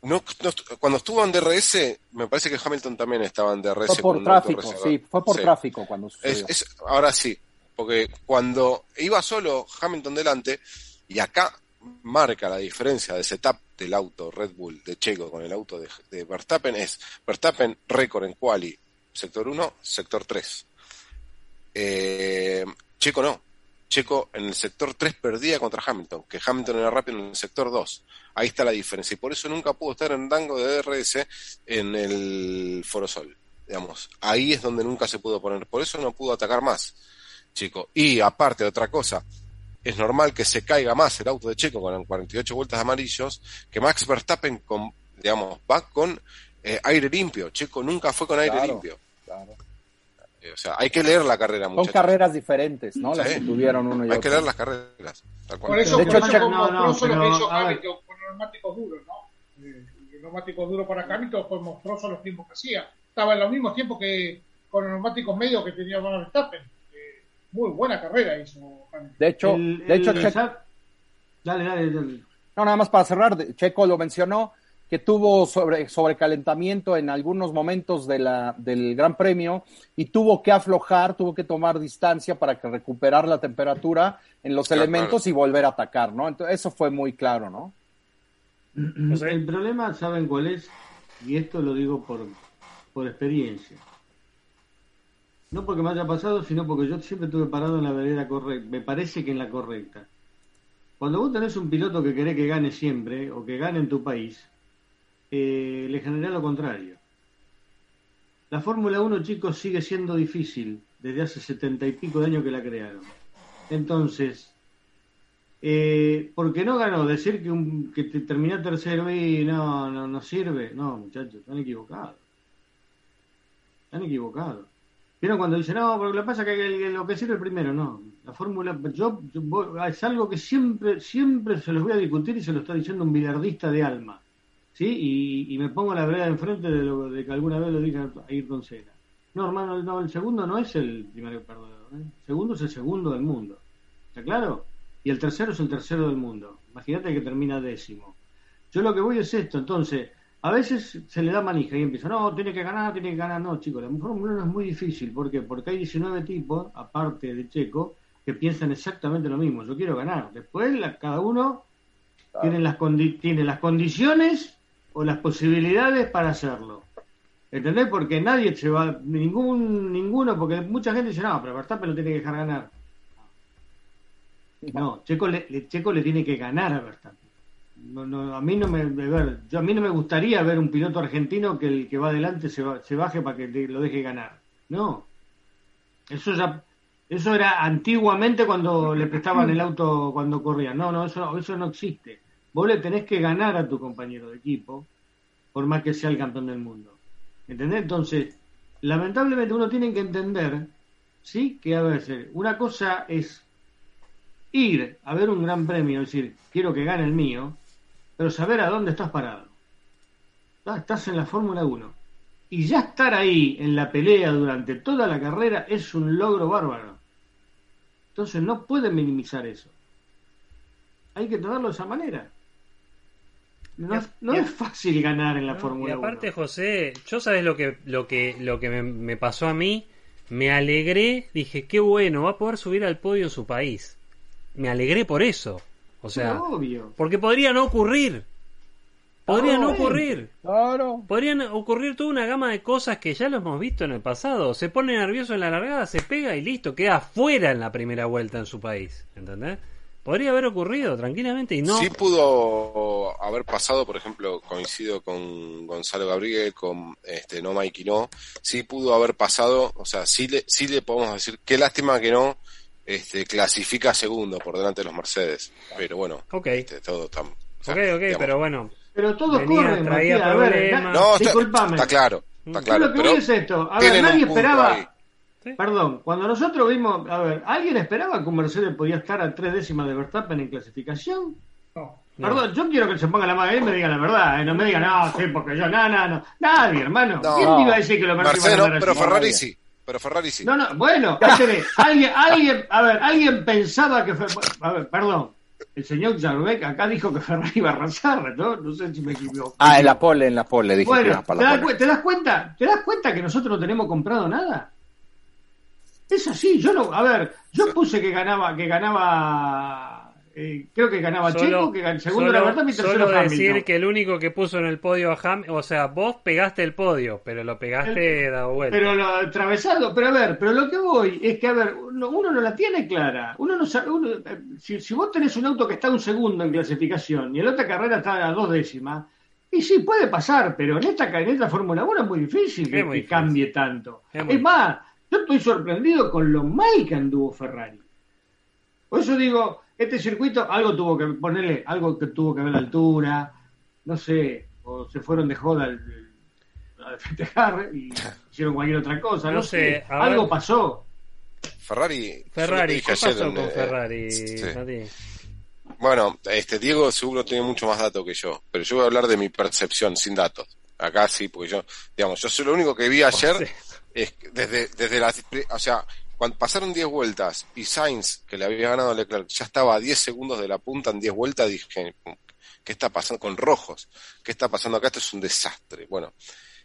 no, no- cuando estuvo en DRS, me parece que Hamilton también estaba en DRS. Fue por tráfico, sí, fue por Sí. tráfico cuando sucedió. Es, es- ahora sí, porque cuando iba solo Hamilton delante, y acá marca la diferencia de setup del auto Red Bull de Checo con el auto de, de Verstappen, es Verstappen récord en quali, sector 1, sector 3. Eh, Checo no. Checo en el sector 3 perdía contra Hamilton, que Hamilton era rápido en el sector 2. Ahí está la diferencia. Y por eso nunca pudo estar en rango de DRS en el Forosol. Digamos, ahí es donde nunca se pudo poner. Por eso no pudo atacar más, Checo. Y aparte, otra cosa, es normal que se caiga más el auto de Checo con 48 vueltas de amarillos que Max Verstappen con, digamos, va con eh, aire limpio. Checo nunca fue con aire Claro, limpio. claro. Eh, O sea, hay que leer la carrera, Son muchachos. carreras diferentes, ¿no? Las Sí. que tuvieron uno y Hay otro. que leer las carreras. tal cual. Por eso, De por hecho, eso Checo- fue no, que hizo. Hamilton con neumáticos duros, ¿no? Eh, el neumático duro para Hamilton fue monstruoso los tiempos que hacía. Estaba en los mismos tiempos que con los neumáticos medios que tenía Van Verstappen. Eh, muy buena carrera hizo Hamilton. De hecho, El- de hecho el- Checo- Dale, dale, dale. No, nada más para cerrar, Checo lo mencionó, que tuvo sobre, sobrecalentamiento en algunos momentos de la, del Gran Premio y tuvo que aflojar, tuvo que tomar distancia para que recuperar la temperatura en los Claro, elementos y volver a atacar, ¿no? Entonces, eso fue muy claro, ¿no? [clears throat] El problema, ¿saben cuál es? Y esto lo digo por, por experiencia. No porque me haya pasado, sino porque yo siempre estuve parado en la vereda correcta. Me parece que en la correcta. Cuando vos tenés un piloto que querés que gane siempre, o que gane en tu país, eh, le genera lo contrario. La Fórmula 1, chicos, sigue siendo difícil desde hace setenta y pico de años que la crearon. Entonces, eh, porque no ganó, decir que, un, que te terminó tercero y no, no, no sirve. No, muchachos, están equivocados. Están equivocados. ¿Vieron cuando dicen, no, porque lo que pasa que lo que sirve primero? No, la fórmula, yo, yo es algo que siempre, siempre se los voy a discutir y se lo está diciendo un bilardista de alma. ¿Sí? Y, y me pongo la vereda enfrente de lo de que alguna vez lo dije a Ayrton Senna. No, hermano, no, el segundo no es el primero perdedor. ¿eh? El segundo es el segundo del mundo. ¿Está claro? Y el tercero es el tercero del mundo. Imagínate que termina décimo. Yo lo que voy es esto, entonces, a veces se le da manija y empieza, no, tiene que ganar, tiene que ganar. No, chicos, la Fórmula 1 es muy difícil. ¿Por qué? Porque hay 19 tipos, aparte de Checo, que piensan exactamente lo mismo. Yo quiero ganar. Después, la- cada uno tiene, las condi- tiene las condiciones o las posibilidades para hacerlo. ¿Entendés? Porque nadie se va, ningún, ninguno, porque mucha gente dice, no, pero Verstappen lo tiene que dejar ganar. No, Checo le, Checo le tiene que ganar a Verstappen. No, no, a mí no me, yo a mí no me gustaría ver un piloto argentino que el que va adelante se, va- se baje para que te- lo deje ganar. No. Eso ya eso era antiguamente cuando le prestaban el auto cuando corrían. No, no, eso eso no existe. Vos le tenés que ganar a tu compañero de equipo por más que sea el campeón del mundo. ¿Entendés? Entonces, lamentablemente uno tiene que entender, ¿sí? Que a veces una cosa es ir a ver un gran premio, es decir, quiero que gane el mío, pero saber a dónde estás parado. Estás en la Fórmula 1. Y ya estar ahí en la pelea durante toda la carrera es un logro bárbaro. Entonces no pueden minimizar eso. Hay que tomarlo de esa manera. No, es- no Y- es fácil ganar en la No, Fórmula y 1. aparte, José, yo sabes lo que, lo que, lo que me, me pasó a mí. Me alegré, dije, qué bueno, va a poder subir al podio en su país. Me alegré por eso. O sea, obvio. porque podría no ocurrir. Podría no Obviamente. ocurrir. Claro. Podrían ocurrir toda una gama de cosas que ya lo hemos visto en el pasado. Se pone nervioso en la largada, se pega y listo, queda fuera en la primera vuelta en su país. ¿Entendés? Podría haber ocurrido tranquilamente y no. Sí pudo haber pasado, por ejemplo, coincido con Gonzalo Gabriel, con este no Mikey no, sí pudo haber pasado, o sea, sí le, sí le podemos decir, qué lástima que no este, clasifica segundo por delante de los Mercedes, pero bueno, Ok. este, todo está, o sea, ok, ok, digamos, pero bueno. Pero todo Venía, corre, traía Matías. A ver, No, está, disculpame. está claro, está claro, lo que pero voy es esto. A ver, nadie esperaba. ahí. Sí. Perdón, cuando nosotros vimos. A ver, ¿alguien esperaba que un Mercedes podía estar a tres décimas de Verstappen en clasificación? No. No. Perdón, yo quiero que se ponga la mano ahí y me diga la verdad. eh, No me diga, no, sí, porque yo, no, no, no. Nadie, hermano. No. ¿Quién te iba a decir que los Mercedes Mercedes iban a no, pero? Ferrari sí, pero Ferrari sí. No, no, bueno, [laughs] alguien, alguien, a ver, alguien pensaba que. A ver, perdón. El señor Jarbeck acá dijo que Ferrari iba a arrasar, ¿no? No sé si me equivoco. Ah, en la pole, en la pole, dije que iba para ¿te la das, pole. te das cuenta? ¿Te das cuenta que nosotros no tenemos comprado nada? Es así, yo no, a ver, yo puse que ganaba, que ganaba, eh, creo que ganaba Checo, que gan- segundo solo- era Verstappen y tercero solo Hamilton. decir que el único que puso en el podio a Ham, o sea, vos pegaste el podio, pero lo pegaste dado vuelta. Pero lo atravesado, pero a ver, pero lo que voy es que, a ver, uno, uno no la tiene clara. Uno no sabe, uno, eh, si, si vos tenés un auto que está un segundo en clasificación y en la otra carrera está a dos décimas, y sí, puede pasar, pero en esta, en esta Fórmula 1 es muy difícil que, muy difícil. cambie tanto. Es más, yo estoy sorprendido con lo mal que anduvo Ferrari. Por eso digo, este circuito algo tuvo que ponerle, algo que tuvo que ver la altura, no sé, o se fueron de joda al- a [laughs] festejar y [laughs] hicieron cualquier otra cosa, no, No sé, algo ver. pasó. Ferrari, Ferrari, ¿qué pasó en, con eh, Ferrari, sí. Bueno, este Diego seguro tiene mucho más datos que yo, pero yo voy a hablar de mi percepción sin datos. Acá sí, porque yo, digamos, yo soy lo único que vi ayer [laughs] Sí. Es desde desde la, o sea, cuando pasaron 10 vueltas y Sainz, que le había ganado a Leclerc, ya estaba a 10 segundos de la punta en 10 vueltas, dije, ¿qué está pasando con rojos? ¿Qué está pasando acá? Esto es un desastre. Bueno,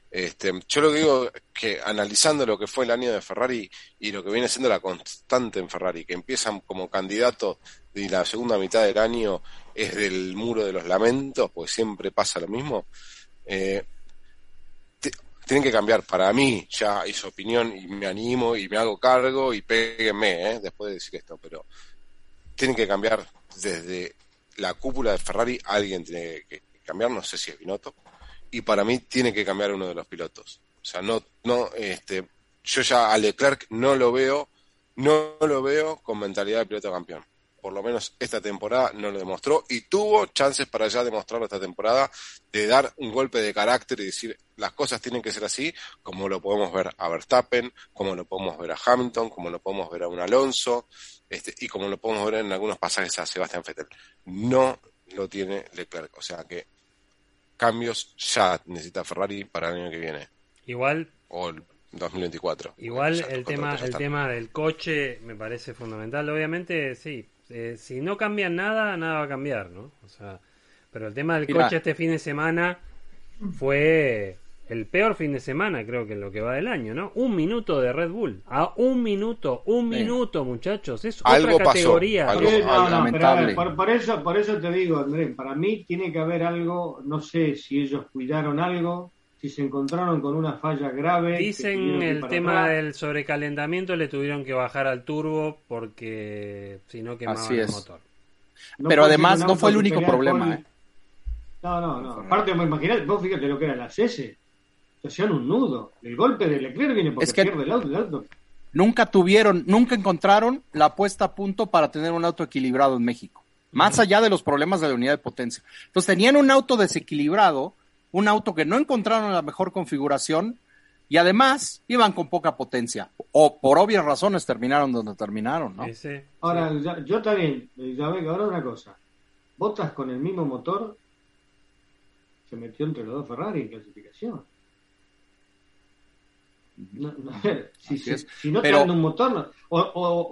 este, yo lo que digo que analizando lo que fue el año de Ferrari y lo que viene siendo la constante en Ferrari, que empiezan como candidatos y la segunda mitad del año es del muro de los lamentos, pues siempre pasa lo mismo, eh, tienen que cambiar. Para mí, ya hice opinión y me animo y me hago cargo y péguenme, ¿eh? después de decir esto, pero tienen que cambiar desde la cúpula de Ferrari, alguien tiene que cambiar, no sé si es Binotto, y para mí tiene que cambiar uno de los pilotos. O sea, no, no, este, yo ya a Leclerc no lo veo, no lo veo con mentalidad de piloto campeón. Por lo menos esta temporada no lo demostró y tuvo chances para ya demostrarlo esta temporada de dar un golpe de carácter y decir las cosas tienen que ser así, como lo podemos ver a Verstappen, como lo podemos ver a Hamilton, como lo podemos ver a un Alonso, este, y como lo podemos ver en algunos pasajes a Sebastián Vettel. No lo tiene Leclerc, o sea que cambios ya necesita Ferrari para el año que viene Igual, o el 2024. igual el tema, el tema del coche me parece fundamental. Obviamente, sí. Eh, si no cambian nada, nada va a cambiar, ¿no? O sea, pero el tema del coche este fin de semana fue el peor fin de semana, creo que en lo que va del año, ¿no? Un minuto de Red Bull. A un minuto, un Sí. minuto, muchachos. Es Algo otra pasó, categoría. algo- Sí, no, no, pero a lamentable. ver, por, por eso, por eso te digo, Andrés, para mí tiene que haber algo, no sé si ellos cuidaron algo, si se encontraron con una falla grave. Dicen el tema atrás. del sobrecalentamiento le tuvieron que bajar al turbo porque si no quemaban Así el es. motor. No Pero además no fue el único problema. ¿eh? No, no, no. Aparte, imaginate, vos fíjate lo que eran las S. Se hacían un nudo. El golpe de Leclerc viene porque Es que- pierde el auto. El auto. Nunca tuvieron, nunca encontraron la puesta a punto para tener un auto equilibrado en México. Más allá de los problemas de la unidad de potencia. Entonces tenían un auto desequilibrado, un auto que no encontraron la mejor configuración y además iban con poca potencia. O por obvias razones terminaron donde terminaron, ¿no? Ese, Ahora, ya- yo también, eh, ya ve que ahora una cosa. Botas con el mismo motor se metió entre los dos Ferrari en clasificación. No, no, [laughs] si, si- no Pero- un motor, no- o, o,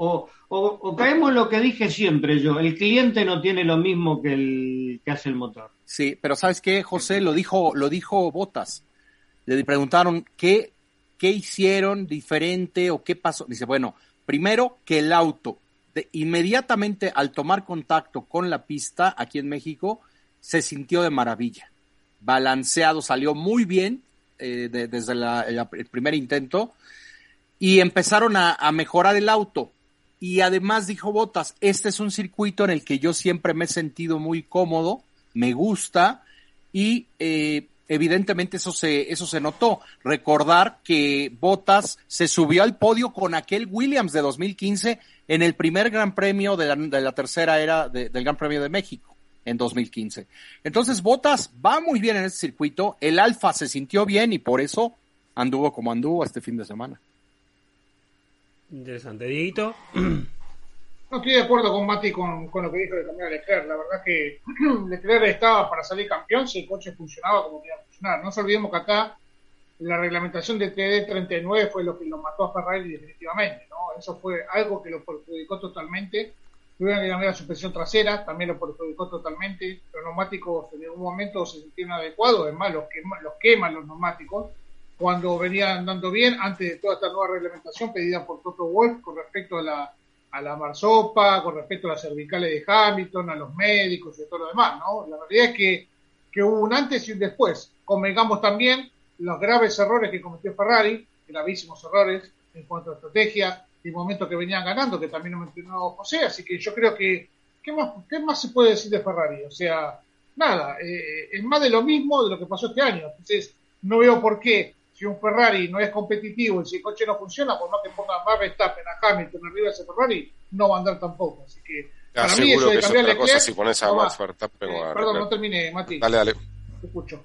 o, o- o caemos en lo que dije siempre yo, el cliente no tiene lo mismo que el que hace el motor. Sí, pero ¿sabes qué, José? Lo dijo, lo dijo Botas. Le preguntaron qué, qué hicieron diferente o qué pasó. Dice, bueno, primero que el auto, de, inmediatamente al tomar contacto con la pista aquí en México, se sintió de maravilla. Balanceado, salió muy bien eh, de- desde la- el primer intento y empezaron a, mejorar el auto. y además dijo Botas, este es un circuito en el que yo siempre me he sentido muy cómodo, me gusta y eh, evidentemente eso se, eso se notó. Recordar que Botas se subió al podio con aquel Williams de 2015 en el primer Gran Premio de la, de la tercera era de, del Gran Premio de México en 2015. Entonces Botas va muy bien en este circuito, el Alfa se sintió bien y por eso anduvo como anduvo este fin de semana. Interesante. Dieguito. [clears throat] No estoy de acuerdo con Mati con, con lo que dijo de cambiar a Leclerc. La verdad que [clears throat] Leclerc estaba para salir campeón si el coche funcionaba como tenía que funcionar. No nos olvidemos que acá la reglamentación de TD39 fue lo que lo mató a Ferrari definitivamente. ¿no? Eso fue algo que lo perjudicó totalmente. Tuvieron que cambiar la suspensión trasera, también lo perjudicó totalmente. Los neumáticos en algún momento se sintieron adecuados, además los, quema, los queman los neumáticos cuando venían andando bien antes de toda esta nueva reglamentación pedida por Toto Wolf con respecto a la, a la marsopa, con respecto a las cervicales de Hamilton, a los médicos y todo lo demás, ¿no? La realidad es que, que hubo un antes y un después. Convengamos también los graves errores que cometió Ferrari, gravísimos errores en cuanto a estrategia y momentos que venían ganando, que también lo mencionó José, así que yo creo que, ¿qué más, qué más se puede decir de Ferrari? O sea, nada, eh, es más de lo mismo de lo que pasó este año. Entonces, no veo por qué si un Ferrari no es competitivo y si el coche no funciona, por más que ponga más Verstappen a Hamilton arriba de ese Ferrari, no va a andar tampoco. Así que, para mí, eso de cambiar Leclerc, cosa si pones a no Max. Verstappen Eh, a perdón, no terminé, Mati. Dale, dale. Te escucho.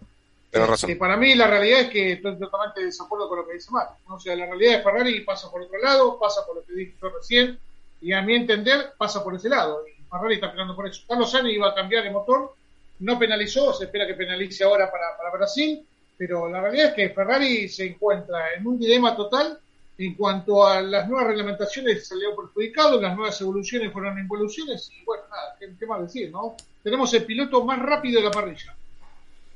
Eh, razón. para mí la realidad es que estoy totalmente de desacuerdo con lo que dice Mati. ¿no? O sea, la realidad de Ferrari pasa por otro lado, pasa por lo que dije yo recién, y a mi entender pasa por ese lado. Y Ferrari está peleando por eso. Carlos Sainz iba a cambiar el motor, no penalizó, se espera que penalice ahora para, para Brasil, pero la realidad es que Ferrari se encuentra en un dilema total en cuanto a las nuevas reglamentaciones salió perjudicado, las nuevas evoluciones fueron involuciones, y bueno, nada, qué, qué más decir, ¿no? Tenemos el piloto más rápido de la parrilla.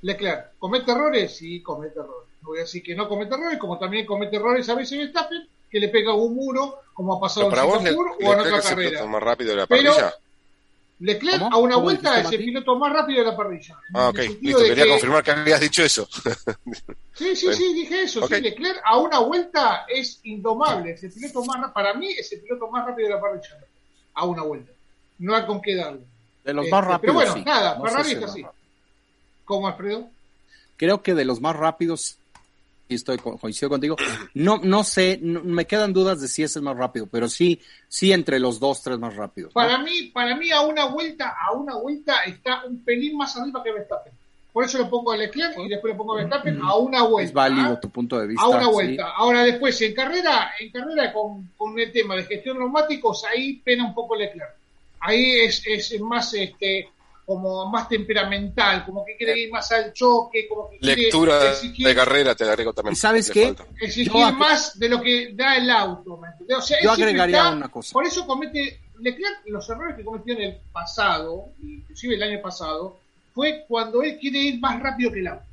Leclerc, ¿comete errores? Sí, comete errores. No voy a decir que no comete errores, como también comete errores a veces Verstappen, que le pega un muro, como ha pasado Pero en Singapur o en Leclerc otra es el carrera. piloto más rápido de la Pero- parrilla. Leclerc ¿Cómo? a una ¿Cómo vuelta es el piloto más rápido de la parrilla. Ah, ok, listo. Quería que- confirmar que habías dicho eso. Sí, sí, Bueno. sí, dije eso. Sí, Leclerc a una vuelta es indomable. Es el piloto más, ra- para mí es el piloto más rápido de la parrilla. A una vuelta. No hay con qué darle. De los Este, más rápidos. pero bueno, sí. nada, No Ferrari está así. ¿Cómo, Alfredo? Creo que de los más rápidos, y estoy co- coincido contigo, no, no sé, no- me quedan dudas de si es el más rápido, pero sí, sí entre los dos, tres más rápidos. ¿no? Para mí, para mí a una vuelta, a una vuelta está un pelín más arriba que Verstappen. Por eso lo pongo a Leclerc y después lo pongo a Verstappen a una vuelta. es válido ¿ah? tu punto de vista. a una sí. vuelta. Ahora después, en carrera, en carrera con, con el tema de gestión de neumáticos, ahí pena un poco Leclerc. Ahí es, es más este como más temperamental, como que quiere ir más al choque, como que quiere Lectura exigir, de carrera te agrego también. ¿Y sabes qué? exigir más de lo que da el auto. ¿me entendés? O sea, Yo agregaría está- una cosa. Por eso comete Leclerc los errores que cometió en el pasado, inclusive el año pasado, fue cuando él quiere ir más rápido que el auto.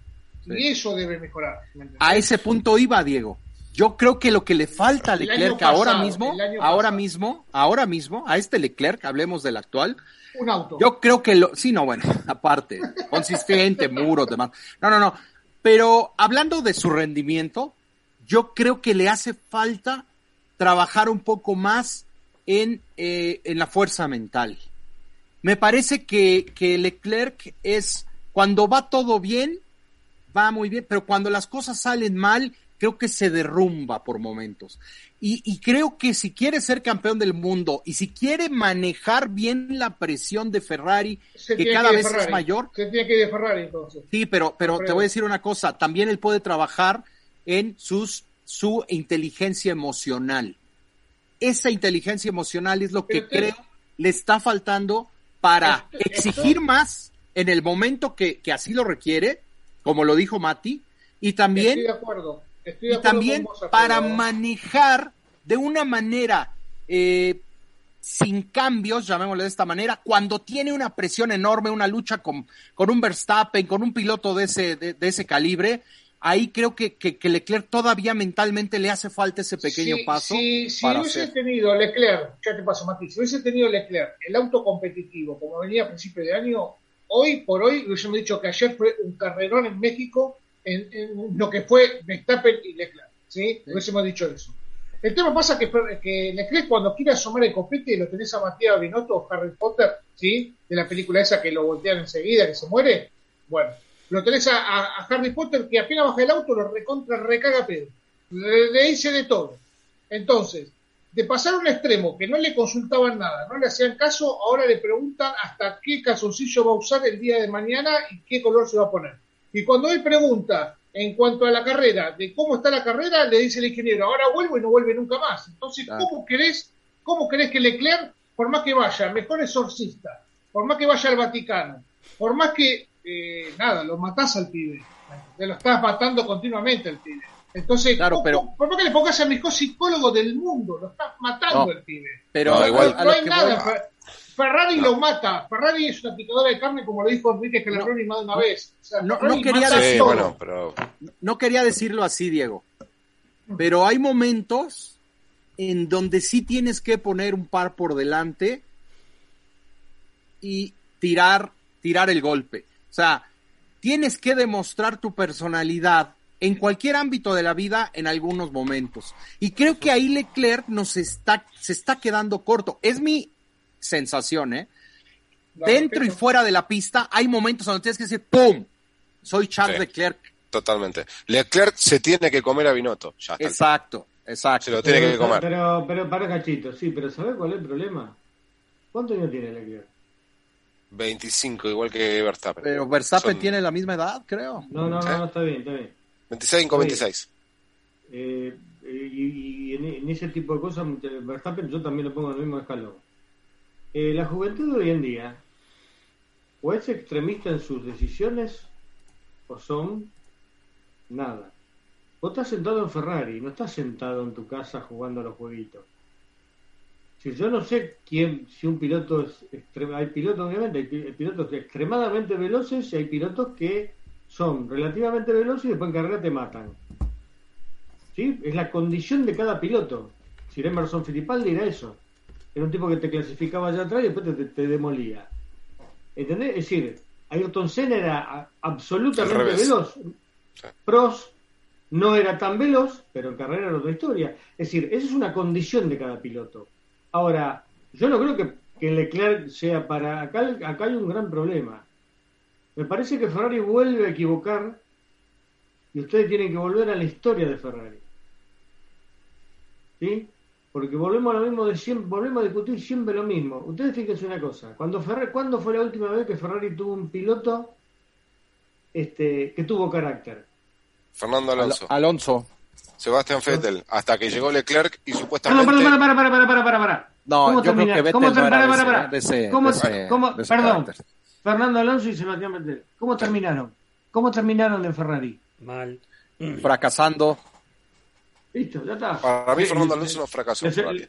Y eso debe mejorar. ¿me? A ese punto iba, Diego. Yo creo que lo que le falta a Leclerc ahora mismo, ahora mismo, ahora mismo, a este Leclerc, hablemos del actual, Un auto. Yo creo que lo, sí, no, bueno, [laughs] aparte, consistente, muros, demás. No, no, no. Pero hablando de su rendimiento, yo creo que le hace falta trabajar un poco más en, eh, en la fuerza mental. Me parece que, que Leclerc es, cuando va todo bien, va muy bien, pero cuando las cosas salen mal, creo que se derrumba por momentos. Y, y creo que si quiere ser campeón del mundo y si quiere manejar bien la presión de Ferrari, Se que cada vez es mayor, Se tiene que ir de Ferrari entonces. Sí, pero, pero te voy a decir una cosa, también él puede trabajar en sus, su inteligencia emocional. Esa inteligencia emocional es lo que te- creo le está faltando para Esto- exigir esto- más en el momento que, que así lo requiere, como lo dijo Mati, y también Estoy de acuerdo. Estoy y también vos, para manejar de una manera eh, sin cambios, llamémosle de esta manera, cuando tiene una presión enorme, una lucha con, con un Verstappen, con un piloto de ese, de, de ese calibre, ahí creo que, que, que Leclerc todavía mentalmente le hace falta ese pequeño Si- paso Si, si hubiese hacer. tenido Leclerc, ya te paso, Mati, si hubiese tenido Leclerc el auto competitivo como venía a principio de año, hoy por hoy hubiésemos dicho que ayer fue un carrerón en México en, en lo que fue Verstappen y Leclerc. ¿sí? Hubiésemos dicho eso. El tema pasa que, que Leclerc cuando quiere asomar el copete lo tenés a Matías Binotto o Harry Potter, ¿sí? De la película esa que lo voltean enseguida, que se muere. Bueno, lo tenés a, a- a Harry Potter que apenas baja el auto lo recontra recaga pedo. Le, le dice de todo. Entonces, de pasar a un extremo que no le consultaban nada, no le hacían caso, ahora le preguntan hasta qué calzoncillo va a usar el día de mañana y qué color se va a poner. Y cuando él pregunta en cuanto a la carrera, de cómo está la carrera, le dice el ingeniero, ahora vuelvo y no vuelve nunca más. Entonces, Claro. ¿cómo querés, cómo querés que Leclerc, por más que vaya, mejor exorcista, por más que vaya al Vaticano, por más que, eh, nada, lo matás al pibe, te lo estás matando continuamente al pibe. Entonces, Claro, ¿cómo- pero- por más que le pongas al mejor psicólogo del mundo, lo estás matando No, al pibe. Pero No, igual. no lo hay nada. voy- Fer- Ferrari lo mata. Ferrari es una picadora de carne, como lo dijo Enrique Calarroni más de una vez. O sea, no- no quería mata Sí, todo. bueno, pero no quería decirlo así, Diego, pero hay momentos en donde sí tienes que poner un par por delante y tirar, tirar el golpe. O sea, tienes que demostrar tu personalidad en cualquier ámbito de la vida en algunos momentos. Y creo que ahí Leclerc nos está, se está quedando corto. Es mi sensación, ¿eh? Claro, Dentro y fuera de la pista hay momentos donde tienes que decir, ¡pum! Soy Charles Sí. Leclerc. totalmente. Leclerc se tiene que comer a Binotto. Ya está. Exacto, exacto. Se lo tiene que pero, comer. pero, pero para cachito, sí, pero ¿sabes cuál es el problema? ¿Cuántos años tiene Leclerc? 25, igual que Verstappen. Pero Verstappen Son tiene la misma edad, creo. No, no, ¿Sí? no, no, está bien, está bien. 25, 26. Eh, eh, y, y en, en ese tipo de cosas, Verstappen yo también lo pongo en el mismo escalón. Eh, la juventud de hoy en día, o es extremista en sus decisiones, o son nada. Vos estás sentado en Ferrari, no estás sentado en tu casa jugando a los jueguitos. Si yo no sé quién, si un piloto es extrema, hay pilotos obviamente, hay pi- hay pilotos extremadamente veloces y hay pilotos que son relativamente veloces y después en carrera te matan. ¿Sí? Es la condición de cada piloto. Si Emerson Fittipaldi era eso. Era un tipo que te clasificaba allá atrás y después te, te- te demolía. ¿Entendés? Es decir, Ayrton Senna era absolutamente veloz. Sí. Prost no era tan veloz, pero en carrera era otra historia. Es decir, esa es una condición de cada piloto. Ahora, yo no creo que, que Leclerc sea para... Acá, acá hay un gran problema. Me parece que Ferrari vuelve a equivocar y ustedes tienen que volver a la historia de Ferrari. ¿Sí? Porque volvemos a lo mismo de siempre, volvemos a discutir siempre lo mismo. Ustedes fíjense una cosa, cuando Ferrari, ¿cuándo fue la última vez que Ferrari tuvo un piloto este, que tuvo carácter? Fernando Alonso, Al- Alonso. Sebastián Vettel, hasta que llegó Leclerc y No, supuestamente. para, para, para, para, para, para, para, para. No, ¿Cómo yo creo termina- que Vettel cómo no para, para, para. de ese- ¿Cómo- de ese- cómo- de ese perdón, carácter. Fernando Alonso y Sebastián Vettel. ¿Cómo terminaron? ¿Cómo terminaron en Ferrari? Mal. Fracasando. Listo, ya está. Para mí, Fernando Alonso no fracasó Ferrari.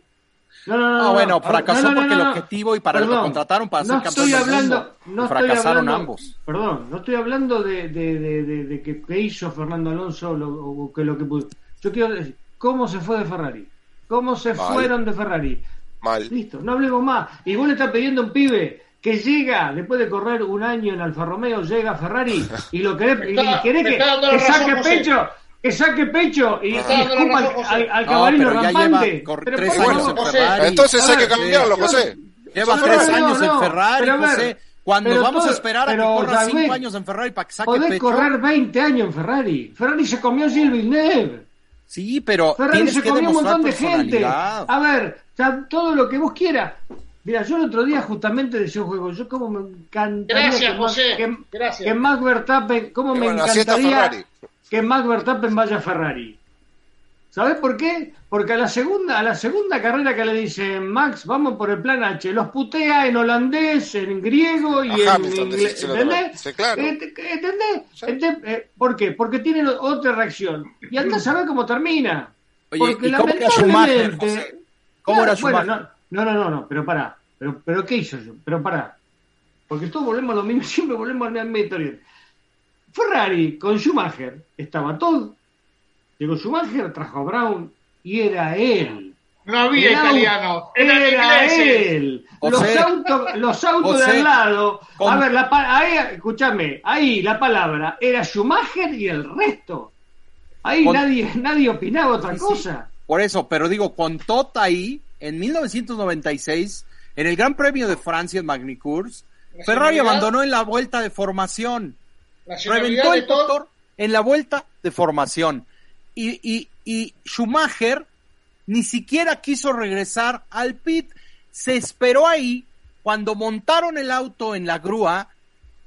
No, no, no, Ah, no, bueno, no. fracasó No, no, no, porque el no. objetivo y para lo que contrataron para ser campeón estoy del hablando, mundo. no Y estoy fracasaron hablando- ambos. Perdón, no estoy hablando de, de, de, de- de que, que hizo Fernando Alonso lo, o que lo que pudo. Yo quiero decir, ¿cómo se fue de Ferrari? ¿Cómo se Mal. fueron de Ferrari? Mal. Listo, no hablemos más. Y vos le estás pidiendo a un pibe que llega, después de correr un año en Alfa Romeo, llega a Ferrari y lo querés, y está- querés me que, que saque José. pecho, que saque pecho y, escupa al, al- No, rampante. tres años en. Ferrari. Entonces hay que cambiarlo. José. Lleva tres años no, en Ferrari, José. Cuando pero vamos a esperar a que corra David, cinco años en Ferrari para que saque Podés pecho. correr 20 años en Ferrari. Ferrari se comió a Gilles Villeneuve. Sí, pero Ferrari se que comió un montón de gente. A ver, o sea, todo lo que vos quieras. Mira, yo el otro día justamente decía un juego, yo como me encantaría Gracias, que, José. Que, Gracias. que Max Verstappen, como me bueno, así está encantaría Ferrari. Que Max Verstappen vaya a Ferrari. ¿Sabés por qué? Porque a la segunda, a la segunda carrera que le dicen Max, vamos por el plan H, los putea en holandés, en griego y A en inglés. ¿Entendés? Sí, claro. ¿Entendés? Ent- eh, ¿Por qué? Porque tienen otra reacción. Y andá a saber cómo termina. Oye, Porque ¿y cómo era lamentablemente- José? ¿Cómo era bueno, Schumacher? no, no, no, no, pero pará. Pero, pero ¿qué hizo yo? Pero pará. Porque todos volvemos a lo mismo, [laughs] siempre volvemos a la misma historia. Ferrari con Schumacher estaba todo. Llegó Schumacher, trajo a Brown y era él. No había Era eran Era ingleses. él. José. los autos, los autos José. de al lado. A ver, la pa- ahí, escúchame, ahí la palabra era Schumacher y el resto. Ahí Con- nadie, nadie opinaba otra Sí, sí. cosa. Por eso, pero digo, con Tota ahí, en 1996, en el Gran Premio de Francia en Magny-Cours, Ferrari Nacionalidad. abandonó en la vuelta de formación. Reventó el motor en la vuelta de formación. Y, y, y Schumacher ni siquiera quiso regresar al pit. Se esperó ahí. Cuando montaron el auto en la grúa,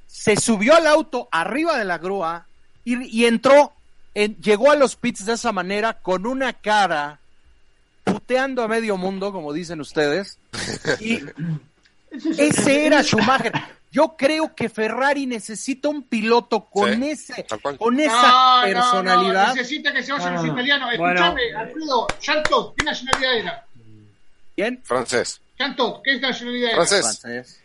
se subió al auto arriba de la grúa y, y entró, en- llegó a los pits de esa manera con una cara puteando a medio mundo, como dicen ustedes. [laughs] Y Ese es- ese era Schumacher. Yo creo que Ferrari necesita un piloto con Sí, ese, con esa No, no, personalidad. no, necesita que se vayan No, los no. italianos. Bueno. Escuchame, Alfredo, Chantot, ¿qué nacionalidad era? Bien, Francés, Chantot, ¿qué nacionalidad era? Francés. francés,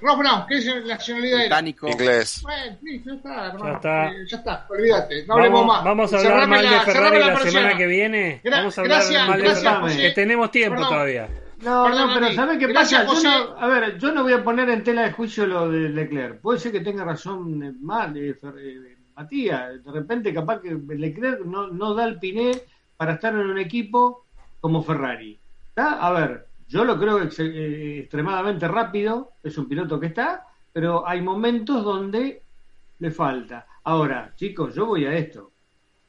Ross Brown, ¿qué nacionalidad era? británico. inglés. Bueno, ya está, hermano. Ya está. Eh, ya está, olvídate, no hablemos Vamos, más. vamos a hablar Cerrame mal de la- Ferrari la, persiana. semana que viene. Gra- Vamos a hablar gracias, mal de gracias, Ferrari. José. Que tenemos tiempo Perdón. todavía. No, no, pero. ¿sabe qué Gracias, pasa? Yo José. no- a ver, yo no voy a poner en tela de juicio lo de Leclerc. Puede ser que tenga razón eh, mal, eh, eh, Matías. De repente, capaz que Leclerc no, no da el piné para estar en un equipo como Ferrari. ¿Está? A ver, yo lo creo ex- eh, extremadamente rápido, es un piloto que está, pero hay momentos donde le falta. Ahora, chicos, yo voy a esto.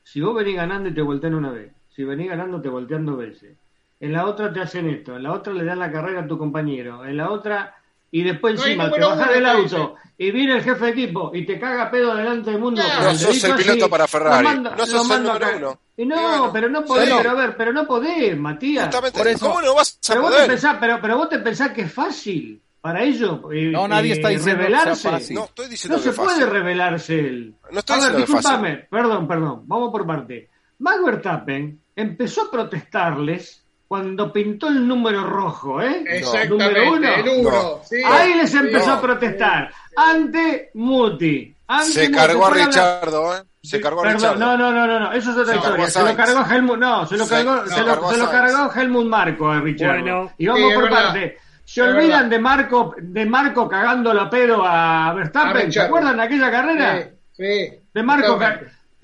Si vos venís ganando y te voltean una vez, si venís ganando te voltean dos veces, en la otra te hacen esto, en la otra le dan la carrera a tu compañero, en la otra, y después No encima te bajas del auto y viene el jefe de equipo y te caga pedo delante del mundo. Con No el sos dedito el piloto así, para Ferrari, no sos el número uno. Y no, bueno, pero no podés, pero a ver, pero no podés, Matías. Por eso- ¿cómo no vas a Pero vos, te poder? pensás, pero, pero vos te pensás que es fácil para ellos eh, No, nadie eh, está diciendo que sea revelarse. fácil. No, estoy diciendo No que se fácil. puede revelarse él. No estoy a ver, que fácil. perdón, perdón, vamos por parte. Max Verstappen empezó a protestarles cuando pintó el número rojo, ¿eh? Exactamente, Número uno. el uno. No. sí. Ahí les empezó No. a protestar. Ante Muti. Ante Se Muti. cargó a Richardo, ¿eh? Se cargó a Perdón, Richardo. no, no, no, no, no, eso es otra Se historia. a Se lo cargó a Helmut, no, se lo Se- cargó, no, se lo, cargó a se lo Sainz. cargó Helmut Marco a Richard. Bueno. y vamos Sí, por parte. Se olvidan de Marco, de Marco cagando la pedo a A Verstappen. ¿Se Richardo. acuerdan de aquella carrera? Sí, sí. De Marco,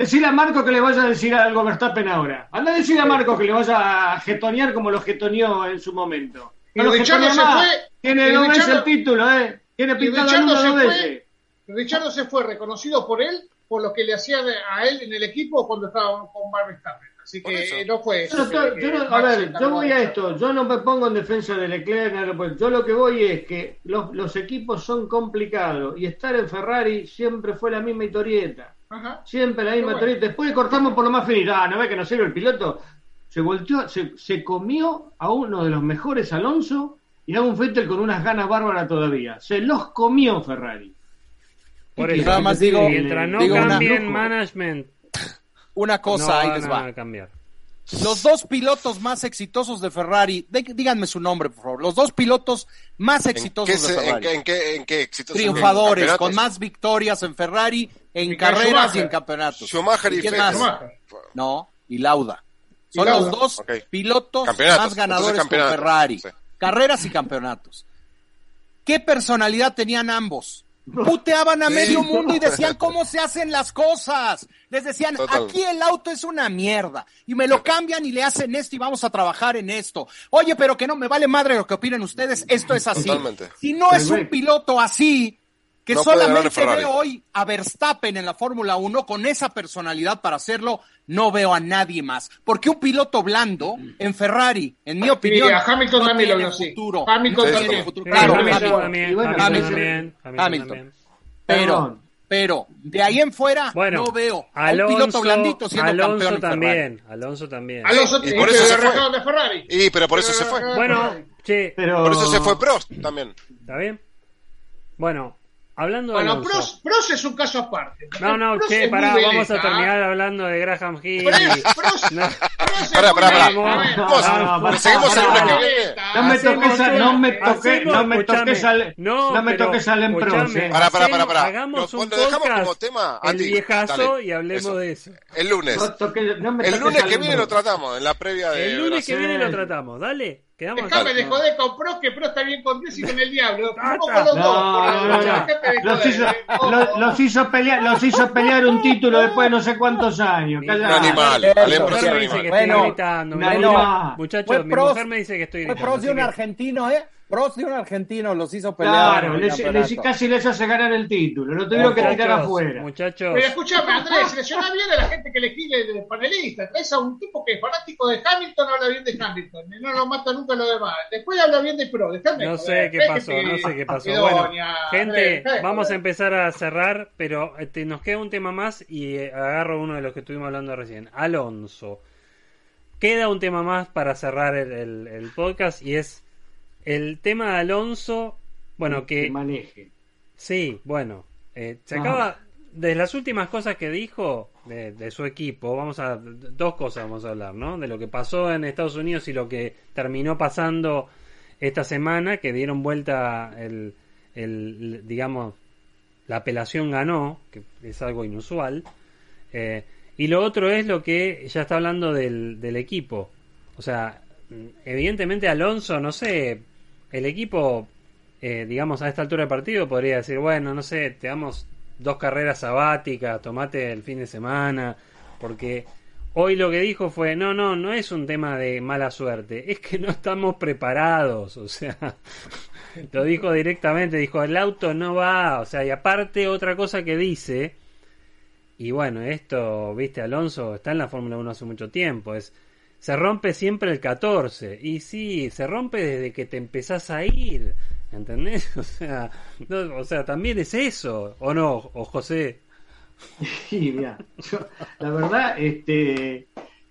decirle a Marco que le vaya a decir algo a Verstappen ahora. Anda a decirle a Marco que le vaya a jetonear como lo jetoneó en su momento. Y No lo Richardo se más. fue, Tiene dos veces el título, ¿eh? Tiene pintado el uno dos veces. Richardo se fue reconocido por él por lo que le hacía de- a él en el equipo cuando estaba con Max Verstappen. Así que no fue Yo no eso. que- yo no- a ver, yo voy a esto, yo no me pongo en defensa de Leclerc, pues yo lo que voy es que los, los equipos son complicados y estar en Ferrari siempre fue la misma historieta, Ajá. siempre la misma bueno. Después cortamos por lo más finito, ah, no ve que no sirve el piloto, se volteó, se, se comió a uno de los mejores Alonso y a un Vettel con unas ganas bárbaras todavía, se los comió Ferrari. Por ¿Qué eso, Nada que más digo- mientras no digo cambien management, Una no cosa, ahí les va. a cambiar. Los dos pilotos más exitosos de Ferrari, de- díganme su nombre, por favor. Los dos pilotos más ¿En exitosos qué, de en Ferrari. qué, en qué, en qué exitoso- Triunfadores, con más victorias en Ferrari, en carreras y en campeonatos. Schumacher y quién Vettel. más? Schumacher. No, y Lauda. Y Son Lauda. los dos pilotos Campeonatos, más ganadores con Ferrari. sí. Carreras y campeonatos. ¿Qué personalidad tenían ambos? Puteaban a Sí. medio mundo y decían [laughs] cómo se hacen las cosas. Les decían, Total. aquí el auto es una mierda. Y me lo cambian y le hacen esto y vamos a trabajar en esto. Oye, pero que no me vale madre lo que opinen ustedes. Esto es así. Totalmente. Si no es un piloto así, que No solamente en Ferrari. veo hoy a Verstappen en la Fórmula 1 con esa personalidad para hacerlo, no veo a nadie más. Porque un piloto blando en Ferrari, en mi opinión, Mira, Hamilton no también lo tiene vio así. futuro. Hamilton no también. tiene futuro. Sí, Claro, Hamilton Hamilton. también, y bueno, Hamilton Hamilton. Pero, pero, de ahí en fuera, Bueno, no veo a un Alonso, piloto blandito siendo Alonso campeón en Ferrari. también, Alonso también. Alonso Y y por eso se fue. de Ferrari. Y, pero por eso se fue. Bueno, che, Pero... Por eso se fue Prost también. ¿está bien? Bueno, hablando de Bueno. Prost, Prost es un caso aparte. No, no, Prost che, pará, vamos a veleta. terminar hablando de Graham Hill. Prost, No. Pará, no, no, seguimos el pará, lunes que. No me toques, a- una- no me toques, no me toques al, no, no me toques al eh. Pará, pará, pará, pará. Hagamos un dejamos podcast, como tema, el viejazo dale. y hablemos Eso. de eso. El lunes. El lunes al que viene lo tratamos, en la previa de El lunes que viene lo tratamos, dale. Quedamos Déjame de joder con Pro, que Pro está bien con Dios y con el diablo. Los hizo, pelear, los hizo pelear un título después de no sé cuántos años. Un animal, Pro muchachos, mi pros- mujer me dice que estoy gritando. pros de un que- argentino, ¿eh? Pros de un argentino los hizo pelear. Claro, les- les- casi les hace ganar el título. Lo tuvieron que tirar afuera. muchachos, Pero escúchame, Andrés, selecciona bien a la gente que elegí de, de panelista. Traes a un tipo que es fanático de Hamilton, habla bien de Hamilton. y No lo mata nunca lo demás. Después habla bien de Pro. Dejame No joder, sé qué pasó, no sé qué pasó. Bueno, gente, vamos a empezar a cerrar, pero este, nos queda un tema más y eh, agarro uno de los que estuvimos hablando recién. Alonso. Queda un tema más para cerrar el, el- el podcast y es el tema de Alonso. Bueno, que que maneje. sí, bueno, eh, se Ajá. acaba de las últimas cosas que dijo de, de su equipo. Vamos a dos cosas vamos a hablar, ¿no? De lo que pasó en Estados Unidos y lo que terminó pasando esta semana, que dieron vuelta el, el digamos, la apelación ganó, que es algo inusual. Eh, y lo otro es lo que ya está hablando del, del equipo. O sea, mm, evidentemente Alonso, no sé, el equipo, eh, digamos, a esta altura del partido podría decir, bueno, no sé, te damos dos carreras sabáticas, tomate el fin de semana, porque hoy lo que dijo fue, no, no, no es un tema de mala suerte, es que no estamos preparados, [laughs] o sea, lo dijo directamente, dijo, el auto no va, o sea, y aparte otra cosa que dice, y bueno, esto, viste, Alonso está en la Fórmula 1 hace mucho tiempo, es se rompe siempre el 14. Y sí, se rompe desde que te empezás a ir. ¿Entendés? [laughs] O sea, o sea, también es eso, ¿o no? O José. [laughs] Sí, mira, yo- la verdad, este,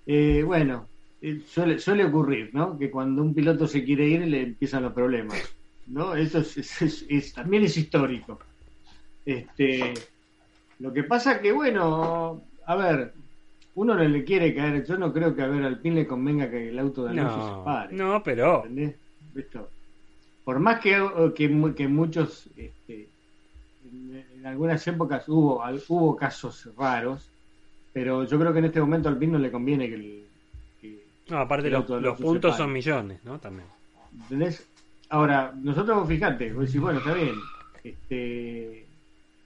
eh, bueno, eh, suele, suele ocurrir, ¿no? Que cuando un piloto se quiere ir le empiezan los problemas, ¿no? Eso es, es- es- es- también es histórico. Este, lo que pasa que, bueno, a ver, uno no le quiere caer, yo no creo que a ver al PIN le convenga que el auto de Alonso se No, pare. no, pero. Por más que, que, que muchos, este, en, en algunas épocas hubo, hubo casos raros, pero yo creo que en este momento al PIN no le conviene que, el- que- No, aparte el los, los puntos se son millones, ¿no? También. ¿Entendés? Ahora, nosotros, vos fijate, vos decís, bueno, está bien. Este,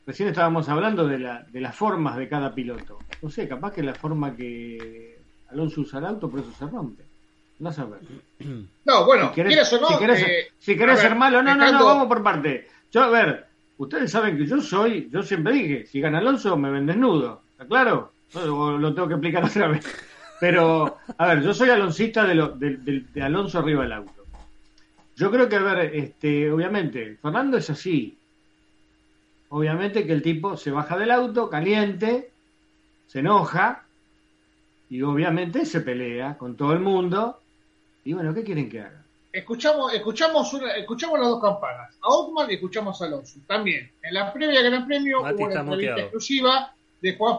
recién estábamos hablando de, la, de las formas de cada piloto. No sé, capaz que la forma que Alonso usa el auto, por eso se rompe. No saber. [clears throat] No, bueno, si querés, no. si querés, eh, si querés ver, ser malo, no, no, no, vamos por parte. Yo, a ver, ustedes saben que yo soy, yo siempre dije, si gana Alonso me ven desnudo, ¿está claro? O lo tengo que explicar [laughs] otra vez. Pero, a ver, yo soy aloncista de, lo, de, de- de Alonso arriba del auto. Yo creo que, a ver, este, obviamente, Fernando es así. Obviamente que el tipo se baja del auto, caliente, se enoja y obviamente se pelea con todo el mundo. Y bueno, ¿qué quieren que haga? Escuchamos, escuchamos, una- escuchamos las dos campanas, a Ottman y escuchamos a Alonso. También, en la previa Gran Premio Mati hubo una entrevista muteado. exclusiva de Juan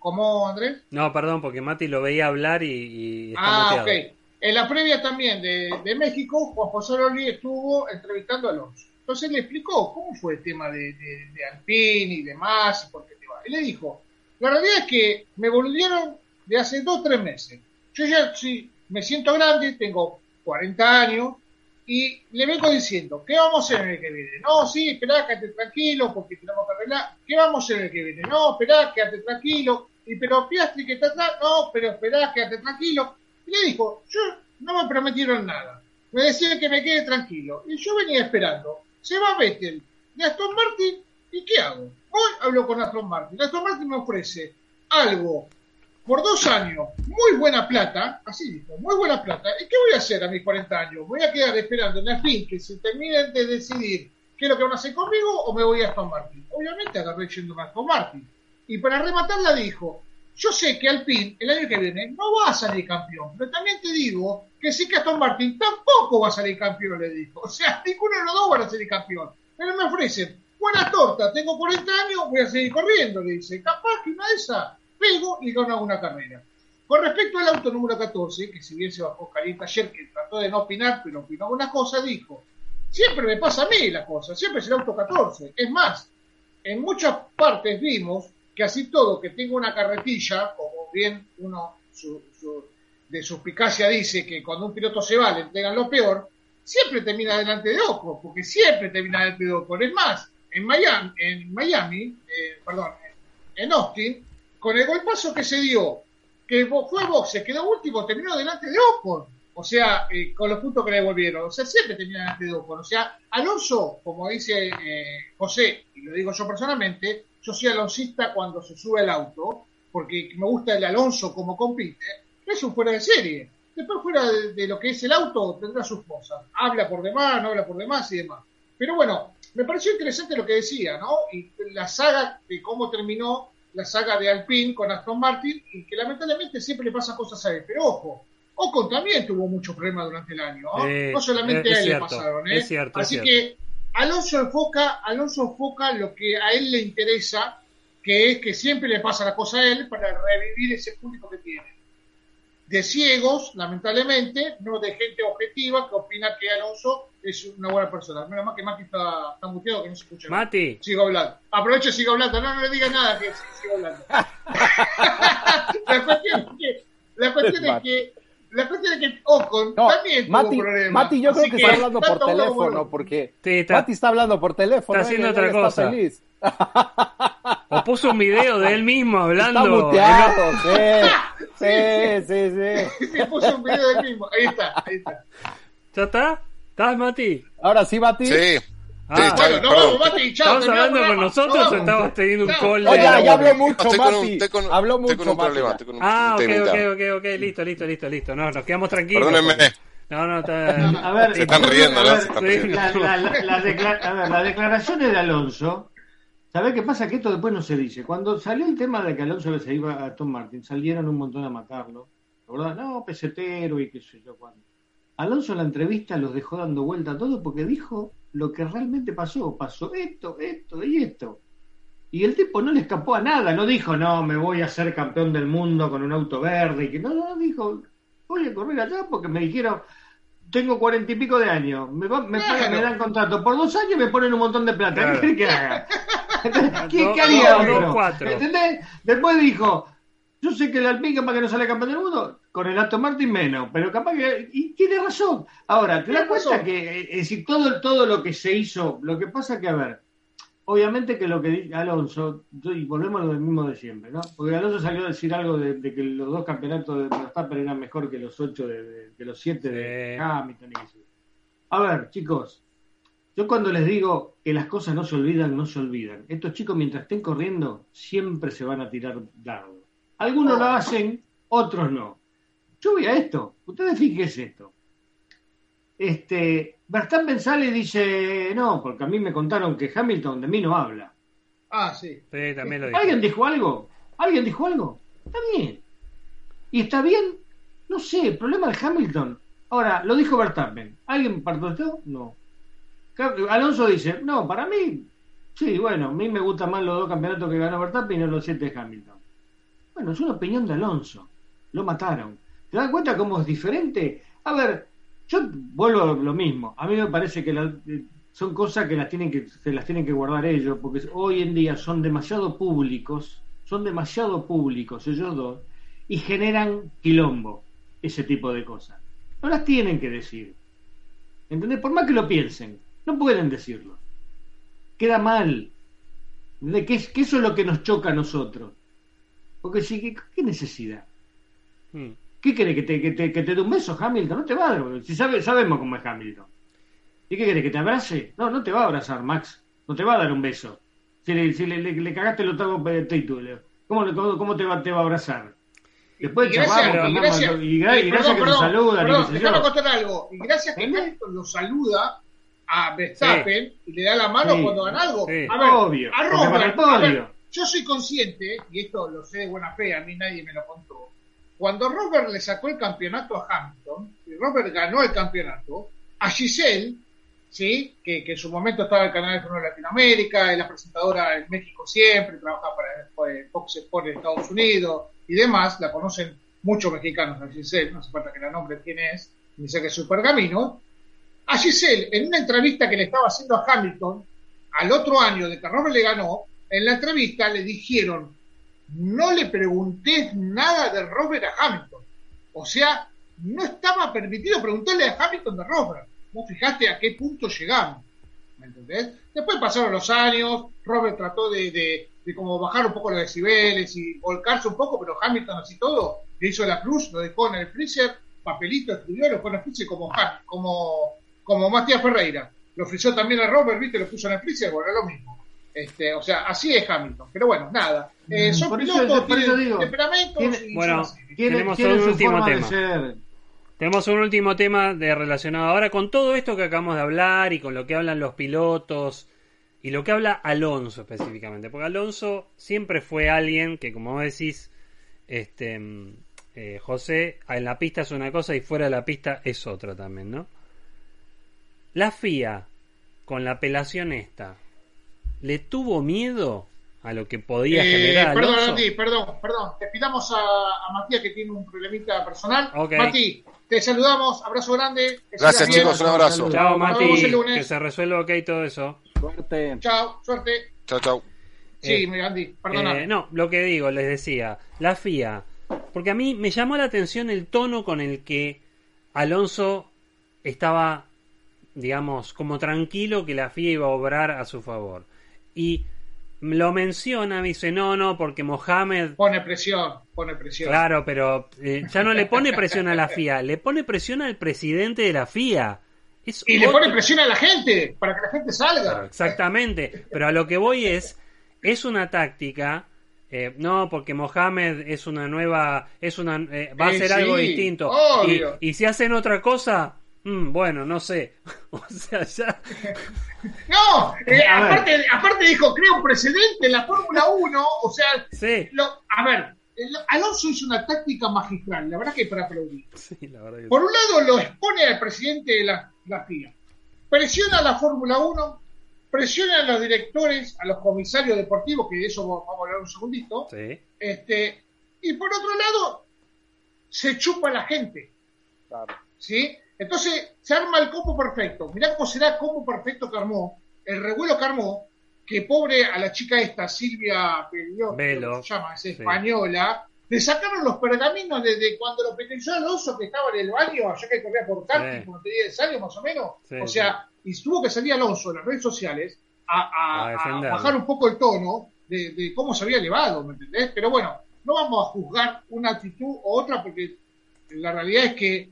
¿Cómo, Andrés? No, perdón, porque Mati lo veía hablar y, y está Ah, muteado. ok. En la previa también de, de México, Juan José Loli estuvo entrevistando a Alonso. Entonces le explicó cómo fue el tema de, de, y demás y por qué te va. Y le dijo, la realidad es que me volvieron de hace dos o tres meses. Yo ya sí, me siento grande, tengo 40 años y le vengo diciendo, ¿qué vamos a hacer en el que viene? No, sí, esperá, quédate tranquilo porque tenemos que arreglar. ¿Qué vamos a hacer en el que viene? No, esperá, quédate tranquilo. Y pero Piastri que está atrás, no, pero esperá, quédate tranquilo. Y le dijo, yo no me prometieron nada. Me decían que me quede tranquilo. Y yo venía esperando. Se va Vettel de Aston Martin. ¿Y qué hago? Hoy hablo con Aston Martin. Aston Martin me ofrece algo por dos años, muy buena plata, así dijo, muy buena plata. ¿Y qué voy a hacer a mis 40 años? ¿Voy a quedar esperando en la fin que se terminen de decidir qué es lo que van a hacer conmigo o me voy a Aston Martin? Obviamente agarré yendo a Aston Martin. Y para rematarla dijo, yo sé que Alpine el año que viene no va a salir campeón, pero también te digo que sí que Aston Martin tampoco va a salir campeón, le dijo. O sea, [laughs] ninguno de los dos van a salir campeón. Pero me ofrecen buena torta, tengo 40 años, voy a seguir corriendo, le dice. Capaz que una de esas pego y gano una carrera. Con respecto al auto número 14, que si bien se bajó caliente ayer, que trató de no opinar, pero opinó una cosa, dijo, siempre me pasa a mí la cosa, siempre es el auto 14. Es más, en muchas partes vimos que así todo, que tenga una carretilla, como bien uno su- su- de suspicacia dice que cuando un piloto se va le lo peor, siempre termina delante de Ocon, porque siempre termina delante de Ocon. Es más, en Miami, en Miami eh, perdón, en Austin, con el golpazo que se dio, que fue boxe, quedó último, terminó delante de Ocon. O sea, eh, con los puntos que le devolvieron. O sea, siempre termina delante de Ocon. O sea, Alonso, como dice eh, José, y lo digo yo personalmente, yo soy alonsista cuando se sube el auto, porque me gusta el Alonso como compite, es un fuera de serie. Después fuera de, lo que es el auto tendrá sus cosas. Habla por demás, no habla por demás y demás. Pero bueno, me pareció interesante lo que decía, ¿no? Y la saga de cómo terminó la saga de Alpine con Aston Martin y que lamentablemente siempre le pasa cosas a él. Pero ojo, Ocon también tuvo muchos problemas durante el año, ¿no? no solamente a él le pasaron, ¿eh? Es cierto, Así es que Alonso enfoca, Alonso enfoca lo que a él le interesa, que es que siempre le pasa la cosa a él para revivir ese público que tiene de ciegos, lamentablemente, no de gente objetiva que opina que Alonso es una buena persona. Menos mal que Mati está, está muteado que no se escucha. Mati. Sigo hablando. Aprovecho y sigo hablando. No, no le digas nada que sigo hablando. [laughs] [laughs] la cuestión es que, la cuestión es que la cuestión es que Ocon No, también tuvo Mati, problemas. Mati, yo creo que, está hablando por teléfono, porque Sí, está- Mati está hablando por teléfono. está haciendo él- otra él está cosa. feliz. O puso un video de él mismo hablando. Está muteado, [laughs] sí, sí, sí, sí. [laughs] Se puso un video del mismo. Ahí está, ahí está. ¿Ya está? ¿Estás, Mati? Ahora sí, Mati. Sí. Ah, Sí, Bueno, no vamos, Mati, chao. ¿Estabas terminamos hablando con programa. nosotros Nos o estabas teniendo un call? No, de- ya, ya habló mucho, un- Mati. Habló mucho, con un Mati. problema, estoy con un Ah, ok, ok, ok, ok, listo, listo, listo, listo. No, nos quedamos tranquilos. Perdónenme. porque- No, no, está... A ver, Se están riendo, a ¿no? ver, la, la, la, a ver, las declaraciones de Alonso, ¿sabés qué pasa? Que esto después no se dice. Cuando salió el tema de que Alonso se iba a Tom Martin, salieron un montón a matarlo. ¿Verdad? No, pesetero y qué sé yo cuándo. Alonso en la entrevista los dejó dando vuelta a todo porque dijo lo que realmente pasó. Pasó esto, esto y esto. Y el tipo no le escapó a nada. No dijo, no, me voy a ser campeón del mundo con un auto verde. Y que no, no, dijo, voy a correr allá porque me dijeron, tengo cuarenta y pico de años, me, va- me, Claro. pagan- me dan contrato por dos años y me ponen un montón de plata. Claro. ¿Qué que haga? [laughs] ¿Qué, haría cuatro. ¿Entendés? Después dijo, yo sé que el Alpine capaz que no sale campeón del mundo, con el Aston Martin menos, pero capaz que... Y tiene razón. Ahora, ¿te das cuenta razón. que eh, es decir, todo, todo lo que se hizo, lo que pasa que, a ver, obviamente que lo que dice Alonso, y volvemos a lo mismo de siempre, ¿no? Porque Alonso salió a decir algo de, de que los dos campeonatos de Verstappen eran mejor que los ocho de, de- que los siete de. Hamilton. A ver, chicos, yo cuando les digo que las cosas no se olvidan, no se olvidan. Estos chicos mientras estén corriendo siempre se van a tirar dardo. Algunos lo hacen, otros no. Yo voy a esto. Ustedes fíjense esto. Este, Verstappen sale y dice, no, porque a mí me contaron que Hamilton de mí no habla. Ah, sí. Sí, también lo dije. ¿Alguien dijo algo? ¿Alguien dijo algo? Está bien. ¿Y está bien? No sé, el problema de Hamilton. Ahora, lo dijo Verstappen. ¿Alguien protestó? No. Alonso dice, no, para mí, sí, bueno, a mí me gustan más los dos campeonatos que ganó Verstappen y no los siete de Hamilton. Bueno, es una opinión de Alonso. Lo mataron. ¿Te das cuenta cómo es diferente? A ver, yo vuelvo a lo mismo. A mí me parece que eh, son cosas que las tienen que se las tienen que guardar ellos, porque hoy en día son demasiado públicos, son demasiado públicos ellos dos y generan quilombo ese tipo de cosas. No las tienen que decir. ¿Entendés? Por más que lo piensen, no pueden decirlo. Queda mal. ¿De que, es- eso es lo que nos choca a nosotros. Porque si, ¿qué, necesidad? Mm. ¿Qué querés? ¿Que te, que, te, que te dé un beso, Hamilton? No te va a dar. Si sabe, sabemos cómo es Hamilton. ¿Y qué querés? ¿Que te abrace? No, no te va a abrazar, Max. No te va a dar un beso. Si le, si le, le- le cagaste el octavo título, ¿cómo, cómo, cómo te, va, te va a abrazar? Después Y gracias, charlamos, y gracias, y, gra- y y gracias perdón, que te saludan, y perdón, déjame contar algo. Y gracias que. Hamilton lo saluda a Verstappen y le da la mano Sí. cuando gana algo. Sí. A ver, Obvio, a porque para el Robert, a ver, yo soy consciente, y esto lo sé de buena fe, a mí nadie me lo contó. Cuando Robert le sacó el campeonato a Hamilton, y Robert ganó el campeonato, a Giselle, ¿sí? que, en su momento estaba en el canal de Latinoamérica, es la presentadora en México siempre, trabaja para Fox Sports en Estados Unidos y demás, la conocen muchos mexicanos a Giselle, no hace falta que la nombre quién es, ni sé que es su pergamino. A Giselle, en una entrevista que le estaba haciendo a Hamilton, al otro año de que Robert le ganó, en la entrevista le dijeron, no le preguntes nada de Robert a Hamilton. O sea, no estaba permitido preguntarle a Hamilton de Robert. Vos fijaste a qué punto llegamos. ¿Me entendés? Después pasaron los años, Robert trató de, de, de como bajar un poco los decibeles y volcarse un poco, pero Hamilton así todo, le hizo la cruz, lo dejó en el freezer, papelito, escribió, lo dejó en el freezer como, Ham- como, como Matías Ferreira. Lo frizó también a Robert, viste, lo puso en el freezer, bueno, es lo mismo. Este, o sea, así es Hamilton. Pero bueno, nada. Eh, Mm, son por eso- pilotos, por eso tienen digo, temperamentos tiene- y Bueno, Tenemos tiene un último tema. Tenemos un último tema de relacionado ahora con todo esto que acabamos de hablar y con lo que hablan los pilotos y lo que habla Alonso específicamente. Porque Alonso siempre fue alguien que, como decís, este, mm, eh, José, en la pista es una cosa y fuera de la pista es otra también, ¿no? La FIA, con la apelación esta, ¿le tuvo miedo a lo que podía Eh, generar perdón, Alonso? Perdón, perdón. Te pidamos a, a Matías que tiene un problemita personal. Ok. Mati, te saludamos, abrazo grande. Gracias, bien. chicos, un abrazo. Chao, Nos vemos Mati, el lunes. que se resuelva ok todo eso. Suerte. Chao, suerte. Chao, chao. Sí, Eh, Andy, perdona. Eh, no, lo que digo, les decía, la FIA, porque a mí me llamó la atención el tono con el que Alonso estaba, digamos, como tranquilo que la FIA iba a obrar a su favor. Y lo menciona, me dice, no, no, porque Mohamed... Pone presión, pone presión. Claro, pero eh, ya no le pone presión a la FIA, le pone presión al presidente de la FIA. Es Y le pone presión a la gente, para que la gente salga. Exactamente. Pero a lo que voy es, es una táctica. eh, no, porque Mohamed es una nueva, es una, eh, va a Eh, ser sí, algo distinto. y si hacen otra cosa, mm, bueno, no sé. [laughs] o sea, ya. [laughs] No, eh, aparte, aparte dijo, crea un precedente en la Fórmula 1, o sea, Sí, lo- a ver, el- Alonso hizo una táctica magistral, la verdad que para aplaudir. [laughs] sí, la verdad que Por un lado lo expone al presidente de la, la FIA, presiona a la Fórmula 1, presiona a los directores, a los comisarios deportivos, que de eso vamos a hablar un segundito, sí. este, y por otro lado, se chupa a la gente. Claro. ¿sí? Entonces se arma el combo perfecto. Mirá cómo será el combo perfecto que armó, el revuelo que armó, que pobre a la chica esta, Silvia que se llama, es sí. española, le sacaron los pergaminos desde cuando lo penalizó Alonso, que estaba en el baño, allá que corría por karting, Sí. como tenía 10 años más o menos. Sí, o sea, y tuvo que salir Alonso en las redes sociales a, a- A a defenderlo. bajar un poco el tono de, de cómo se había elevado, ¿me entendés? Pero bueno, no vamos a juzgar una actitud u otra porque la realidad es que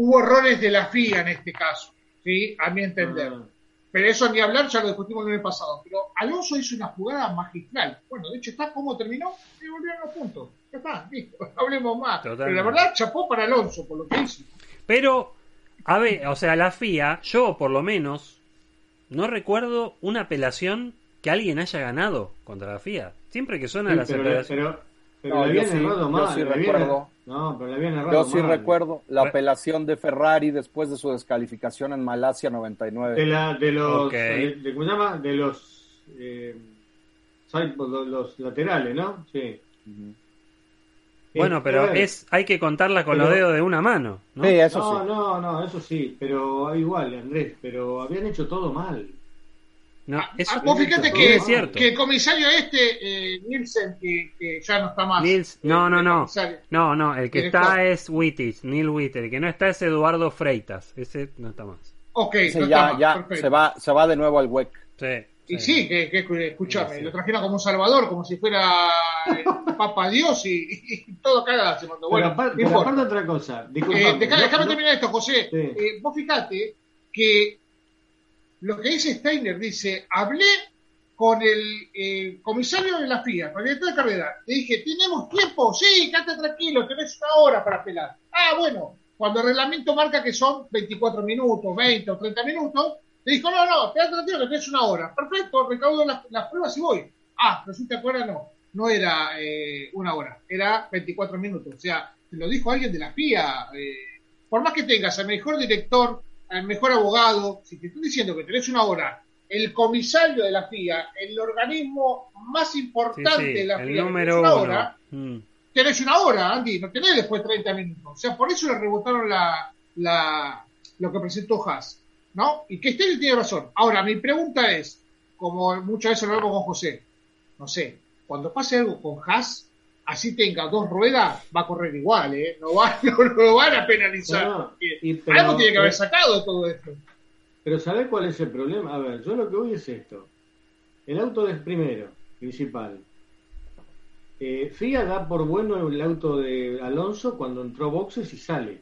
hubo errores de la FIA en este caso, ¿sí? A mi entender. Ah, Pero eso ni hablar, ya lo discutimos el año pasado. Pero Alonso hizo una jugada magistral. Bueno, de hecho está cómo terminó y volvieron los puntos. Ya está, listo, no [laughs] hablemos más. Totalmente. Pero la verdad, chapó para Alonso por lo que hizo. Pero, a ver, o sea, la FIA, yo por lo menos, no recuerdo una apelación que alguien haya ganado contra la FIA. Siempre que suena sí, las pero, apelaciones. pero, pero No, le yo habían sí, errado yo mal. sí le habían- recuerdo. No, pero le habían errado Yo sí mal. recuerdo la apelación de Ferrari después de su descalificación en Malasia 99. De, la, de los. De, de- ¿Cómo se llama? De los. Eh, los, los laterales, ¿no? Sí. Ujú. Bueno, Eh, pero es hay que contarla con Pero- los dedos de una mano. ¿no? Sí, eso no, sí. no, no, eso sí, pero igual, Andrés, pero habían hecho todo mal. No, eso Ah, vos fíjate que, es cierto. que el comisario este, eh, Nielsen, que, que ya no está más. Nils, no, no, no. No, no, el que está es Wittis, Neil Witter. El que no está es Eduardo Freitas. Ese no está más. Ok, Ese no está ya, más, ya perfecto. se va, se va de nuevo al WEC. Sí. Y sí, que, que escúchame, Sí, sí. lo trajeron como un salvador, como si fuera el [laughs] Papa Dios y, y todo cagada se mandó. Bueno, pero aparte, otra cosa, Eh, déjame no- terminar esto, José. Sí. Eh, vos fíjate que lo que dice Steiner dice, hablé con el eh, comisario de la FIA, con el director de carrera, le dije, ¿tenemos tiempo? Sí, quédate tranquilo, tenés una hora para apelar. Ah, bueno, cuando el reglamento marca que son 24 minutos, 20 o 30 minutos, le dijo, no, no, quédate tranquilo tenés una hora. Perfecto, recaudo las, las pruebas y voy. Ah, resulta que ahora no, no era eh, una hora, era 24 minutos. O sea, te lo dijo alguien de la FIA. eh, por más que tengas al mejor director, al mejor abogado, si te estoy diciendo que tenés una hora, el comisario de la FIA, el organismo más importante sí, de la FIA, número tenés una uno. hora, Mm. tenés una hora, Andy, no tenés después 30 minutos. O sea, por eso le rebotaron la, la, lo que presentó Haas, ¿no? Y que Steiner tiene razón. Ahora, mi pregunta es, como muchas veces lo hablamos con José, no sé, cuando pase algo con Haas, así tenga dos ruedas, va a correr igual, ¿eh? No, va, [laughs] no, lo van a penalizar. No, porque y- pero- algo tiene que haber sacado de todo esto. Pero ¿sabés cuál es el problema? A ver, yo lo que voy es esto. El auto es primero, principal. Eh, FIA da por bueno el auto de Alonso cuando entró boxes y sale.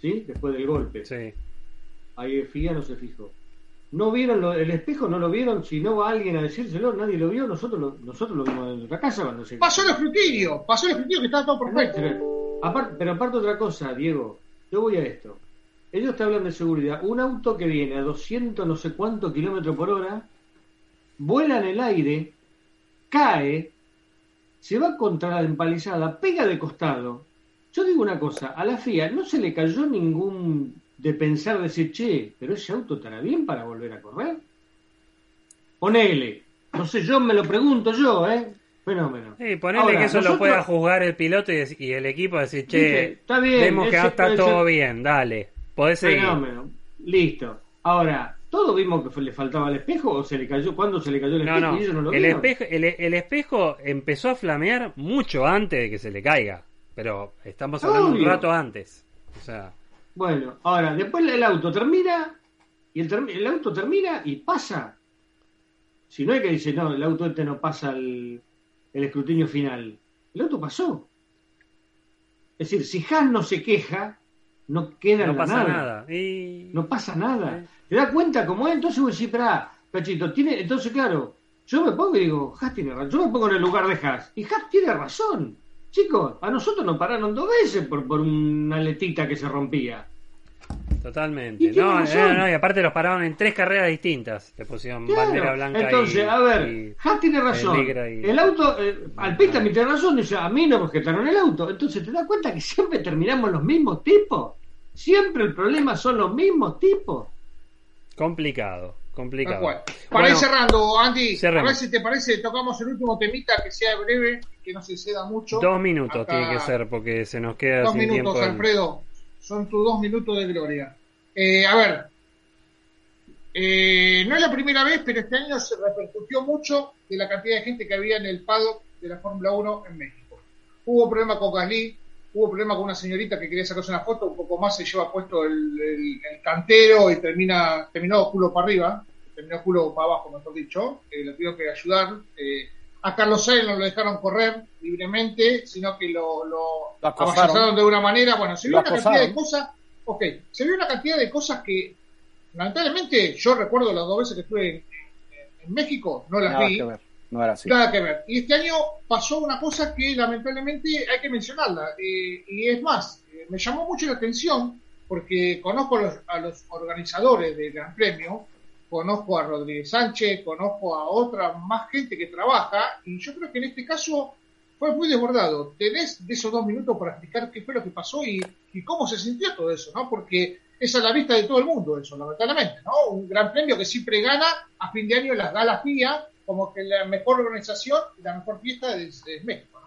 ¿Sí? Después del golpe. Sí. Ahí FIA no se fijó. No vieron lo- el espejo, no lo vieron. Si no va alguien a decírselo, nadie lo vio. Nosotros lo, nosotros lo vimos en nuestra casa cuando se. Pasó el escrutinio, pasó el escrutinio que estaba todo perfecto. Pero aparte, pero aparte otra cosa, Diego, yo voy a esto. Ellos te hablan de seguridad. Un auto que viene a 200 no sé cuántos kilómetros por hora, vuela en el aire, cae, se va contra la empalizada, pega de costado. Yo digo una cosa, a la FIA no se le cayó ningún de pensar decir, che, pero ese auto estará bien para volver a correr. Ponele. No sé, yo me lo pregunto yo, ¿eh? Fenómeno. Sí, ponerle Ahora, que eso lo pueda juzgar el piloto y, el equipo decir, che, está bien, vemos que ese está puede todo bien, dale, podés seguir. Fenómeno. Listo. Ahora, ¿todos vimos que le faltaba el espejo o se le cayó? ¿Cuándo se le cayó el No, espejo? no, Y ellos no lo el, vieron? espejo, el, el espejo empezó a flamear mucho antes de que se le caiga, pero estamos hablando un rato antes. O sea, Bueno, ahora, después el auto termina y el, el auto termina y pasa. Si no hay que decir, no, el auto este no pasa el, el escrutinio final. El auto pasó. Es decir, si Haas no se queja, no queda no pasa nada. nada. Y... No pasa nada. ¿Te das cuenta cómo es? Entonces vos decís, pará, Cachito, tiene, entonces claro, yo me pongo y digo, Haas tiene razón. Yo me pongo en el lugar de Haas. Y Haas tiene razón. Chicos, a nosotros nos pararon dos veces por, por una letita que se rompía. Totalmente. No, no, no, y aparte los pararon en tres carreras distintas. Le pusieron Claro. bandera blanca Entonces, y, a ver, y- Haas tiene razón. negra y- El auto, eh, también tiene razón. Dice, a mí no me objetaron el auto. Entonces, ¿te das cuenta que siempre terminamos los mismos tipos? Siempre el problema son los mismos tipos. complicado, complicado. Para ir Bueno, cerrando, Andy, cerremos. a ver si te parece, tocamos el último temita que sea breve, que no se ceda mucho. Dos minutos Acá- tiene que ser porque se nos queda Dos sin minutos, tiempo. Alfredo. Son tus dos minutos de gloria. Eh, a ver, eh, no es la primera vez, pero este año se repercutió mucho de la cantidad de gente que había en el paddock de la Fórmula 1 en México. Hubo problema con Gasly, hubo problema con una señorita que quería sacarse una foto, un poco más se lleva puesto el, el- el cantero y termina terminó culo para arriba, terminó culo para abajo, mejor dicho, eh, lo tuvieron que ayudar. eh, a Carlos Sainz no lo dejaron correr libremente, sino que lo, lo Lo acosaron. avasallaron de una manera. Bueno, se vio Lo una cantidad de cosas, ok, se vio una cantidad de cosas que lamentablemente yo recuerdo las dos veces que estuve en, en- en México, no las Nada vi. No. Nada que ver. Y este año pasó una cosa que lamentablemente hay que mencionarla. eh, y es más, eh, me llamó mucho la atención porque conozco los, a los organizadores del Gran Premio, conozco a Rodríguez Sánchez, conozco a otra más gente que trabaja, y yo creo que en este caso fue muy desbordado. Tenés de esos dos minutos para explicar qué fue lo que pasó y, y cómo se sintió todo eso, ¿no? Porque es a la vista de todo el mundo eso, lamentablemente, ¿no? Un gran premio que siempre gana a fin de año las galas FIA como que la mejor organización y la mejor fiesta es, México.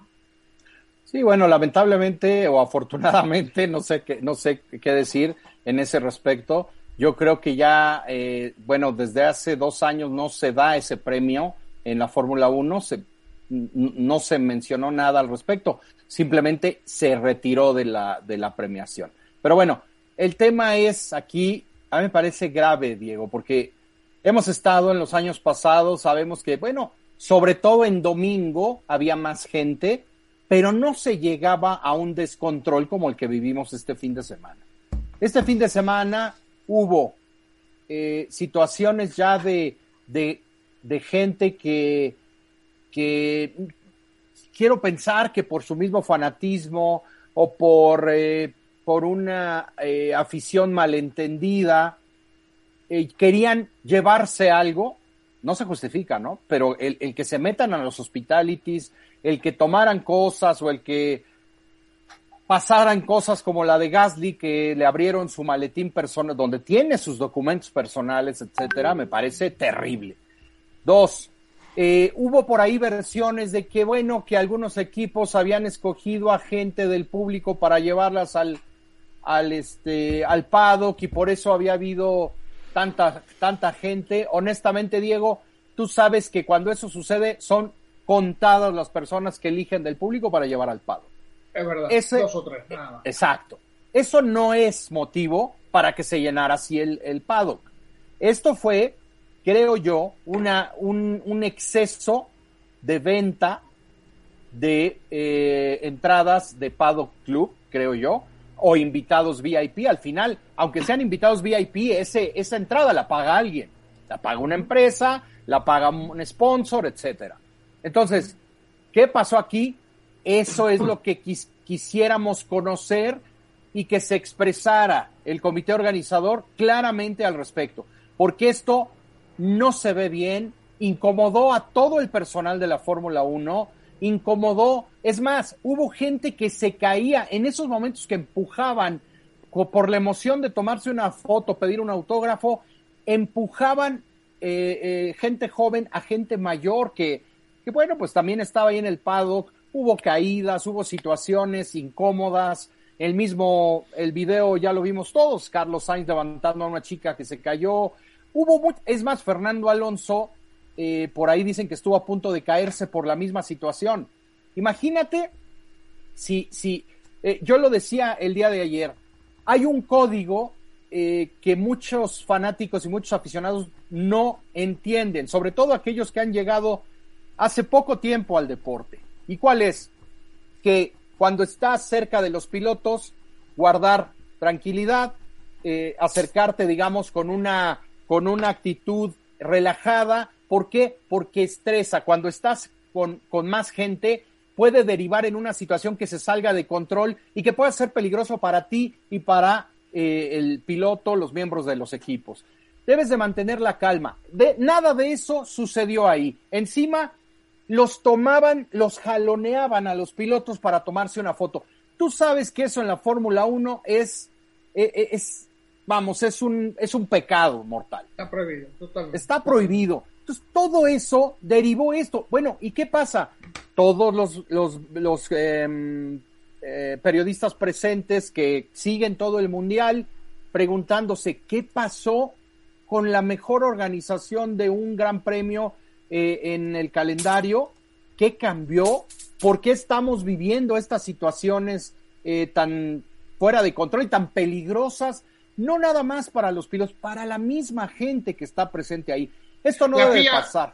Sí, bueno, lamentablemente o afortunadamente, no sé qué, no sé qué decir en ese respecto. Yo creo que ya, eh, bueno, desde hace dos años no se da ese premio en la Fórmula 1, se, no se mencionó nada al respecto, simplemente se retiró de la, de la premiación. Pero bueno, el tema es aquí, a mí me parece grave, Diego, porque hemos estado en los años pasados, sabemos que, bueno, sobre todo en domingo había más gente, pero no se llegaba a un descontrol como el que vivimos este fin de semana. Este fin de semana hubo eh, situaciones ya de, de, gente que, que quiero pensar que por su mismo fanatismo o por, eh, por una eh, afición malentendida, eh, querían llevarse algo, no se justifica, ¿no? Pero el, el que se metan a los hospitalities, el que tomaran cosas o el que pasaran cosas como la de Gasly, que le abrieron su maletín personal, donde tiene sus documentos personales, etcétera, me parece terrible. Dos, eh, hubo por ahí versiones de que, bueno, que algunos equipos habían escogido a gente del público para llevarlas al, al, este, al paddock y por eso había habido tanta, tanta gente. Honestamente, Diego, tú sabes que cuando eso sucede son contadas las personas que eligen del público para llevar al pado. Es verdad, Ese- dos o tres, nada más. Exacto. Eso no es motivo para que se llenara así el, el paddock. Esto fue, creo yo, una, un, un exceso de venta de eh, entradas de paddock club, creo yo, o invitados VIP. Al final, aunque sean invitados VIP, ese, esa entrada la paga alguien. La paga una empresa, la paga un sponsor, etcétera. Entonces, ¿qué pasó aquí? Eso es lo que quis- quisiéramos conocer y que se expresara el comité organizador claramente al respecto, porque esto no se ve bien, incomodó a todo el personal de la Fórmula 1, incomodó, es más, hubo gente que se caía en esos momentos que empujaban por la emoción de tomarse una foto, pedir un autógrafo, empujaban eh, eh, gente joven a gente mayor que, que, bueno, pues también estaba ahí en el paddock, hubo caídas, hubo situaciones incómodas, el mismo, el video ya lo vimos todos, Carlos Sainz levantando a una chica que se cayó, hubo, es más, Fernando Alonso, eh, por ahí dicen que estuvo a punto de caerse por la misma situación. Imagínate si, si eh, yo lo decía el día de ayer, hay un código eh, que muchos fanáticos y muchos aficionados no entienden, sobre todo aquellos que han llegado hace poco tiempo al deporte. ¿Y cuál es? Que cuando estás cerca de los pilotos, guardar tranquilidad, acercarte, digamos, con una, con una actitud relajada. ¿Por qué? Porque estresa. Cuando estás con, con más gente, puede derivar en una situación que se salga de control y que pueda ser peligroso para ti y para eh, el piloto, los miembros de los equipos. Debes de mantener la calma. De, nada de eso sucedió ahí. Encima, los tomaban, los jaloneaban a los pilotos para tomarse una foto. Tú sabes que eso en la Fórmula 1 es, eh, eh, es, vamos, es un, es un pecado mortal. Está prohibido, totalmente. Está prohibido. Entonces, todo eso derivó esto. Bueno, ¿y qué pasa? Todos los, los, eh, eh, periodistas presentes que siguen todo el mundial preguntándose qué pasó con la mejor organización de un gran premio eh, en el calendario, qué cambió, por qué estamos viviendo estas situaciones eh, tan fuera de control y tan peligrosas, no nada más para los pilotos, para la misma gente que está presente ahí. Esto no La debe FIA pasar.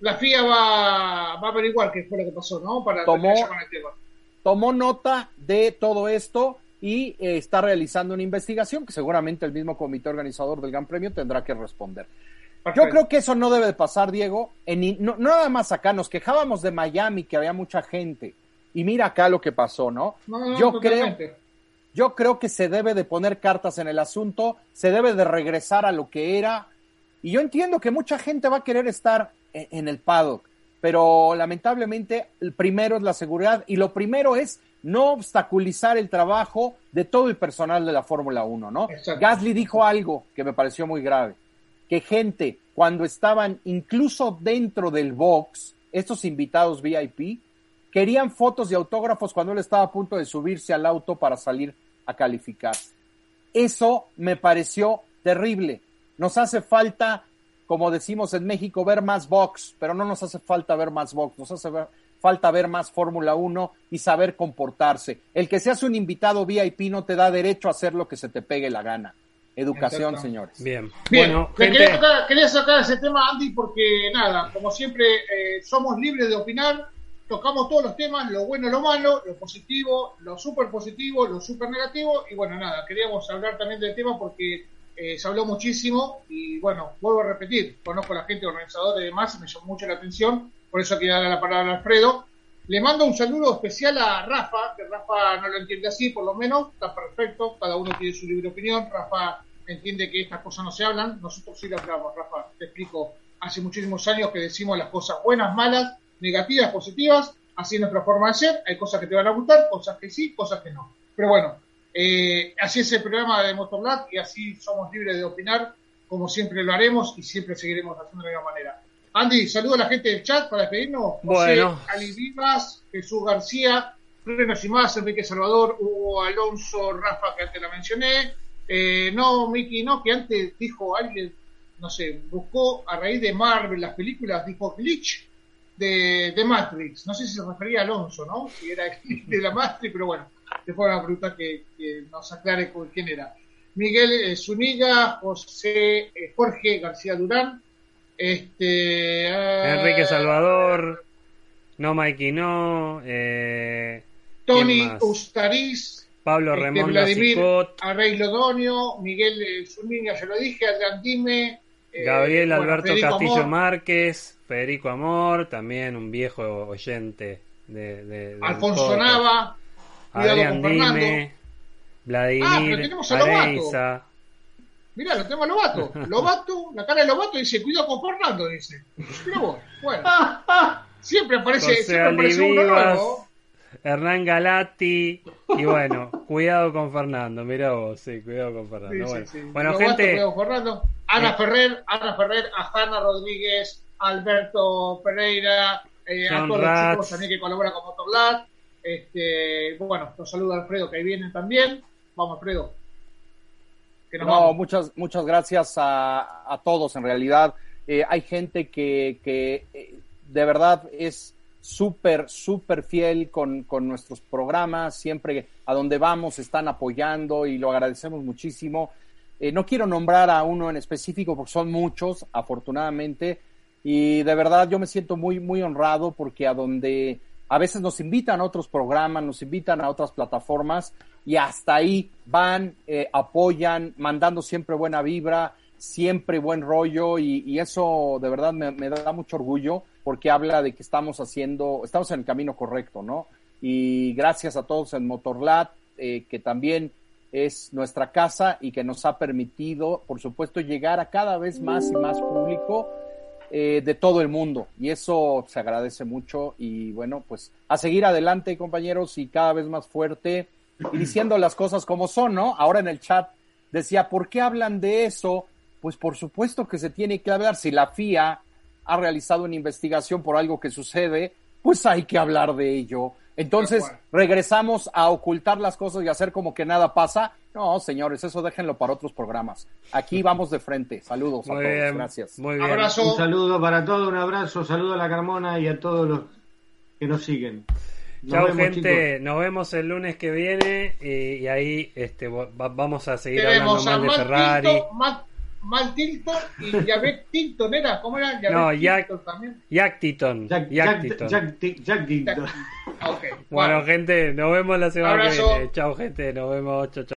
La FIA va, va a averiguar qué fue lo que pasó, ¿no? Para Tomó- terminar ya con el tema. tomó nota de todo esto y eh, está realizando una investigación que seguramente el mismo comité organizador del Gran Premio tendrá que responder. Yo creo que eso no debe de pasar, Diego. En, no, nada más acá, nos quejábamos de Miami, que había mucha gente. Y mira acá lo que pasó, ¿no? No, no, yo creo, totalmente. yo creo que se debe de poner cartas en el asunto, se debe de regresar a lo que era. Y yo entiendo que mucha gente va a querer estar en, en el paddock, pero lamentablemente el primero es la seguridad y lo primero es no obstaculizar el trabajo de todo el personal de la Fórmula 1, ¿no? Exacto. Gasly dijo algo que me pareció muy grave, que gente cuando estaban incluso dentro del box, estos invitados VIP, querían fotos y autógrafos cuando él estaba a punto de subirse al auto para salir a calificar. Eso me pareció terrible. Nos hace falta, como decimos en México, ver más box, pero no nos hace falta ver más box, nos hace ver- falta ver más Fórmula 1 y saber comportarse. El que seas un invitado VIP no te da derecho a hacer lo que se te pegue la gana. Educación, Exacto. señores. Bien. Bien, bueno, gente, quería, sacar, quería sacar ese tema, Andy, porque nada, como siempre, eh, somos libres de opinar, tocamos todos los temas, lo bueno, lo malo, lo positivo, lo súper positivo, lo súper negativo, y bueno, nada, queríamos hablar también del tema porque eh, se habló muchísimo, y bueno, vuelvo a repetir, conozco a la gente organizadora y demás, me llamó mucho la atención, por eso quiero darle la palabra a Alfredo. Le mando un saludo especial a Rafa, que Rafa no lo entiende así, por lo menos, está perfecto, cada uno tiene su libre opinión, Rafa entiende que estas cosas no se hablan, nosotros sí las hablamos, Rafa, te explico, hace muchísimos años que decimos las cosas buenas, malas, negativas, positivas, así es nuestra forma de ser, hay cosas que te van a gustar, cosas que sí, cosas que no. Pero bueno, eh, así es el programa de Motorlab y así somos libres de opinar, como siempre lo haremos y siempre seguiremos haciendo de la misma manera. Andy, saludo a la gente del chat para despedirnos. Bueno. José Ali Vivas, Jesús García, Frenos y más, Enrique Salvador, Hugo Alonso, Rafa, que antes la mencioné. Eh, no, Miki, no, que antes dijo alguien, no sé, buscó a raíz de Marvel las películas, dijo glitch. de, de Matrix. No sé si se refería a Alonso, ¿no? Si era [laughs] de la Matrix, pero bueno, después una pregunta que, que nos aclare con quién era. Miguel eh, Zuniga, José eh, Jorge García Durán, este eh, Enrique Salvador, no Mikey no, eh, Tony. Ustariz, Pablo este, Remonda Vladimir Arrey Lodonio, Miguel Zuniga, ya lo dije, Adrián Dime, eh, Gabriel bueno, Alberto Federico Castillo Amor, Márquez, Federico Amor, también un viejo oyente de, de- Alfonso. Nava, Adrián con Fernando. Dime, Vladimir, Ah, pero tenemos a Lobato. Areiza. Mirá, lo tengo a Lobato. [laughs] Lobato, la cara de Lobato dice, cuidado con Fernando, dice. Mira vos, bueno. [laughs] Siempre aparece, José siempre aparece uno Olivivas, nuevo. Hernán Galati y bueno, [laughs] cuidado con Fernando, mira vos, sí, cuidado con Fernando. sí, bueno, sí. Bueno, Lobato, gente, cuidado con Fernando. Ana Eh. Ferrer, Ana Ferrer, a Hanna Rodríguez, Alberto Pereira, eh, a todos Ratz. los chicos también que colaboran con Motorlat. Este, bueno, los saluda Alfredo que ahí vienen también. Vamos, Alfredo. Que nos No, vamos. muchas, muchas gracias a, a todos en realidad. Eh, hay gente que, que eh, de verdad es súper, súper fiel con, con nuestros programas, siempre a donde vamos están apoyando y lo agradecemos muchísimo. Eh, no quiero nombrar a uno en específico porque son muchos, afortunadamente, y de verdad yo me siento muy, muy honrado porque a donde a veces nos invitan a otros programas, nos invitan a otras plataformas y hasta ahí van, eh, apoyan, mandando siempre buena vibra, siempre buen rollo y, y eso de verdad me, me da mucho orgullo porque habla de que estamos haciendo, estamos en el camino correcto, ¿no? Y gracias a todos en Motorlat, eh, que también es nuestra casa y que nos ha permitido, por supuesto, llegar a cada vez más y más público eh, de todo el mundo. Y eso se agradece mucho. Y bueno, pues a seguir adelante, compañeros, y cada vez más fuerte, [clears throat] y diciendo las cosas como son, ¿no? Ahora en el chat decía, ¿por qué hablan de eso? Pues por supuesto que se tiene que hablar. Si la FIA ha realizado una investigación por algo que sucede, pues hay que hablar de ello. Entonces, regresamos a ocultar las cosas y hacer como que nada pasa. No, señores, eso déjenlo para otros programas. Aquí vamos de frente. Saludos a muy todos. bien, Gracias. muy bien. Abrazo. Un saludo para todos, un abrazo, saludo a la Carmona y a todos los que nos siguen. Nos Chao vemos, gente, nos vemos el lunes que viene y, y ahí este, va- vamos a seguir Tenemos a hablando mal de Ferrari. Tilton, Matt, Matt Tilton y Javet [laughs] Tilton, ¿era? ¿Cómo era? Javet No, Jack- Tilton también. Jack Titon. Jack, Jack Jack, Titon. Jack, Jack, Jack Dinton. Ah, ok. Bueno, gente, nos vemos la semana Abrazo. que viene. Chao gente, nos vemos. Chao, chao.